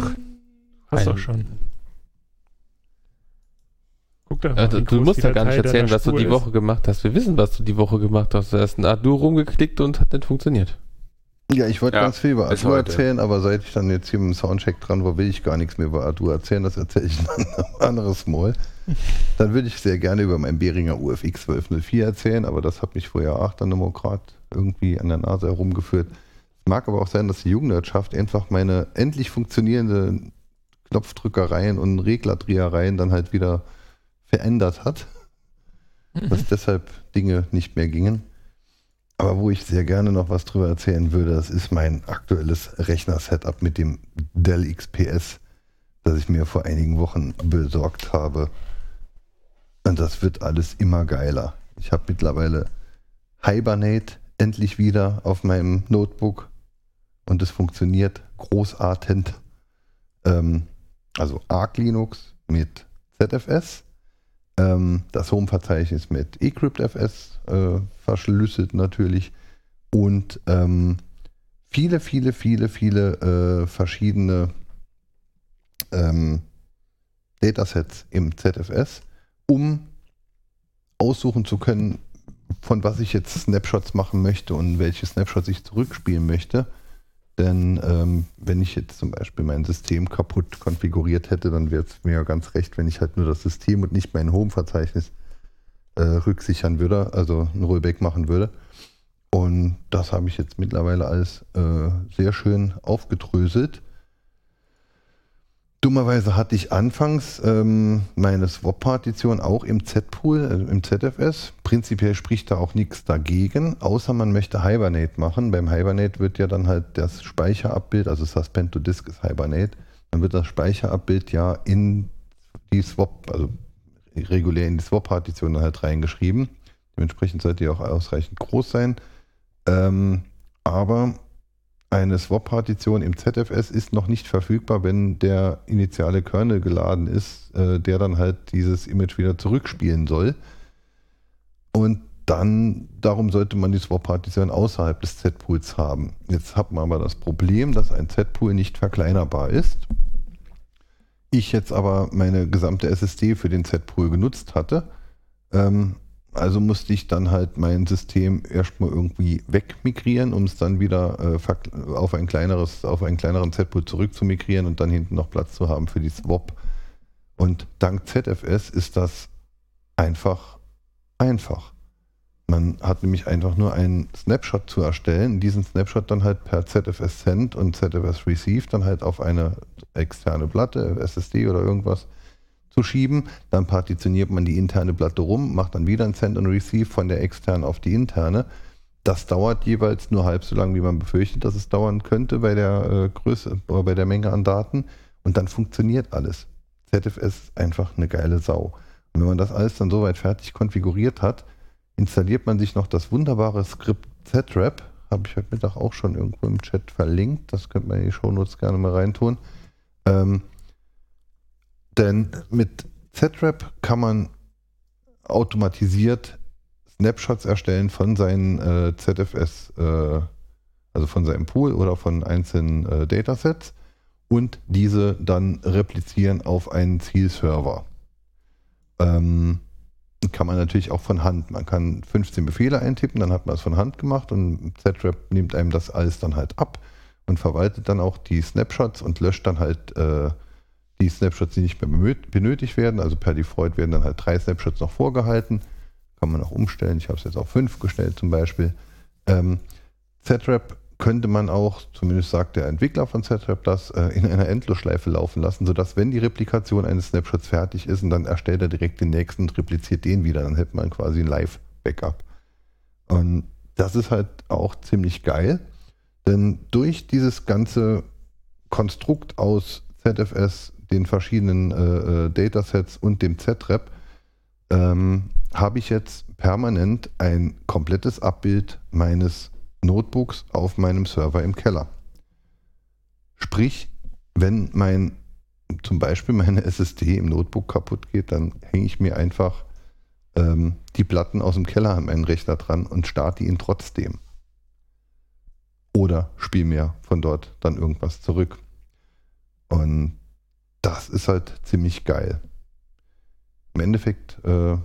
Hast Ein- doch schon. Guck doch mal, Ja, du, du musst die ja gar nicht erzählen, was du Spur die ist. Woche gemacht hast. Wir wissen, was du die Woche gemacht hast. Du hast ein Adu rumgeklickt und hat nicht funktioniert. Ja, ich wollte Ja, ganz viel über heute. erzählen, aber seit ich dann jetzt hier mit dem Soundcheck dran war, will ich gar nichts mehr über Adu erzählen. Das erzähle ich ein anderes Mal. Dann würde ich sehr gerne über mein Behringer UFX 1204 erzählen, aber das hat mich vorher auch dann Demokrat irgendwie an der Nase herumgeführt. Es mag aber auch sein, dass die Jugendwirtschaft einfach meine endlich funktionierende Knopfdrückereien und Reglerdrehereien dann halt wieder verändert hat dass deshalb Dinge nicht mehr gingen. Aber wo ich sehr gerne noch was drüber erzählen würde, das ist mein aktuelles Rechner-Setup mit dem Dell XPS, das ich mir vor einigen Wochen besorgt habe. Und das wird alles immer geiler. Ich habe mittlerweile Hibernate endlich wieder auf meinem Notebook und es funktioniert großartig. Ähm, also Arc Linux mit ZFS ähm, das Home-Verzeichnis mit eCryptFS äh, verschlüsselt natürlich und ähm, viele, viele, viele, viele äh, verschiedene ähm, Datasets im ZFS, um aussuchen zu können, von was ich jetzt Snapshots machen möchte und welche Snapshots ich zurückspielen möchte. Denn ähm, wenn ich jetzt zum Beispiel mein System kaputt konfiguriert hätte, dann wäre es mir ja ganz recht, wenn ich halt nur das System und nicht mein Home-Verzeichnis äh, rücksichern würde, also ein Rollback machen würde. Und das habe ich jetzt mittlerweile alles äh, sehr schön aufgedröselt. Dummerweise hatte ich anfangs ähm, meine Swap-Partition auch im Z-Pool, also im ZFS. Prinzipiell spricht da auch nichts dagegen, außer man möchte Hibernate machen. Beim Hibernate wird ja dann halt das Speicherabbild, also Suspend to Disk ist Hibernate, dann wird das Speicherabbild ja in die Swap, also regulär in die Swap-Partition halt reingeschrieben. Dementsprechend sollte die auch ausreichend groß sein. Ähm, aber eine Swap-Partition im ZFS ist noch nicht verfügbar, wenn der initiale Kernel geladen ist, äh, der dann halt dieses Image wieder zurückspielen soll. Und dann, darum sollte man die Swap-Partition außerhalb des Z-Pools haben. Jetzt hat man aber das Problem, dass ein Z-Pool nicht verkleinerbar ist. Ich jetzt aber meine gesamte SSD für den Z-Pool genutzt hatte. Ähm, also musste ich dann halt mein System erstmal irgendwie wegmigrieren, um es dann wieder äh, auf ein kleineres, auf einen kleineren Z-Pool zurückzumigrieren und dann hinten noch Platz zu haben für die Swap. Und dank ZFS ist das einfach einfach. Man hat nämlich einfach nur einen Snapshot zu erstellen, diesen Snapshot dann halt per ZFS Send und ZFS Receive dann halt auf eine externe Platte, SSD oder irgendwas zu schieben. Dann partitioniert man die interne Platte rum, macht dann wieder ein Send und Receive von der externen auf die interne. Das dauert jeweils nur halb so lange, wie man befürchtet, dass es dauern könnte bei der äh, Größe oder bei der Menge an Daten. Und dann funktioniert alles. ZFS ist einfach eine geile Sau. Und wenn man das alles dann soweit fertig konfiguriert hat, installiert man sich noch das wunderbare Skript ZRAP. Habe ich heute Mittag auch schon irgendwo im Chat verlinkt. Das könnte man in die Shownotes gerne mal reintun. Ähm, denn mit ZRAP kann man automatisiert Snapshots erstellen von seinen äh, ZFS, äh, also von seinem Pool oder von einzelnen äh, Datasets und diese dann replizieren auf einen Zielserver. Ähm, kann man natürlich auch von Hand. Man kann 15 Befehle eintippen, dann hat man es von Hand gemacht und ZRAP nimmt einem das alles dann halt ab und verwaltet dann auch die Snapshots und löscht dann halt äh, die Snapshots, die nicht mehr benötigt werden. Also per Default werden dann halt drei Snapshots noch vorgehalten. Kann man auch umstellen. Ich habe es jetzt auf fünf gestellt zum Beispiel. Ähm, ZRAP könnte man auch, zumindest sagt der Entwickler von ZRAP das, äh, in einer Endlosschleife laufen lassen, sodass wenn die Replikation eines Snapshots fertig ist und dann erstellt er direkt den nächsten und repliziert den wieder, dann hätte man quasi ein Live-Backup. Und das ist halt auch ziemlich geil, denn durch dieses ganze Konstrukt aus ZFS, den verschiedenen äh, äh, Datasets und dem ZRAP, ähm, habe ich jetzt permanent ein komplettes Abbild meines Notebooks auf meinem Server im Keller. Sprich, wenn mein zum Beispiel meine SSD im Notebook kaputt geht, dann hänge ich mir einfach ähm, die Platten aus dem Keller an meinen Rechner dran und starte ihn trotzdem. Oder spiele mir von dort dann irgendwas zurück. Und das ist halt ziemlich geil. Im Endeffekt äh,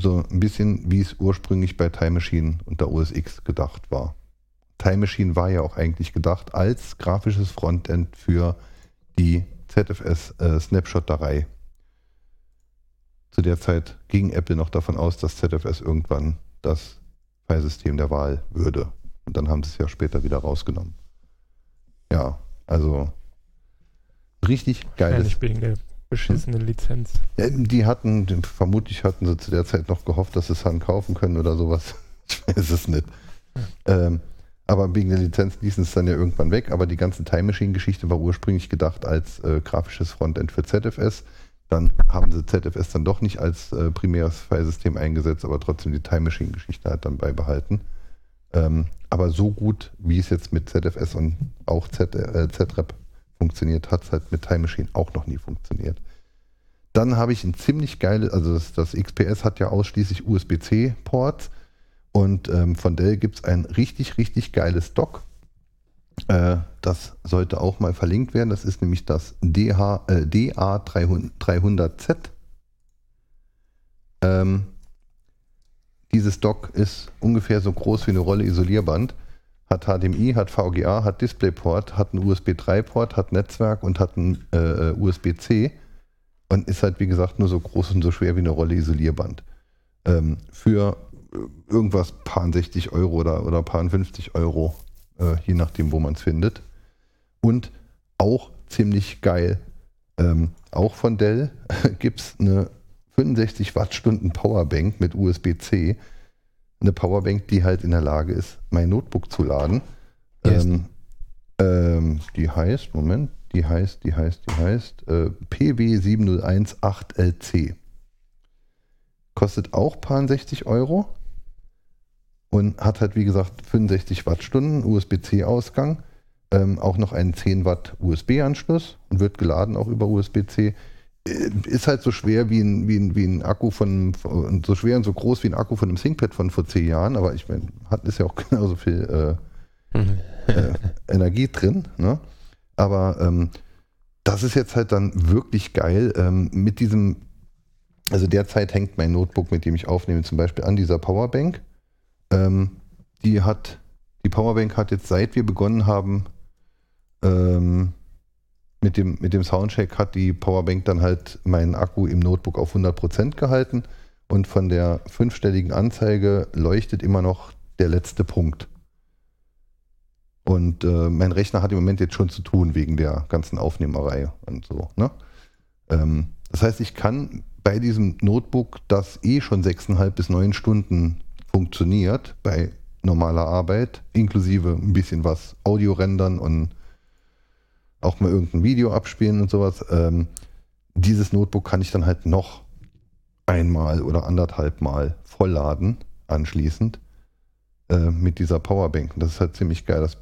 so ein bisschen, wie es ursprünglich bei Time Machine und der OS X gedacht war. Time Machine war ja auch eigentlich gedacht als grafisches Frontend für die ZFS äh. Zu der Zeit ging Apple noch davon aus, dass ZFS irgendwann das Filesystem der Wahl würde. Und dann haben sie es ja später wieder rausgenommen. Ja, also richtig geiles. Wahrscheinlich wegen der beschissenen Lizenz. Ja, die hatten, vermutlich hatten sie zu der Zeit noch gehofft, dass sie es dann kaufen können oder sowas. Ich weiß es nicht. Ähm, aber wegen der Lizenz ließen es dann ja irgendwann weg. Aber die ganze Time Machine-Geschichte war ursprünglich gedacht als äh, grafisches Frontend für ZFS. Dann haben sie ZFS dann doch nicht als äh, primäres Filesystem eingesetzt, aber trotzdem die Time Machine-Geschichte halt dann beibehalten. Ähm, aber so gut, wie es jetzt mit ZFS und auch Z, äh, ZREP funktioniert, hat es halt mit Time Machine auch noch nie funktioniert. Dann habe ich ein ziemlich geiles, also das, das XPS hat ja ausschließlich USB-C-Ports und ähm, von Dell gibt es ein richtig, richtig geiles Dock. Äh, das sollte auch mal verlinkt werden. Das ist nämlich das DH, äh, DA300Z. Ähm, dieses Dock ist ungefähr so groß wie eine Rolle Isolierband. Hat HDMI, hat VGA, hat DisplayPort, hat einen USB 3-Port, hat Netzwerk und hat einen äh, USB-C. Und ist halt, wie gesagt, nur so groß und so schwer wie eine Rolle Isolierband. Ähm, für irgendwas paar 60 Euro oder, oder paar 50 Euro, äh, je nachdem, wo man es findet. Und auch ziemlich geil, ähm, auch von Dell gibt es eine 65 Wattstunden Powerbank mit USB-C. Eine Powerbank, die halt in der Lage ist, mein Notebook zu laden. Ähm, ähm, die heißt, Moment, die heißt, die heißt, die heißt äh, PW7018LC. Kostet auch paar 60 Euro und hat halt wie gesagt 65 Wattstunden USB-C-Ausgang, ähm, auch noch einen 10 Watt USB-Anschluss und wird geladen auch über USB-C. Äh, ist halt so schwer wie ein, wie ein, wie ein Akku von, so schwer und so groß wie ein Akku von einem ThinkPad von vor 10 Jahren, aber ich meine, hat ist ja auch genauso viel äh, äh, Energie drin. Ne? Aber ähm, das ist jetzt halt dann wirklich geil. Ähm, mit diesem, also derzeit hängt mein Notebook, mit dem ich aufnehme, zum Beispiel an dieser Powerbank. Ähm, die hat, die Powerbank hat jetzt seit wir begonnen haben, ähm, mit dem, mit dem Soundcheck hat die Powerbank dann halt meinen Akku im Notebook auf 100% gehalten und von der fünfstelligen Anzeige leuchtet immer noch der letzte Punkt. Und äh, mein Rechner hat im Moment jetzt schon zu tun wegen der ganzen Aufnehmerei und so. Ne? Ähm, das heißt, ich kann bei diesem Notebook, das eh schon sechseinhalb bis neun Stunden funktioniert bei normaler Arbeit, inklusive ein bisschen was Audio rendern und auch mal irgendein Video abspielen und sowas. Ähm, dieses Notebook kann ich dann halt noch einmal oder anderthalb Mal vollladen anschließend äh, mit dieser Powerbank. das ist halt ziemlich geil. Das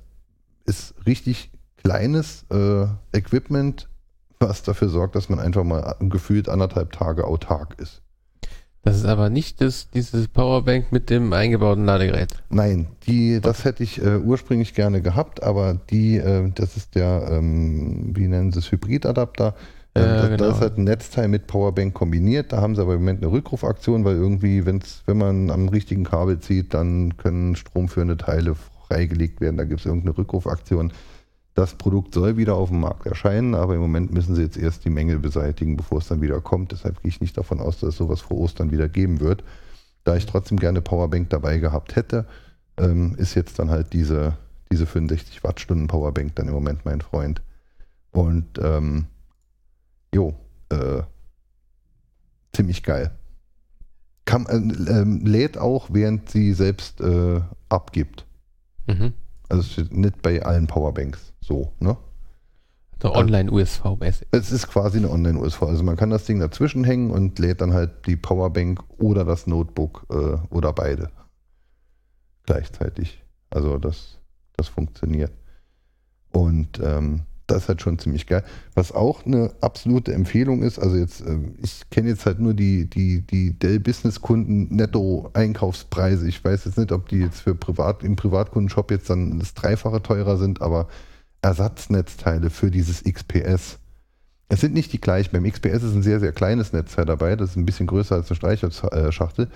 ist richtig kleines äh, Equipment, was dafür sorgt, dass man einfach mal gefühlt anderthalb Tage autark ist. Das ist aber nicht das, dieses Powerbank mit dem eingebauten Ladegerät. Nein, die, das hätte ich äh, ursprünglich gerne gehabt, aber die, äh, das ist der, ähm, wie nennen sie es, Hybridadapter. Ähm, ja, da, genau. da, ist halt ein Netzteil mit Powerbank kombiniert. Da haben sie aber im Moment eine Rückrufaktion, weil irgendwie, wenn's, wenn man am richtigen Kabel zieht, dann können stromführende Teile freigelegt werden. Da gibt es irgendeine Rückrufaktion. Das Produkt soll wieder auf dem Markt erscheinen, aber im Moment müssen sie jetzt erst die Mängel beseitigen, bevor es dann wieder kommt. Deshalb gehe ich nicht davon aus, dass es sowas vor Ostern wieder geben wird. Da ich trotzdem gerne Powerbank dabei gehabt hätte, ähm, ist jetzt dann halt diese, diese 65 Wattstunden Powerbank dann im Moment mein Freund. Und ähm, jo, äh, ziemlich geil. Kann, äh, ähm, lädt auch, während sie selbst äh, abgibt. Mhm. Also nicht bei allen Powerbanks so, ne? Der Online-USV-mäßig. Es ist quasi eine Online-USV. Also man kann das Ding dazwischen hängen und lädt dann halt die Powerbank oder das Notebook äh, oder beide gleichzeitig. Also das, das funktioniert. Und ähm, das ist halt schon ziemlich geil. Was auch eine absolute Empfehlung ist, also jetzt, äh, ich kenne jetzt halt nur die, die, die Dell-Business-Kunden Netto-Einkaufspreise. Ich weiß jetzt nicht, ob die jetzt für Privat, im Privatkundenshop jetzt dann das Dreifache teurer sind, aber Ersatznetzteile für dieses XPS. Es sind nicht die gleichen. Beim XPS ist ein sehr, sehr kleines Netzteil dabei. Das ist ein bisschen größer als eine Streicherschachtel.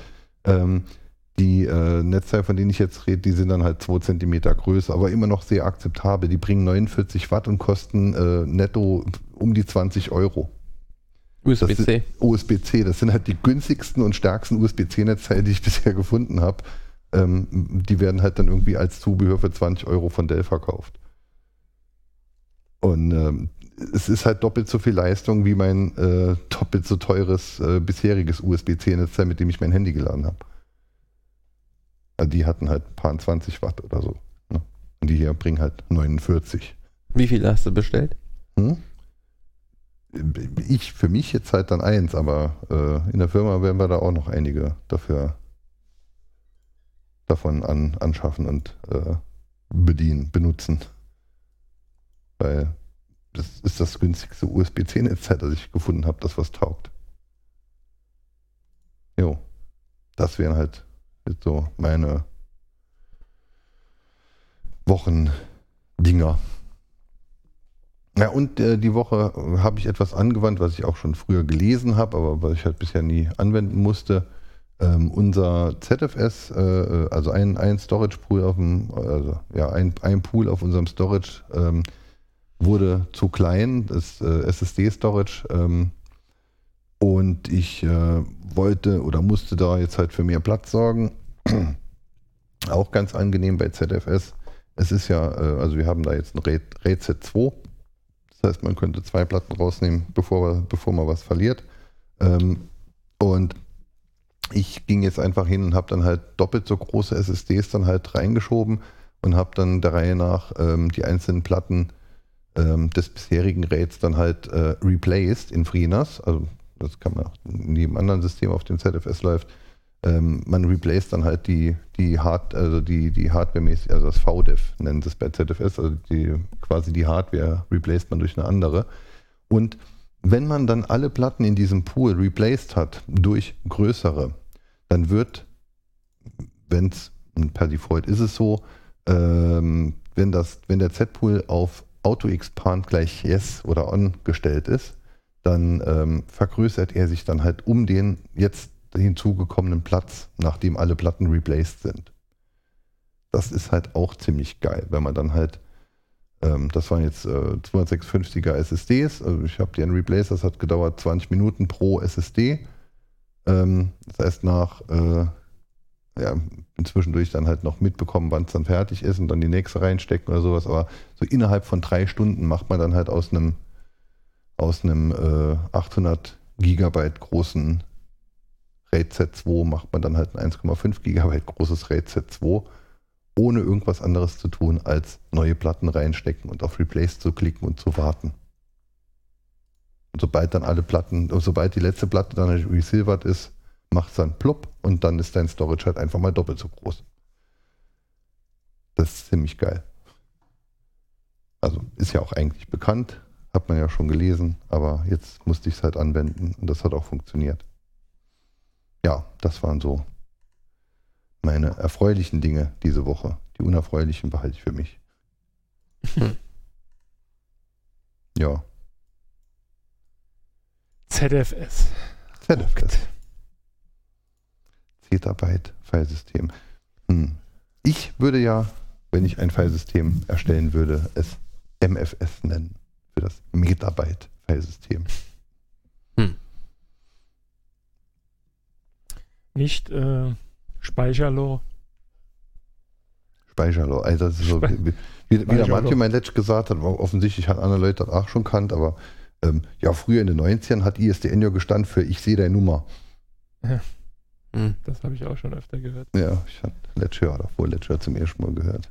Ähm, die äh, Netzteile, von denen ich jetzt rede, die sind dann halt 2 cm größer, aber immer noch sehr akzeptabel. Die bringen 49 Watt und kosten äh, netto um die 20 Euro. USB-C. USB-C, das sind halt die günstigsten und stärksten USB-C-Netzteile, die ich bisher gefunden habe. Ähm, die werden halt dann irgendwie als Zubehör für 20 Euro von Dell verkauft. Und ähm, es ist halt doppelt so viel Leistung wie mein äh, doppelt so teures äh, bisheriges USB-C-Netzteil, mit dem ich mein Handy geladen habe. Also die hatten halt ein paar 20 Watt oder so. Ne? Und die hier bringen halt 49. Wie viel hast du bestellt? Hm? Ich für mich jetzt halt dann eins, aber äh, in der Firma werden wir da auch noch einige dafür davon an, anschaffen und äh, bedienen, benutzen. Weil das ist das günstigste USB-C-Netzteil, das ich gefunden habe, das was taugt. Jo. Das wären halt jetzt so meine Wochendinger. Ja, und äh, die Woche habe ich etwas angewandt, was ich auch schon früher gelesen habe, aber was ich halt bisher nie anwenden musste. Ähm, unser ZFS, äh, äh, also ein, ein Storage Pool auf dem, also ja, ein, ein Pool auf unserem Storage ähm, wurde zu klein, das äh, SSD Storage. Ähm, und ich äh, wollte oder musste da jetzt halt für mehr Platz sorgen. Auch ganz angenehm bei ZFS. Es ist ja, äh, also wir haben da jetzt ein RAID Z2. Das heißt, man könnte zwei Platten rausnehmen, bevor, bevor man was verliert. Ähm, und ich ging jetzt einfach hin und habe dann halt doppelt so große SSDs dann halt reingeschoben und habe dann der Reihe nach ähm, die einzelnen Platten ähm, des bisherigen RAIDs dann halt äh, replaced in FreeNAS. Also das kann man auch in jedem anderen System auf dem ZFS läuft. Ähm, man replaced dann halt die, die Hard, also die, die Hardware-mäßig, also das VDEF nennen sie es bei ZFS, also die, quasi die Hardware replaced man durch eine andere. Und wenn man dann alle Platten in diesem Pool replaced hat durch größere, dann wird, wenn es, per Default ist es so, ähm, wenn, das, wenn der Z-Pool auf Auto-Expand gleich Yes oder On gestellt ist, dann ähm, vergrößert er sich dann halt um den jetzt hinzugekommenen Platz, nachdem alle Platten replaced sind. Das ist halt auch ziemlich geil, wenn man dann halt, ähm, das waren jetzt äh, 256er SSDs, also ich habe die ein Replace, das hat gedauert 20 Minuten pro SSD. Ähm, das heißt nach, äh, ja, inzwischendurch dann halt noch mitbekommen, wann es dann fertig ist und dann die nächste reinstecken oder sowas, aber so innerhalb von drei Stunden macht man dann halt aus einem aus einem äh, 800 Gigabyte großen RAID Z2 macht man dann halt ein 1,5 Gigabyte großes RAID Z2, ohne irgendwas anderes zu tun, als neue Platten reinstecken und auf Replace zu klicken und zu warten. Und sobald dann alle Platten, sobald die letzte Platte dann resilvert ist, macht es dann plopp und dann ist dein Storage halt einfach mal doppelt so groß. Das ist ziemlich geil. Also ist ja auch eigentlich bekannt, hat man ja schon gelesen, aber jetzt musste ich es halt anwenden und das hat auch funktioniert. Ja, das waren so meine erfreulichen Dinge diese Woche. Die unerfreulichen behalte ich für mich. Hm. Ja. ZFS. ZFS. Zettabyte Filesystem. Hm. Ich würde ja, wenn ich ein Filesystem erstellen würde, es MFS nennen für das Metabyte-Filesystem. Hm. Nicht äh, Speicherloh. Speicherloch. Also das ist so, wie, wie, wie der. Mathieu mein Letsch gesagt hat, offensichtlich hat andere Leute das auch schon kannt, aber ähm, ja, früher in den 90ern hat ISDN ja gestanden für ich sehe deine Nummer. Hm. Das habe ich auch schon öfter gehört. Ja, ich hatte letztes Jahr oder vorletztes Jahr zum ersten Mal gehört.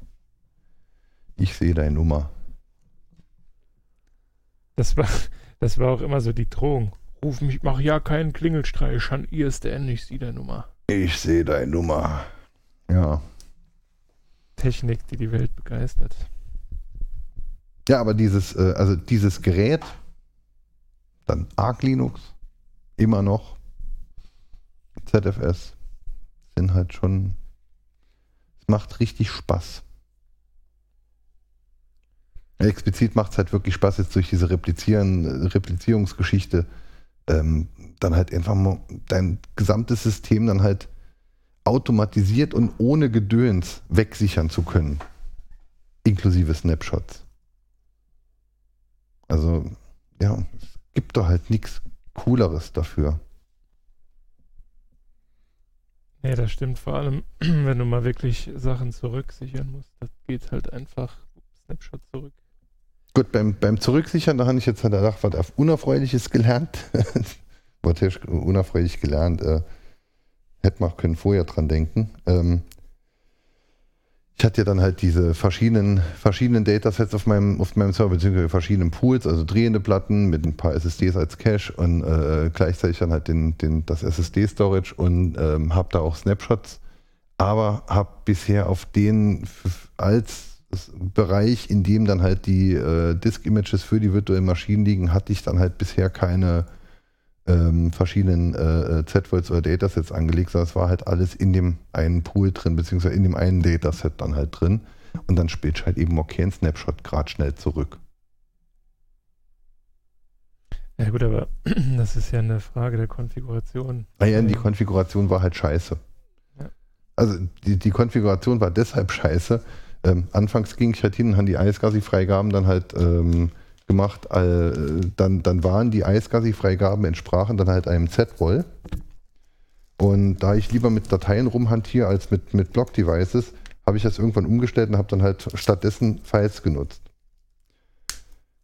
Ich sehe deine Nummer. Das war, das war auch immer so die Drohung. Ruf mich, mach ja keinen Klingelstreich an ISDN, ich sehe der Nummer. Ich sehe deine Nummer. Ja. Technik, die die Welt begeistert. Ja, aber dieses, äh, also dieses Gerät, dann Arc Linux, immer noch, ZFS, sind halt schon, es macht richtig Spaß. Explizit macht es halt wirklich Spaß, jetzt durch diese Replizieren, Replizierungsgeschichte, ähm, dann halt einfach mal dein gesamtes System dann halt automatisiert und ohne Gedöns wegsichern zu können. Inklusive Snapshots. Also, ja, es gibt doch halt nichts Cooleres dafür. Nee, das stimmt. Vor allem, wenn du mal wirklich Sachen zurücksichern musst, das geht halt einfach Snapshot zurück. Gut, beim, beim Zurücksichern, da habe ich jetzt halt gedacht, was Unerfreuliches gelernt. heißt unerfreulich gelernt? Äh, hätte man auch können vorher dran denken. Ähm, ich hatte ja dann halt diese verschiedenen, verschiedenen Datasets auf meinem, auf meinem Server, beziehungsweise verschiedenen Pools, also drehende Platten mit ein paar SSDs als Cache und äh, gleichzeitig dann halt den, den, das SSD-Storage und ähm, habe da auch Snapshots, aber habe bisher auf den als Bereich, in dem dann halt die äh, Disk-Images für die virtuellen Maschinen liegen, hatte ich dann halt bisher keine ähm, verschiedenen äh, äh, Z-Volts oder Datasets angelegt, sondern es war halt alles in dem einen Pool drin, beziehungsweise in dem einen Dataset dann halt drin. Und dann spielt halt eben okay ein Snapshot gerade schnell zurück. Ja gut, aber das ist ja eine Frage der Konfiguration. Naja, die Ja. Konfiguration war halt scheiße. Ja. Also die, die Konfiguration war deshalb scheiße. Ähm, anfangs ging ich halt hin und haben die ISCSI-Freigaben dann halt ähm, gemacht. Dann, dann waren die ISCSI-Freigaben entsprachen dann halt einem Z-Roll. Und da ich lieber mit Dateien rumhantiere als mit, mit Block-Devices, habe ich das irgendwann umgestellt und habe dann halt stattdessen Files genutzt.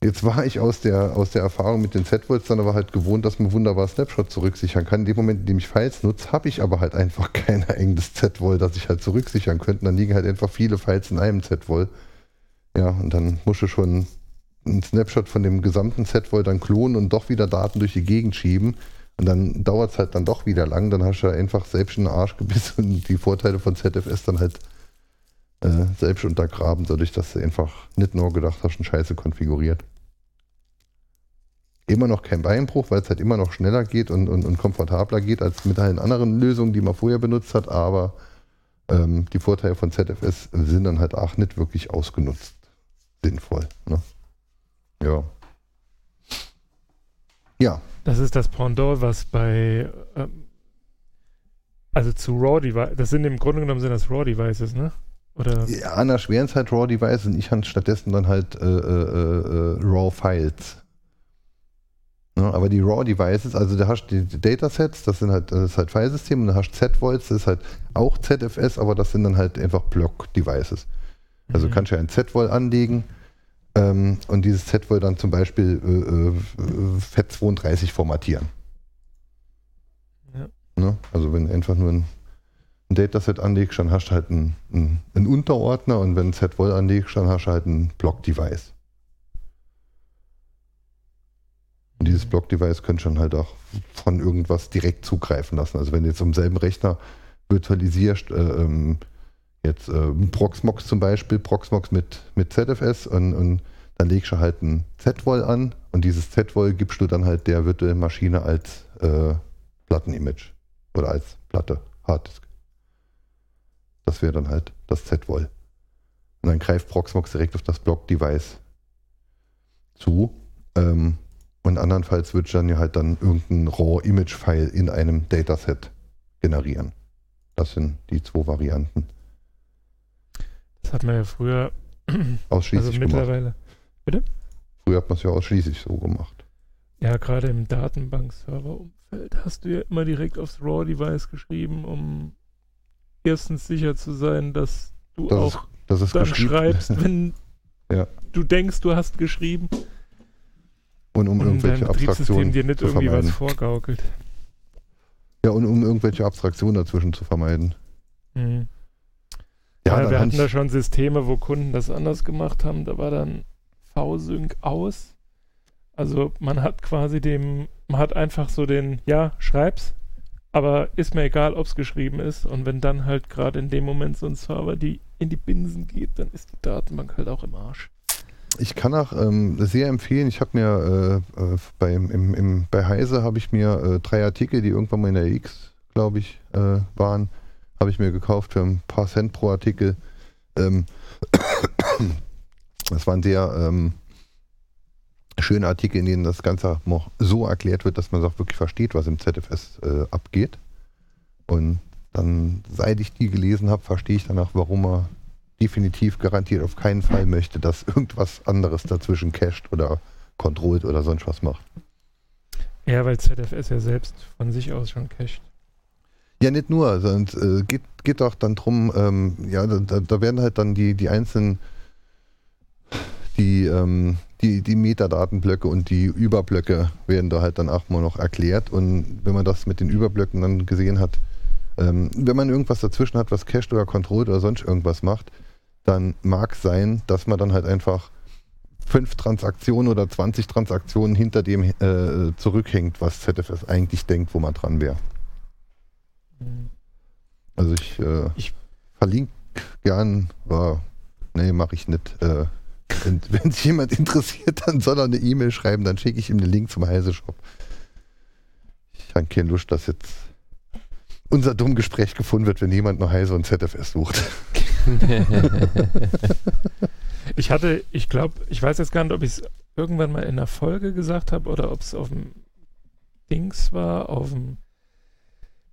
Jetzt war ich aus der, aus der Erfahrung mit den Z-Volts dann aber halt gewohnt, dass man wunderbar Snapshot zurücksichern kann. In dem Moment, in dem ich Files nutze, habe ich aber halt einfach kein eigenes Z-Vol, das ich halt zurücksichern könnte. Dann liegen halt einfach viele Files in einem Z-Vol. Ja, und dann musst du schon einen Snapshot von dem gesamten Z-Vol dann klonen und doch wieder Daten durch die Gegend schieben. Und dann dauert es halt dann doch wieder lang. Dann hast du einfach selbst in den Arsch gebissen und die Vorteile von ZFS dann halt äh, selbst untergraben, dadurch, dass du einfach nicht nur gedacht hast, ein Scheiße konfiguriert. Immer noch kein Beinbruch, weil es halt immer noch schneller geht und, und, und komfortabler geht als mit allen anderen Lösungen, die man vorher benutzt hat, aber ähm, die Vorteile von ZFS sind dann halt auch nicht wirklich ausgenutzt. Sinnvoll. Ne? Ja. Ja, Das ist das Pendant, was bei ähm, also zu RAW Devices, das sind im Grunde genommen sind das RAW Devices, ne? Oder Ja, an der schweren Zeit RAW Devices und ich habe stattdessen dann halt äh, äh, äh, RAW Files. Ne, aber die RAW Devices, also da hast du die Datasets, das sind halt, das ist halt Filesystem und da hast du Z-Volts, das ist halt auch ZFS, aber das sind dann halt einfach Block Devices. Also Mhm. kannst du ja ein Z-Vol anlegen ähm, und dieses Z-Vol dann zum Beispiel äh, äh, FAT32 formatieren. Ja. Ne? Also wenn du einfach nur ein, ein Dataset anlegst, dann hast du halt einen, einen, einen Unterordner und wenn ein Z-Vol anlegst, dann hast du halt ein Block-Device. Und dieses Block-Device könnt dann halt auch von irgendwas direkt zugreifen lassen. Also wenn du jetzt am selben Rechner virtualisierst, äh, ähm, jetzt äh, Proxmox zum Beispiel, Proxmox mit, mit ZFS und, und dann legst du halt ein Z-Vol an und dieses Z-Vol gibst du dann halt der virtuellen Maschine als äh, Plattenimage oder als Platte, Harddisk. Das wäre dann halt das Z-Vol. Und dann greift Proxmox direkt auf das Block-Device zu. Ähm, und andernfalls wird dann ja halt dann irgendein RAW-Image-File in einem Dataset generieren. Das sind die zwei Varianten. Das hat man ja früher, also Ausschließlich gemacht. mittlerweile, Früher hat man es ja ausschließlich so gemacht. ja gerade im Datenbank-Server-Umfeld hast du ja immer direkt aufs RAW Device geschrieben, um erstens sicher zu sein, dass du Das auch ist, dass es dann geschrieben schreibst, wenn Ja. du denkst, du hast geschrieben und um und irgendwelche Abstraktionen dir nicht zu irgendwie was vermeiden. vorgaukelt. Ja, und um irgendwelche Abstraktionen dazwischen zu vermeiden. Mhm. Ja, Ja, wir hatten da schon Systeme, wo Kunden das anders gemacht haben. Da war dann V-Sync aus. Also man hat quasi dem, man hat einfach so den, ja, schreib's, aber ist mir egal, ob es geschrieben ist. Und wenn dann halt gerade in dem Moment so ein Server die in die Binsen geht, dann ist die Datenbank halt auch im Arsch. Ich kann auch ähm, sehr empfehlen, ich habe mir äh, äh, bei, im, im, bei Heise habe ich mir äh, drei Artikel, die irgendwann mal in der X, glaube ich, äh, waren, habe ich mir gekauft für ein paar Cent pro Artikel. Ähm, das waren sehr ähm, schöne Artikel, in denen das Ganze noch so erklärt wird, dass man es auch wirklich versteht, was im ZFS äh, abgeht. Und dann, seit ich die gelesen habe, verstehe ich danach, warum er definitiv garantiert auf keinen Fall möchte, dass irgendwas anderes dazwischen cached oder kontrollt oder sonst was macht. Ja, weil ZFS ja selbst von sich aus schon cached. Ja, nicht nur, sondern äh, geht, geht auch dann drum, ähm, ja, da, da werden halt dann die, die einzelnen, die, ähm, die, die Metadatenblöcke und die Überblöcke werden da halt dann auch mal noch erklärt. Und wenn man das mit den Überblöcken dann gesehen hat, ähm, wenn man irgendwas dazwischen hat, was cached oder controlled oder sonst irgendwas macht, dann mag sein, dass man dann halt einfach fünf Transaktionen oder 20 Transaktionen hinter dem äh, zurückhängt, was ZFS eigentlich denkt, wo man dran wäre. Also ich, äh, Ich- verlinke gern, aber nee, mache ich nicht. Äh, wenn sich jemand interessiert, dann soll er eine E-Mail schreiben, dann schicke ich ihm den Link zum Heise-Shop. Ich habe keine Lust, dass jetzt unser dumm Gespräch gefunden wird, wenn jemand noch Heise und ZFS sucht. Ich hatte, ich glaube, ich weiß jetzt gar nicht, ob ich es irgendwann mal in der Folge gesagt habe oder ob es auf dem Dings war, auf dem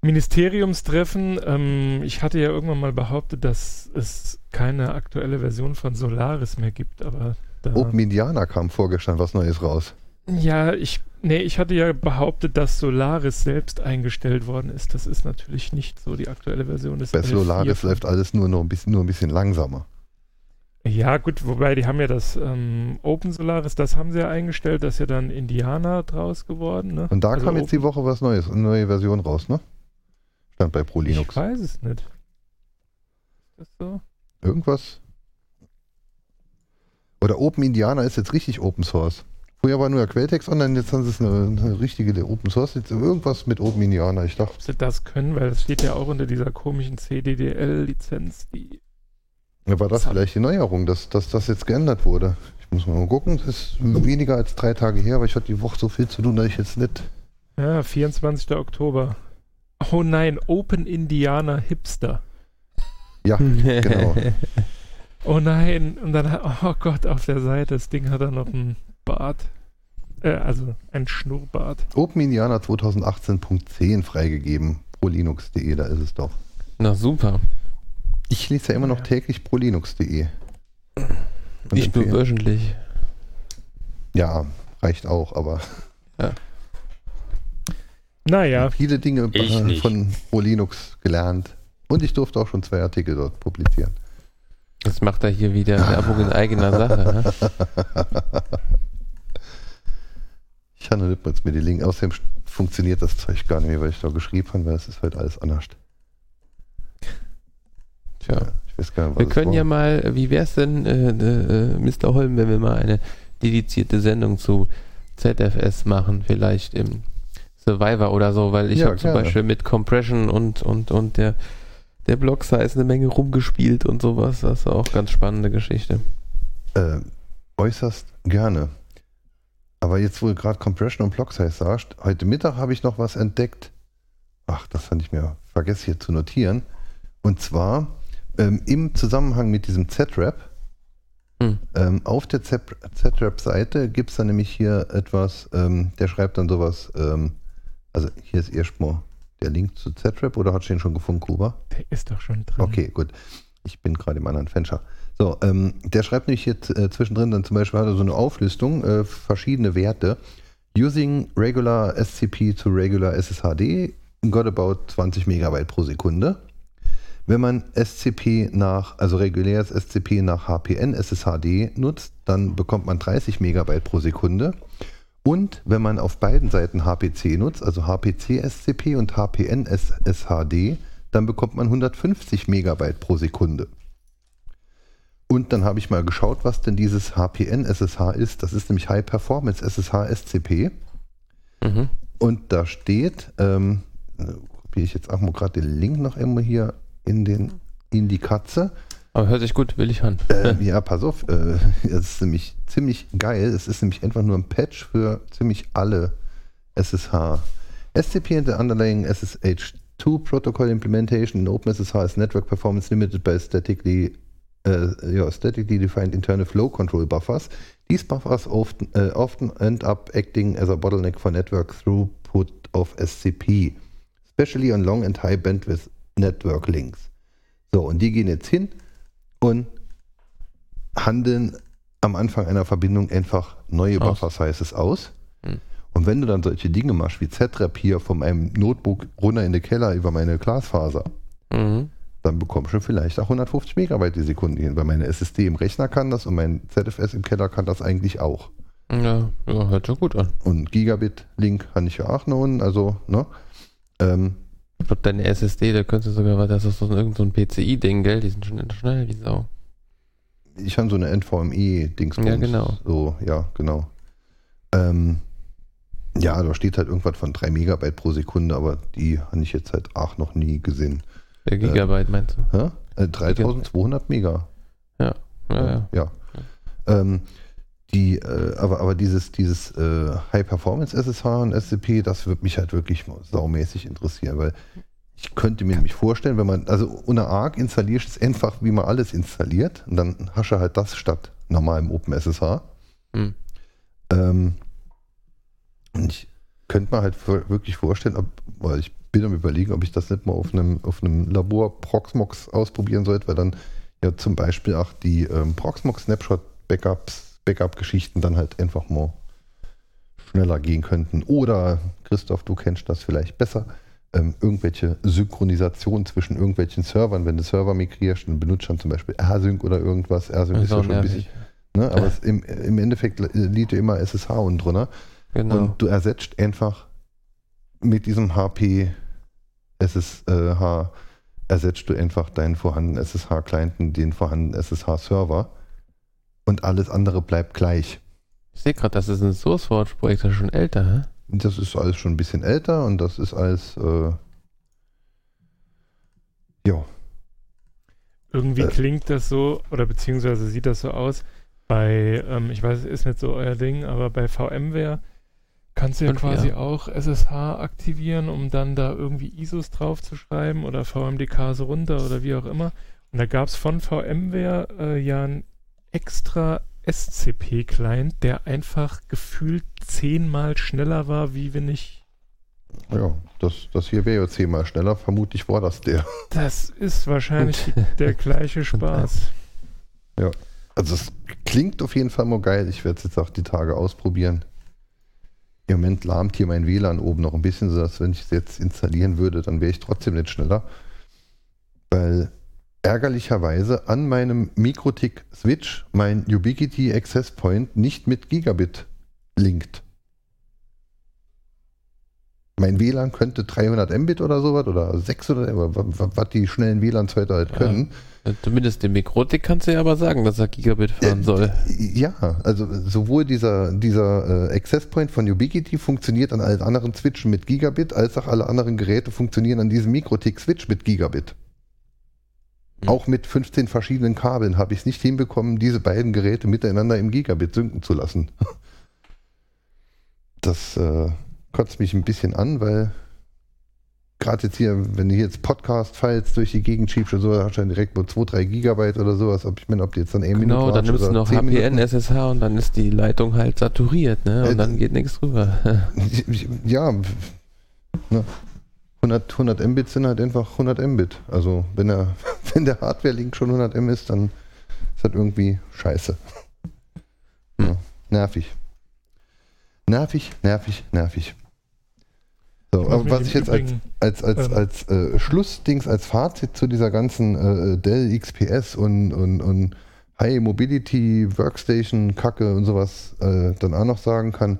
Ministeriumstreffen. Ähm, ich hatte ja irgendwann mal behauptet, dass es keine aktuelle Version von Solaris mehr gibt, aber da, Open Indiana kam vorgestern was Neues raus. ja, ich, nee, ich hatte ja behauptet, dass Solaris selbst eingestellt worden ist. Das ist natürlich nicht so. Die aktuelle Version ist Bei 11.4 Solaris läuft alles nur noch ein bisschen, nur ein bisschen langsamer. Ja, gut, wobei die haben ja das ähm, Open Solaris, das haben sie ja eingestellt, das ist ja dann Indiana draus geworden, ne? Und da Also kam jetzt die Woche was Neues, eine neue Version raus, ne? Stand bei Pro Linux. Ich weiß es nicht. Ist das so? Irgendwas. Oder Open Indiana ist jetzt richtig Open Source. Früher war nur der Quelltext online, jetzt haben sie es eine, eine richtige Open Source. Jetzt irgendwas mit Open Indiana. Ich dachte, Ob sie das können, weil das steht ja auch unter dieser komischen CDDL-Lizenz, die. ja, war das vielleicht die Neuerung, dass, dass das jetzt geändert wurde. Ich muss mal gucken. Es ist weniger als drei Tage her, aber ich hatte die Woche so viel zu tun, dass ich jetzt nicht. Ja, 24. Oktober. Oh nein, Open Indiana Hipster. Ja, genau. Oh nein, und dann, hat- oh Gott, auf der Seite, das Ding hat dann noch einen Bart. Äh, also ein Schnurrbart. Open Indiana 2018.10 freigegeben. ProLinux.de, da ist es doch. Na super. Ich lese ja immer noch Ja. täglich ProLinux.de. Und Ich nur wöchentlich. Ja, reicht auch, aber Naja, viele Dinge Ich äh, von ProLinux gelernt. Und ich durfte auch schon zwei Artikel dort publizieren. Jetzt macht er hier wieder Werbung in eigener Sache. Ne? Ich habe nicht mal mir die Link. Außerdem funktioniert das Zeug gar nicht mehr, weil ich da geschrieben habe, weil es ist halt alles anders. Tja. Ich weiß gar nicht, was Wir es können war. ja mal, wie wär's denn, äh, äh, Mr. Holm, wenn wir mal eine dedizierte Sendung zu ZFS machen, vielleicht im Survivor oder so, weil ich Ja, habe zum. Beispiel mit Compression und, und, und der, der Block-Size eine Menge rumgespielt und sowas. Das ist auch ganz spannende Geschichte. Äh, äußerst gerne. Aber jetzt, wo du gerade Compression und Block Size sagst, heute Mittag habe ich noch was entdeckt. Ach, das fand ich mir vergessen hier zu notieren. Und zwar ähm, im Zusammenhang mit diesem Z-Rap. Hm. Ähm, auf der Z-Rap-Seite gibt es dann nämlich hier etwas, ähm, der schreibt dann sowas, ähm, also hier ist erstmal der Link zu Z-Rap oder hat du den schon gefunden, Kuba? der ist doch schon drin. Okay, gut. Ich bin gerade im anderen Fenster. So, ähm, der schreibt nämlich hier äh, zwischendrin dann zum Beispiel hat er so eine Auflistung, äh, verschiedene Werte. Using regular SCP to regular SSHD got about 20 Megabyte pro Sekunde. Wenn man SCP nach, also reguläres SCP nach HPN SSHD nutzt, dann bekommt man 30 Megabyte pro Sekunde. Und wenn man auf beiden Seiten HPC nutzt, also HPC SCP und HPN SSHD, dann bekommt man 150 Megabyte pro Sekunde. Und dann habe ich mal geschaut, was denn dieses HPN SSH ist. Das ist nämlich High Performance SSH SCP. Mhm. Und da steht, ähm, kopiere ich jetzt auch mal gerade den Link noch immer hier in, den, in die Katze. Aber hört sich gut, will ich hören. Ähm, ja, pass auf, äh, ist nämlich ziemlich geil. Es ist nämlich einfach nur ein Patch für ziemlich alle SSH. SCP and the underlying SSH2 protocol implementation in OpenSSH is network performance limited by statically, uh, yeah, statically defined internal flow control buffers. These buffers often, uh, often end up acting as a bottleneck for network throughput of SCP, especially on long and high bandwidth network links. So, und die gehen jetzt hin und handeln am Anfang einer Verbindung einfach neue. Buffer Sizes aus. Hm. Und wenn du dann solche Dinge machst wie Z-Rap hier von meinem Notebook runter in den Keller über meine Glasfaser, Mhm. dann bekommst du vielleicht auch 150 Megabyte die Sekunde hin, weil meine SSD im Rechner kann das und mein ZFS im Keller kann das eigentlich auch. Ja, ja, hört sich gut an. Und Gigabit-Link kann ich ja auch noch, also, ne? Ähm, Ich glaube, deine SSD, da könntest du sogar, das ist so ein, so ein PCI-Ding, gell? Die sind schon schnell wie Sau. ich habe so eine NVMe-Dingsbums. Ja, genau. So, ja, genau. Ähm, ja, da steht halt irgendwas von 3 Megabyte pro Sekunde, aber die habe ich jetzt halt auch noch nie gesehen. Der Gigabyte meinst du? Äh, 3200 Mega. Ja, ja. ja. Ähm, die, äh, aber, aber dieses, dieses äh, High-Performance-SSH und SCP, das würde mich halt wirklich saumäßig interessieren, weil ich könnte mir nämlich vorstellen, wenn man, also unter ARC installierst du es einfach, wie man alles installiert, und dann hast du halt das statt normalem OpenSSH. Hm. Ähm, und ich könnte mir halt wirklich vorstellen, ob, weil ich bin am überlegen, ob ich das nicht mal auf einem, auf einem Labor Proxmox ausprobieren sollte, weil dann ja zum Beispiel auch die ähm, Proxmox Snapshot Backups, Backup-Geschichten dann halt einfach mal schneller gehen könnten. Oder, Christoph, du kennst das vielleicht besser, ähm, irgendwelche Synchronisation zwischen irgendwelchen Servern, wenn du Server migrierst und benutzt dann zum Beispiel R-Sync oder irgendwas. R-Sync ist ja schon ein bisschen, ne, aber es, im, im Endeffekt liegt ja immer SSH unten drunter. Genau. Und du ersetzt einfach mit diesem HP SSH ersetzt du einfach deinen vorhandenen SSH-Clienten, den vorhandenen SSH-Server und alles andere bleibt gleich. Ich sehe gerade, das ist ein SourceForge-Projekt, das ist schon älter, hä? Das ist alles schon ein bisschen älter und das ist alles, äh, ja, Irgendwie Äh. klingt das so, oder beziehungsweise sieht das so aus, bei, ähm, ich weiß, es ist nicht so euer Ding, aber bei VMware kannst du ja quasi ja. auch SSH aktivieren, um dann da irgendwie ISOs drauf zu schreiben oder VMDKs runter oder wie auch immer. Und da gab es von VMware äh, ja einen extra SCP-Client, der einfach gefühlt zehnmal schneller war, wie wenn ich. ja, das, das hier wäre ja zehnmal schneller, vermutlich war das der. Das ist wahrscheinlich der gleiche Spaß. Also es klingt auf jeden Fall mal geil, ich werde es jetzt auch die Tage ausprobieren. Im Moment lahmt hier mein WLAN oben noch ein bisschen, sodass wenn ich es jetzt installieren würde, dann wäre ich trotzdem nicht schneller. Weil ärgerlicherweise an meinem Mikrotik-Switch mein Ubiquiti Access Point nicht mit Gigabit linkt. Mein WLAN könnte 300 Mbit oder sowas oder 600, aber wa- wa- was die schnellen WLANs heute halt Ja. können. Äh, Zumindest dem Mikrotik kannst du ja aber sagen, dass er Gigabit fahren Äh, soll. Ja, also sowohl dieser, dieser äh, Access Point von Ubiquiti funktioniert an allen anderen Switchen mit Gigabit, als auch alle anderen Geräte funktionieren an diesem Mikrotik-Switch mit Gigabit. Hm. Auch mit 15 verschiedenen Kabeln habe ich es nicht hinbekommen, diese beiden Geräte miteinander im Gigabit synken zu lassen. Das äh, kotzt mich ein bisschen an, weil gerade jetzt hier, wenn du jetzt Podcast-Files durch die Gegend schiebst oder so, hast du dann direkt nur 2, 3 Gigabyte oder sowas. Ob ich meine, ob die jetzt dann eine Genau, dann nimmst du noch 10 HPN, Minuten- SSH und dann ist die Leitung halt saturiert, ne? Äh, Und dann geht nichts drüber. Ja, ne, 100, 100 Mbit sind halt einfach 100 Mbit. Also wenn, er, wenn der Hardware-Link schon 100 M ist, dann ist das irgendwie scheiße. Ja, nervig. Nervig, nervig, nervig. So, aber was ich jetzt als, Übrigen- als, als, Ähm. als äh, Schlussdings, als Fazit zu dieser ganzen äh, Dell XPS und, und, und High Mobility Workstation Kacke und sowas äh, dann auch noch sagen kann.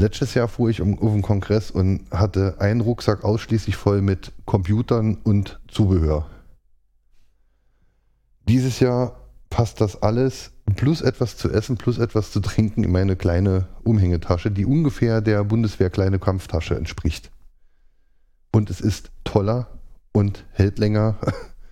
Letztes Jahr fuhr ich um, auf den Kongress und hatte einen Rucksack ausschließlich voll mit Computern und Zubehör. Dieses Jahr passt das alles plus etwas zu essen, plus etwas zu trinken in meine kleine Umhängetasche, die ungefähr der Bundeswehr kleine Kampftasche entspricht. Und es ist toller und hält länger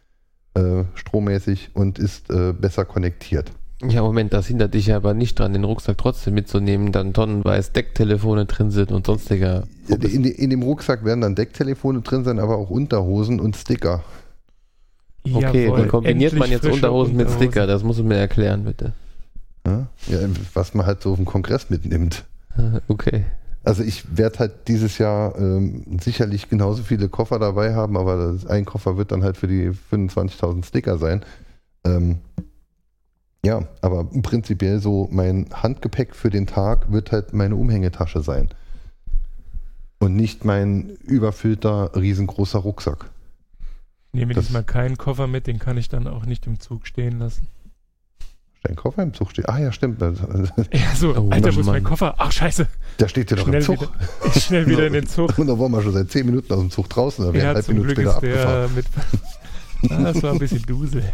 äh, strommäßig und ist äh, besser konnektiert. Ja, Moment, das hindert dich ja aber nicht dran, den Rucksack trotzdem mitzunehmen, dann tonnenweise Decktelefone drin sind und sonstiger. In, in dem Rucksack werden dann Decktelefone drin sein, aber auch Unterhosen und Sticker. Okay, Jawohl, dann kombiniert man jetzt frische Unterhosen mit Unterhosen. Sticker, das musst du mir erklären, bitte. Ja? Ja, was man halt so auf dem Kongress mitnimmt. Okay. Also ich werde halt dieses Jahr ähm, sicherlich genauso viele Koffer dabei haben, aber das, ein Koffer wird dann halt für die 25.000 Sticker sein. Ähm, ja, aber prinzipiell so mein Handgepäck für den Tag wird halt meine Umhängetasche sein. Und nicht mein überfüllter, riesengroßer Rucksack. Ich nehme Das- diesmal keinen Koffer mit, den kann ich dann auch nicht im Zug stehen lassen. Dein Koffer im Zug steht. Ah ja, stimmt. Ja, so, Oh, Alter, wo ist mein Koffer? Ach, scheiße. Der steht ja doch im Schnell Zug. wieder, schnell wieder in den Zug. Und da waren wir schon seit 10 Minuten aus dem Zug draußen. Da wäre Ja, halb zum Minute Glück später abgefahren. der mit. Ah, das war ein bisschen Dusel.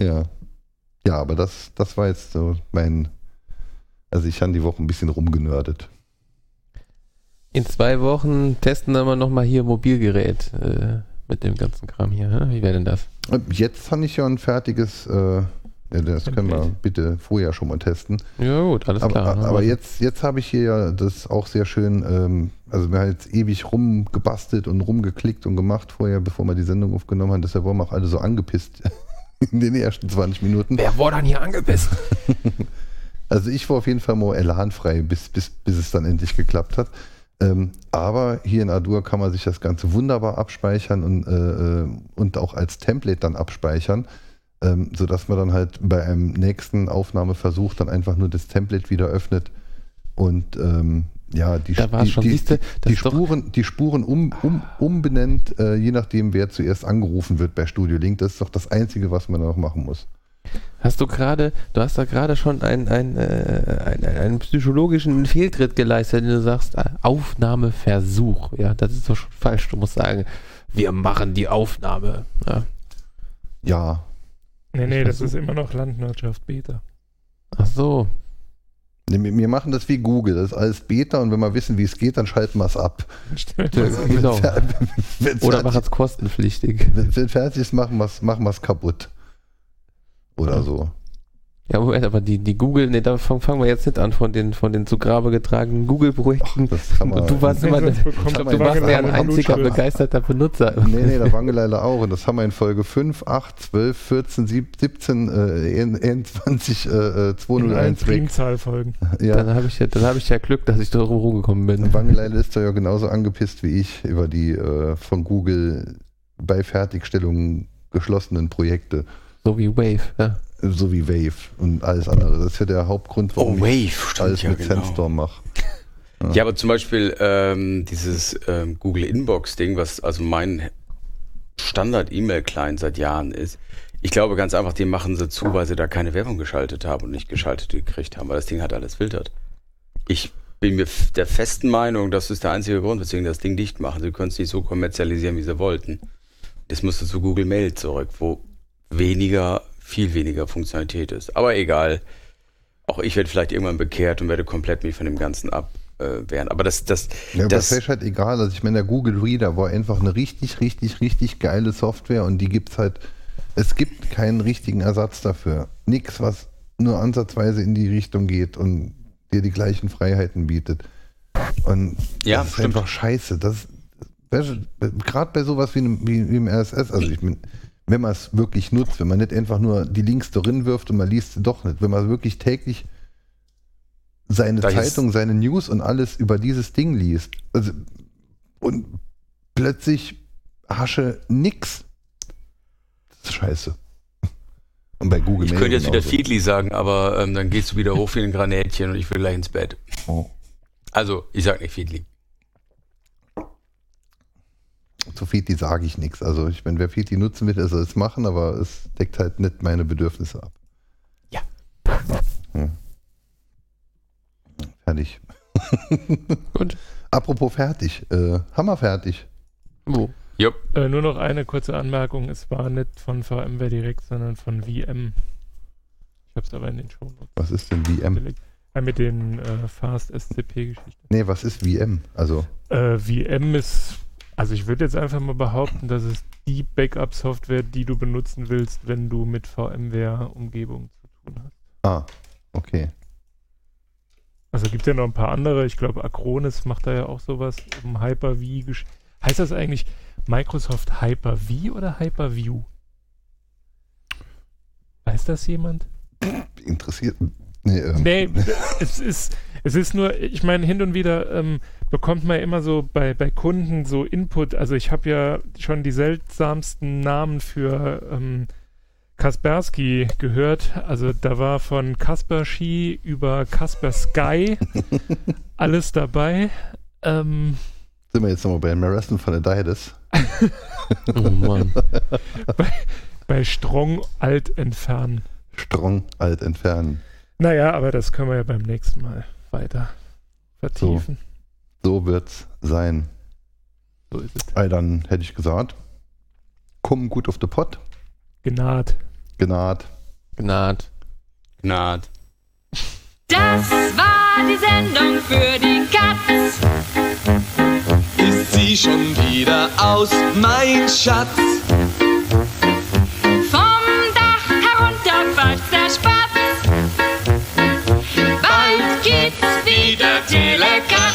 Ja. Ja, aber das, das war jetzt so mein. Also ich habe die Woche ein bisschen rumgenördet. In zwei Wochen testen wir nochmal hier Mobilgerät äh, mit dem ganzen Kram hier. hä? Wie wäre denn das? Und Jetzt habe ich ja ein fertiges. Äh, ja, das können wir bitte vorher schon mal testen. Ja gut, alles Aber, klar. aber jetzt, jetzt habe ich hier ja das auch sehr schön. Ähm, also wir haben jetzt ewig rumgebastelt und rumgeklickt und gemacht vorher, bevor wir die Sendung aufgenommen haben. Deshalb waren wir auch alle so angepisst in den ersten 20 Minuten. Wer wurde dann hier angebissen? Also ich war auf jeden Fall mal elanfrei, bis, bis, bis es dann endlich geklappt hat. Ähm, aber hier in Adur kann man sich das Ganze wunderbar abspeichern und, äh, äh, und auch als Template dann abspeichern, ähm, sodass man dann halt bei einem nächsten Aufnahmeversuch dann einfach nur das Template wieder öffnet und ähm, ja, die, Da war die, schon, die, siehste, die, Spuren, die Spuren um, um, umbenennt, äh, je nachdem, wer zuerst angerufen wird bei Studio Link. Das ist doch das Einzige, was man da noch machen muss. Hast du gerade, du hast da gerade schon einen, einen, äh, einen, einen psychologischen Fehltritt geleistet, wenn du sagst, äh, Aufnahmeversuch. Ja, das ist doch schon falsch. Du musst sagen, wir machen die Aufnahme. Ja. Ja, Nee, nee, Ich das ist immer noch Landwirtschaft Beta. Ach so. Wir machen das wie Google, das ist alles Beta und wenn wir wissen, wie es geht, dann schalten wir es ab. Genau. Wenn es Oder fertig, mach es kostenpflichtig. wenn- wenn fertig ist, machen wir es machen wir's kaputt. Oder so. Ja, Moment, aber die, die Google, nee, da fangen wir jetzt nicht an von den, von den zu Grabe getragenen Google-Projekten. Du warst immer, bekommt hab du warst ja ein einziger begeisterter Benutzer. Nee, nee, da Wangeleiler auch. Und das haben wir in Folge 5, 8, 12, 14, 17, äh, 21, äh, äh, In allen 201 weg. Primzahlfolgen. Ja. Dann habe ich, ja, dann hab ich ja Glück, dass ich da rumgekommen bin. Wangeleile ist da ja genauso angepisst wie ich über die äh, von Google bei Fertigstellung geschlossenen Projekte. So wie Wave. Ja. So wie Wave und alles andere. Das ist ja der Hauptgrund, warum Oh, ich Wave, stimmt, alles ja, mit genau. Sandstorm mache. Ja, aber zum Beispiel ähm, dieses ähm, Google Inbox-Ding, was also mein Standard-E-Mail-Client seit Jahren ist. Ich glaube ganz einfach, die machen sie zu, weil sie da keine Werbung geschaltet haben und nicht geschaltet gekriegt haben, weil das Ding hat alles filtert. Ich bin mir der festen Meinung, das ist der einzige Grund, weswegen das Ding dicht machen. Sie können es nicht so kommerzialisieren, wie sie wollten. Das musste zu Google Mail zurück, wo weniger, viel weniger Funktionalität ist. Aber egal. Auch ich werde vielleicht irgendwann bekehrt und werde komplett mich von dem Ganzen abwehren. Aber das, das, Ja, das, das ist halt egal. Also ich meine, der Google Reader war einfach eine richtig, richtig, richtig geile Software und die gibt's halt, es gibt keinen richtigen Ersatz dafür. Nix, was nur ansatzweise in die Richtung geht und dir die gleichen Freiheiten bietet. Und Ja, das ist stimmt. einfach scheiße. Das gerade bei sowas wie, einem- wie, wie im RSS, also ich meine, wenn man es wirklich nutzt, wenn man nicht einfach nur die Links darin wirft und man liest sie doch nicht, wenn man wirklich täglich seine Da Zeitung, seine News und alles über dieses Ding liest. Also, und plötzlich hasche nix. Das ist scheiße. Und bei Google ich Mail könnte jetzt wieder. Feedly sagen, aber ähm, dann gehst du wieder hoch wie ein Granätchen und ich will gleich ins Bett. Oh. Also, ich sag nicht Feedly. Zu Feedly sage ich nichts. Also ich meine, wer Feedly nutzen will, der soll es machen, aber es deckt halt nicht meine Bedürfnisse ab. Ja. Hm. Fertig. Gut. Apropos fertig. Äh, Hammer fertig. Wo? Jupp. Äh, nur noch eine kurze Anmerkung. Es war nicht von VMware direkt, sondern von VM. Ich habe es aber in den Show Notes Was ist denn VM? gelegt. Äh, mit den äh, Fast SCP-Geschichten. Nee, was ist VM? Also, Äh, VM ist, also ich würde jetzt einfach mal behaupten, dass es die Backup-Software, die du benutzen willst, wenn du mit VMware-Umgebung zu tun hast. ah, okay. Also gibt ja noch ein paar andere. Ich glaube, Acronis macht da ja auch sowas um Hyper-V. gesch- Heißt das eigentlich Microsoft Hyper-V oder Hyper-View? Weiß das jemand? Interessiert. Nee, ähm, Nee, es ist, es ist nur, ich meine, hin und wieder ähm, bekommt man immer so bei, bei Kunden so Input. Also ich habe ja schon die seltsamsten Namen für ähm, Kaspersky gehört. Also da war von Kaspersky über Kaspersky alles dabei. Ähm, sind wir jetzt nochmal bei Embarrassment von der Deides. Oh Mann. bei Strong alt entfernen. Strong alt entfernen. Naja, aber das können wir ja beim nächsten Mal weiter vertiefen. So so wird's sein. So ist es. Ey, dann hätte ich gesagt, komm gut auf den Pott. Gnad. Gnad. Gnad. Gnad. Das war die Sendung für die Katz. Ist sie schon wieder aus, mein Schatz? Vom Dach herunter fast der Spatz. Bald gibt's wieder Telekat.